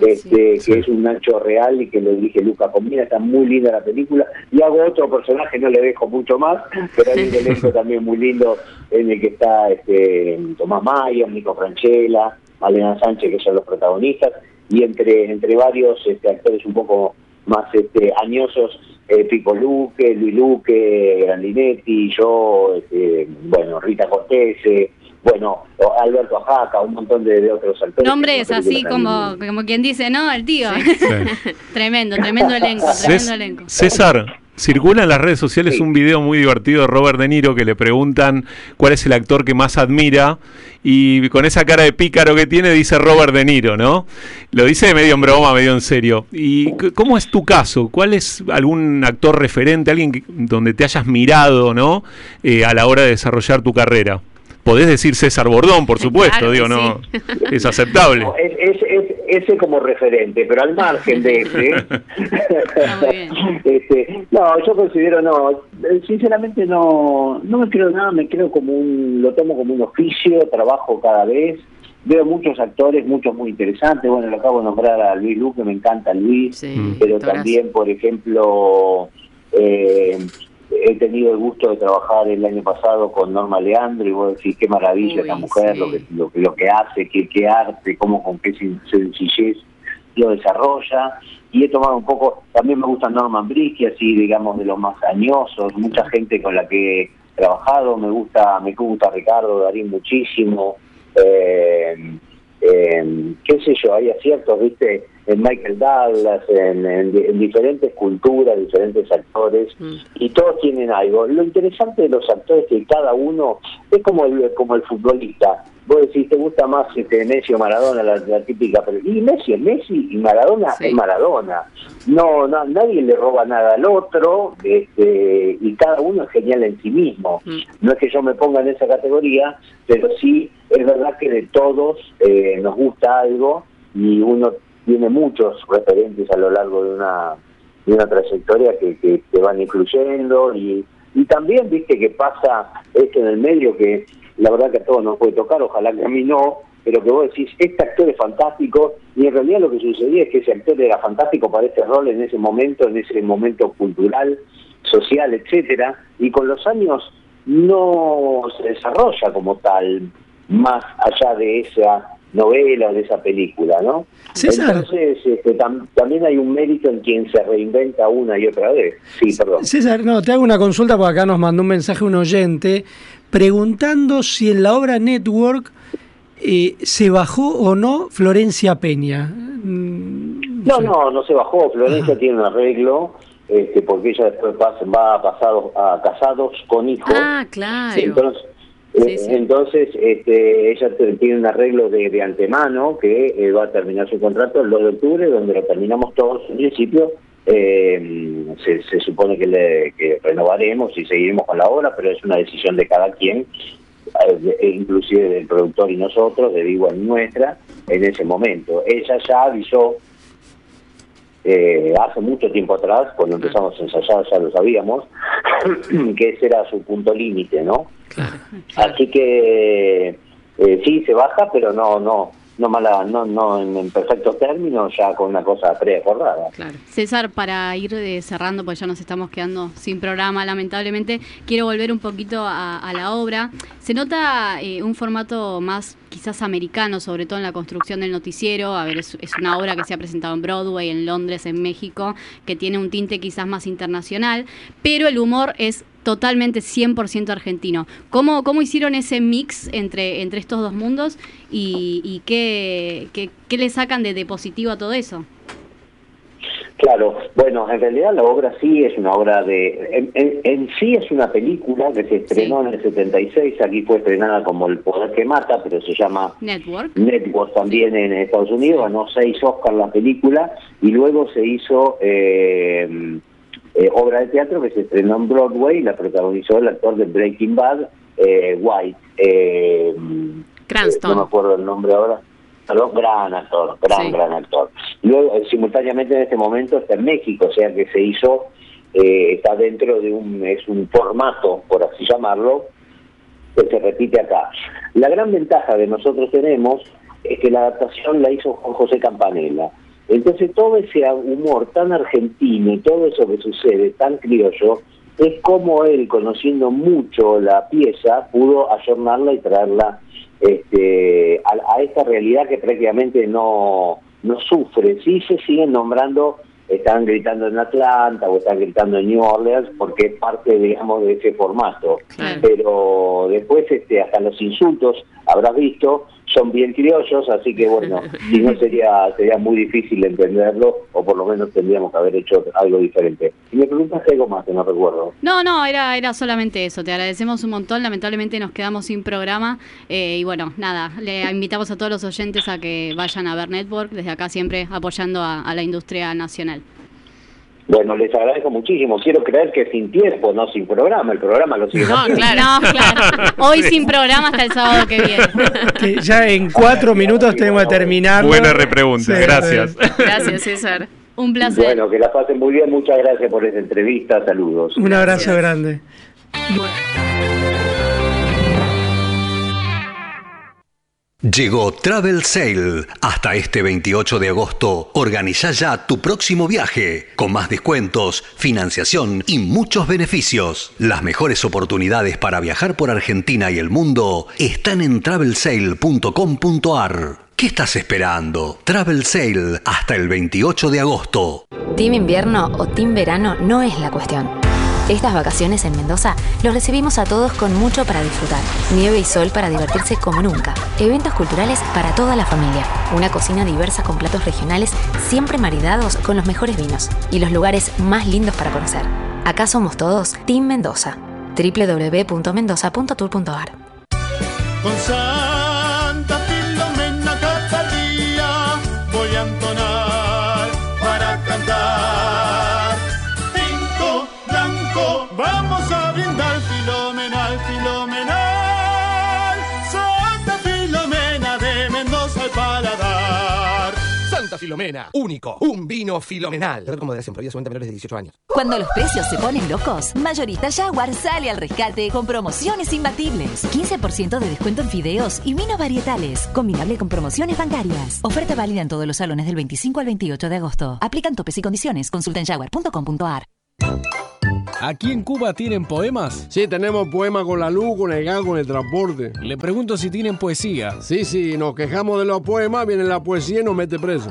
este, que es un Nacho real y que lo dirige Luca Comina, está muy linda la película, y hago otro personaje, no le dejo mucho más, pero hay un elenco también muy lindo en el que está este, Tomás Mayo, Nico Franchella, Malena Sánchez, que son los protagonistas, y entre, entre varios este, actores un poco más este, añosos, eh, Pico Luque, Luis Luque, Grandinetti, yo, este, bueno, Rita Cortés, eh, bueno, Alberto Ajaca, un montón de, de otros actores. Nombres así como, como quien dice, ¿no? El tío. tremendo, tremendo elenco, tremendo elenco. César, circula en las redes sociales un video muy divertido de Robert De Niro que le preguntan cuál es el actor que más admira y con esa cara de pícaro que tiene dice Robert De Niro, ¿no? Lo dice medio en broma, medio en serio. ¿Y cómo es tu caso? ¿Cuál es algún actor referente, alguien que- donde te hayas mirado, ¿no? Eh, a la hora de desarrollar tu carrera. Podés decir César Bordón, por supuesto, Claro, digo, no, es aceptable. No, es, es- es- ese como referente, pero al margen de ese. este, no, yo considero no, eh, sinceramente no, no me creo nada, me creo como un, lo tomo como un oficio, trabajo cada vez. Veo muchos actores, muchos muy interesantes. Bueno, lo acabo de nombrar a Luis Luque, me encanta Luis, pero actorazo. también, por ejemplo, eh, he tenido el gusto de trabajar el año pasado con Norma Leandro y vos decís qué maravilla esa mujer, lo, que, lo, que, lo que hace, qué, qué arte, cómo con qué sencillez lo desarrolla. Y he tomado un poco, también me gusta Norman Brisky, así digamos de los más añosos, mucha gente con la que he trabajado, me gusta, me gusta Ricardo Darín muchísimo, eh, eh, qué sé yo, hay aciertos, viste, en Michael Douglas, en, diferentes culturas, diferentes actores, mm. y todos tienen algo. Lo interesante de los actores es que cada uno es como el, como el futbolista. Vos decís, ¿te gusta más este, Messi o Maradona, la, típica? Pero, y Messi es Messi y Maradona es Maradona. No, no, nadie le roba nada al otro este, y cada uno es genial en sí mismo. Mm. No es que yo me ponga en esa categoría, pero sí es verdad que de todos eh, nos gusta algo y uno tiene muchos referentes a lo largo de una, de una trayectoria que, que, van incluyendo y, y también viste que pasa esto en el medio que la verdad que a todos nos puede tocar, ojalá que a mí no, pero que vos decís, este actor es fantástico, y en realidad lo que sucedía es que ese actor era fantástico para ese rol en ese momento, en ese momento cultural, social, etcétera, y con los años no se desarrolla como tal, más allá de esa novela o de esa película, ¿no? Entonces, este, también hay un mérito en quien se reinventa una y otra vez. Sí, perdón. César, no, te hago una consulta porque acá nos mandó un mensaje un oyente preguntando si en la obra Network eh, se bajó o no Florencia Peña. Mm, no, no, no, se bajó. Florencia tiene un arreglo. Este, porque ella después va a pasado a casados con hijos. Ah, claro. entonces, entonces, este, ella tiene un arreglo de, antemano que eh, va a terminar su contrato el 2 de octubre, donde lo terminamos todos en principio. Eh, se, supone que, le, renovaremos y seguiremos con la obra, pero es una decisión de cada quien, eh, inclusive del productor y nosotros, de en nuestra, en ese momento. Ella ya avisó hace mucho tiempo atrás, cuando empezamos a ensayar ya lo sabíamos, que ese era su punto límite, ¿no? Así que eh, sí, se baja, pero no, no, no mala, no, no en, perfecto término, ya con una cosa preacordada. Claro. César, para ir eh, cerrando, porque ya nos estamos quedando sin programa, lamentablemente, quiero volver un poquito a, la obra. Se nota eh, un formato más quizás americano, sobre todo en la construcción del noticiero. A ver, es, una obra que se ha presentado en Broadway, en Londres, en México, que tiene un tinte quizás más internacional, pero el humor es totalmente 100% argentino. ¿Cómo, ¿Cómo hicieron ese mix entre, entre estos dos mundos y, qué, qué, le sacan de, positivo a todo eso? Claro, bueno, en realidad la obra sí es una obra de... En, sí es una película que se estrenó en el 76, aquí fue estrenada como El Poder que Mata, pero se llama Network. Network también en Estados Unidos, ganó seis Oscars la película y luego se hizo... Eh, eh, obra de teatro que se estrenó en Broadway, la protagonizó el actor de Breaking Bad, eh, White. Eh, Cranston. no me acuerdo el nombre ahora. Pero gran actor, gran, gran actor. Luego, simultáneamente en este momento está en México, o sea que se hizo, está dentro de un, es un formato, por así llamarlo, que se repite acá. La gran ventaja que nosotros tenemos es que la adaptación la hizo José Campanella. Entonces todo ese humor tan argentino y todo eso que sucede tan criollo, es como él, conociendo mucho la pieza, pudo ayornarla y traerla este, a, esta realidad que prácticamente no, no sufre. Sí se siguen nombrando, están gritando en Atlanta o están gritando en New Orleans porque es parte, digamos, de ese formato. Pero después este, hasta los insultos, habrás visto, son bien criollos, así que bueno, si no sería sería muy difícil entenderlo, o por lo menos tendríamos que haber hecho algo diferente. Y me preguntaste algo más que no recuerdo. No, no, era, era solamente eso, te agradecemos un montón, lamentablemente nos quedamos sin programa, eh, y bueno, nada, le invitamos a todos los oyentes a que vayan a ver Network, desde acá siempre apoyando a la industria nacional. Bueno, les agradezco muchísimo. Quiero creer que sin tiempo, no sin programa. El programa lo sigue. No, claro, no, claro. Hoy sin programa hasta el sábado que viene. ya en cuatro minutos tenemos que terminar. Buena repregunta, gracias. Gracias, César. Un placer. Bueno, que la pasen muy bien. Muchas gracias por esta entrevista. Saludos. Un abrazo grande. Llegó Travel Sale. Hasta este 28 de agosto, organiza ya tu próximo viaje, con más descuentos, financiación y muchos beneficios. Las mejores oportunidades para viajar por Argentina y el mundo están en travelsale.com.ar. ¿Qué estás esperando? Travel Sale hasta el 28 de agosto. Team invierno o team verano no es la cuestión. Estas vacaciones en Mendoza los recibimos a todos con mucho para disfrutar. Nieve y sol para divertirse como nunca. Eventos culturales para toda la familia. Una cocina diversa con platos regionales siempre maridados con los mejores vinos. Y los lugares más lindos para conocer. Acá somos todos Team Mendoza. www.mendoza.tour.ar Filomena, único, un vino filomenal. Red con moderación, prohibida solamente a menores de 18 años. Cuando los precios se ponen locos, Mayorista Jaguar sale al rescate con promociones imbatibles. 15% de descuento en fideos y vinos varietales, combinable con promociones bancarias. Oferta válida en todos los salones del 25 al 28 de agosto. Aplican topes y condiciones. Consulta en jaguar.com.ar. ¿Aquí en Cuba tienen poemas? Sí, tenemos poemas con la luz, con el gas, con el transporte. Le pregunto si tienen poesía. Sí, sí, nos quejamos de los poemas, viene la poesía y nos mete preso.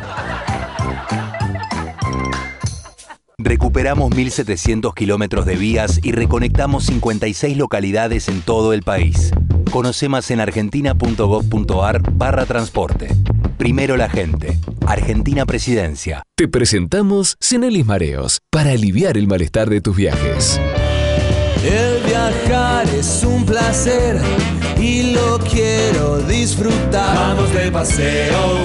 Recuperamos 1.700 kilómetros de vías y reconectamos 56 localidades en todo el país. Conoce más en argentina.gov.ar barra transporte. Primero la gente. Argentina Presidencia. Te presentamos Cenelis Mareos para aliviar el malestar de tus viajes. El viajar es un placer y lo quiero disfrutar. Vamos de paseo.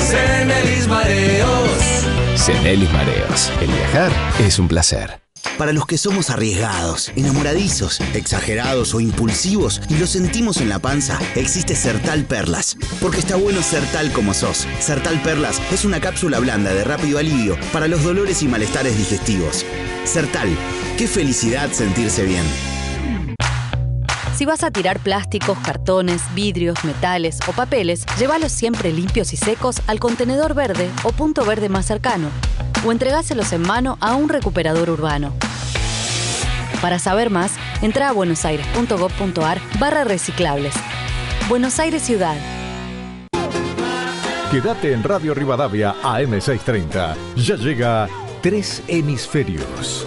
Cenelis Mareos. Mareos. El viajar es un placer. Para los que somos arriesgados, enamoradizos, exagerados o impulsivos y lo sentimos en la panza, existe Sertal Perlas. Porque está bueno ser tal como sos. Sertal Perlas es una cápsula blanda de rápido alivio para los dolores y malestares digestivos. Sertal, qué felicidad sentirse bien. Si vas a tirar plásticos, cartones, vidrios, metales o papeles, llévalos siempre limpios y secos al contenedor verde o punto verde más cercano, o entregáselos en mano a un recuperador urbano. Para saber más, entra a buenosaires.gov.ar barra reciclables. Buenos Aires Ciudad. Quédate en Radio Rivadavia AM630. Ya llega Tres Hemisferios.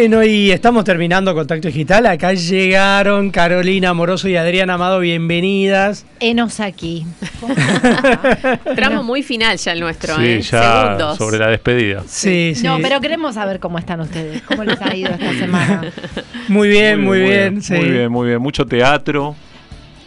Bueno, y estamos terminando Contacto Digital. Acá llegaron Carolina Moroso y Adriana Amado. Bienvenidas. Enos aquí. Tramo muy final ya el nuestro, Sí, ¿eh? ya Segundos. sobre la despedida. Sí, sí. No, pero queremos saber cómo están ustedes, cómo les ha ido esta semana. Muy bien, muy, bien. sí. Muy bien, muy bien. Mucho teatro.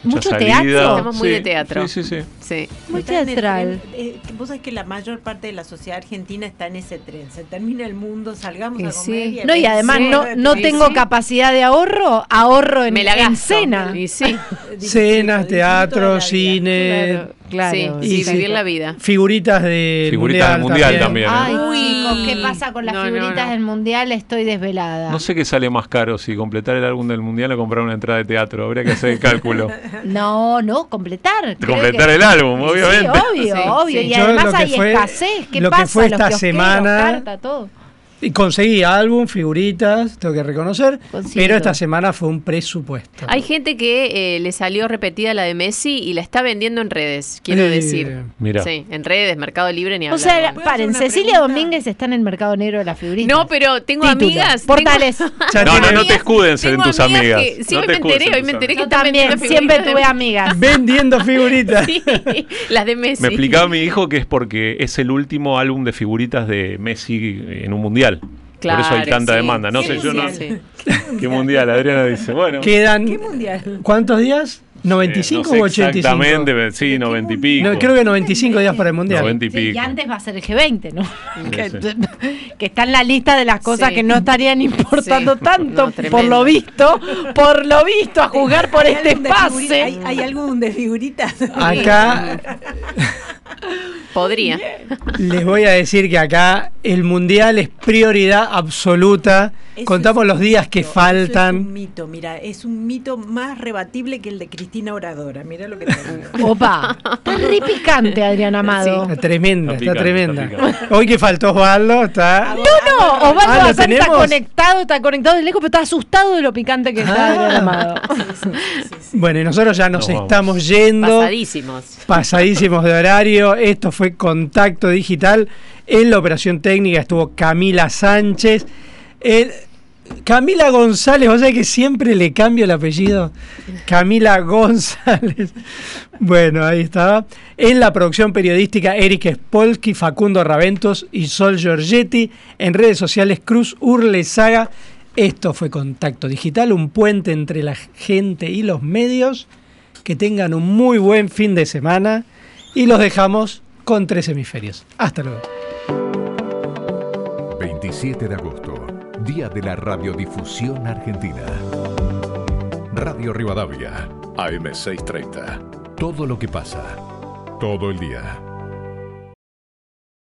¿Mucho teatro? Estamos muy Sí, de teatro. Sí, sí, sí. Sí. Muy teatral. eh, vos sabés que la mayor parte de la sociedad argentina está en ese tren. Se termina el mundo, salgamos a comer. sí. y a No, y además no, no tengo sí. capacidad de ahorro, ahorro en, Me la en cena. Y sí. Cenas, teatro, cine. Claro, Sí, Y sí, vivir la vida. Figuritas del Figuritas del Mundial también, ¿eh? Ay, chicos, ¿qué pasa con las No, no, figuritas no. del mundial? Estoy desvelada. No sé qué sale más caro, si completar el álbum del mundial o comprar una entrada de teatro. Habría que hacer el cálculo. No, no, completar. Completar que- el álbum, Sí, obviamente. obvio, Sí, obvio. sí. Y Yo además lo que hay fue- escasez. ¿Qué lo que pasa? fue Los esta kiosqueros, semana- carta, todo. Y conseguí álbum, figuritas, tengo que reconocer. Consigo Pero esta semana fue un presupuesto. Hay gente que eh, le salió repetida la de Messi y la está vendiendo en redes, quiero Eh, decir. Mira. Sí, en redes, Mercado Libre ni O hablar. sea, bueno. paren, Cecilia Domínguez está en el mercado negro de la figurita. No, pero tengo Título. amigas. Portales. No, no, no te escuden en tus amigas que- sí, No hoy me enteré, en hoy me enteré que están también, vendiendo siempre figuritas tuve de- amigas. Vendiendo figuritas. Sí, las de Messi. Me explicaba mi hijo que es porque es el último álbum de figuritas de Messi en un mundial. Por eso hay Claro, tanta sí. demanda. No ¿Qué sé, yo no. mundial? ¿Qué mundial? Adriana dice. Bueno, Quedan. ¿Qué mundial? ¿Cuántos días? ¿95 no sé o 85? Exactamente, sí, 90 y pico. No, creo que 95 días para el Mundial. 90 y Sí, y pico. antes va a ser el G20, ¿no? que, sí. que está en la lista de las cosas Sí. que no estarían importando Sí. tanto, No, por lo visto, por lo visto, a jugar por ¿Hay este pase. ¿Hay, hay algún de figuritas? Acá Podría. les voy a decir que acá el Mundial es prioridad absoluta. Eso Contamos los días que eso Es faltan. un mito, mira, es un mito más rebatible que el de Cristina Oradora. Mira lo que te digo. Opa, está re picante, Adrián Amado. Está tremenda, Está está, picante, tremenda. está picante. Hoy que faltó Osvaldo, está. No, no, Osvaldo Ah, ¿lo Bazán está tenemos? conectado, está conectado de lejos, pero está asustado de lo picante que está Ah. Adrián Amado. Bueno, y nosotros ya nos, estamos yendo. Pasadísimos. pasadísimos de horario. Esto fue Contacto Digital. En la operación técnica estuvo Camila Sánchez. Camila González, o sea que siempre le cambio el apellido. Camila González. Bueno, ahí estaba. En la producción periodística, Eric Spolsky, Facundo Raventos y Sol Giorgetti. En redes sociales, Cruz Urle Saga. Esto fue Contacto Digital, un puente entre la gente y los medios. Que tengan un muy buen fin de semana y los dejamos con tres hemisferios. Hasta luego. 27 de agosto, Día de la Radiodifusión Argentina. Radio Rivadavia, AM630. Todo lo que pasa, todo el día.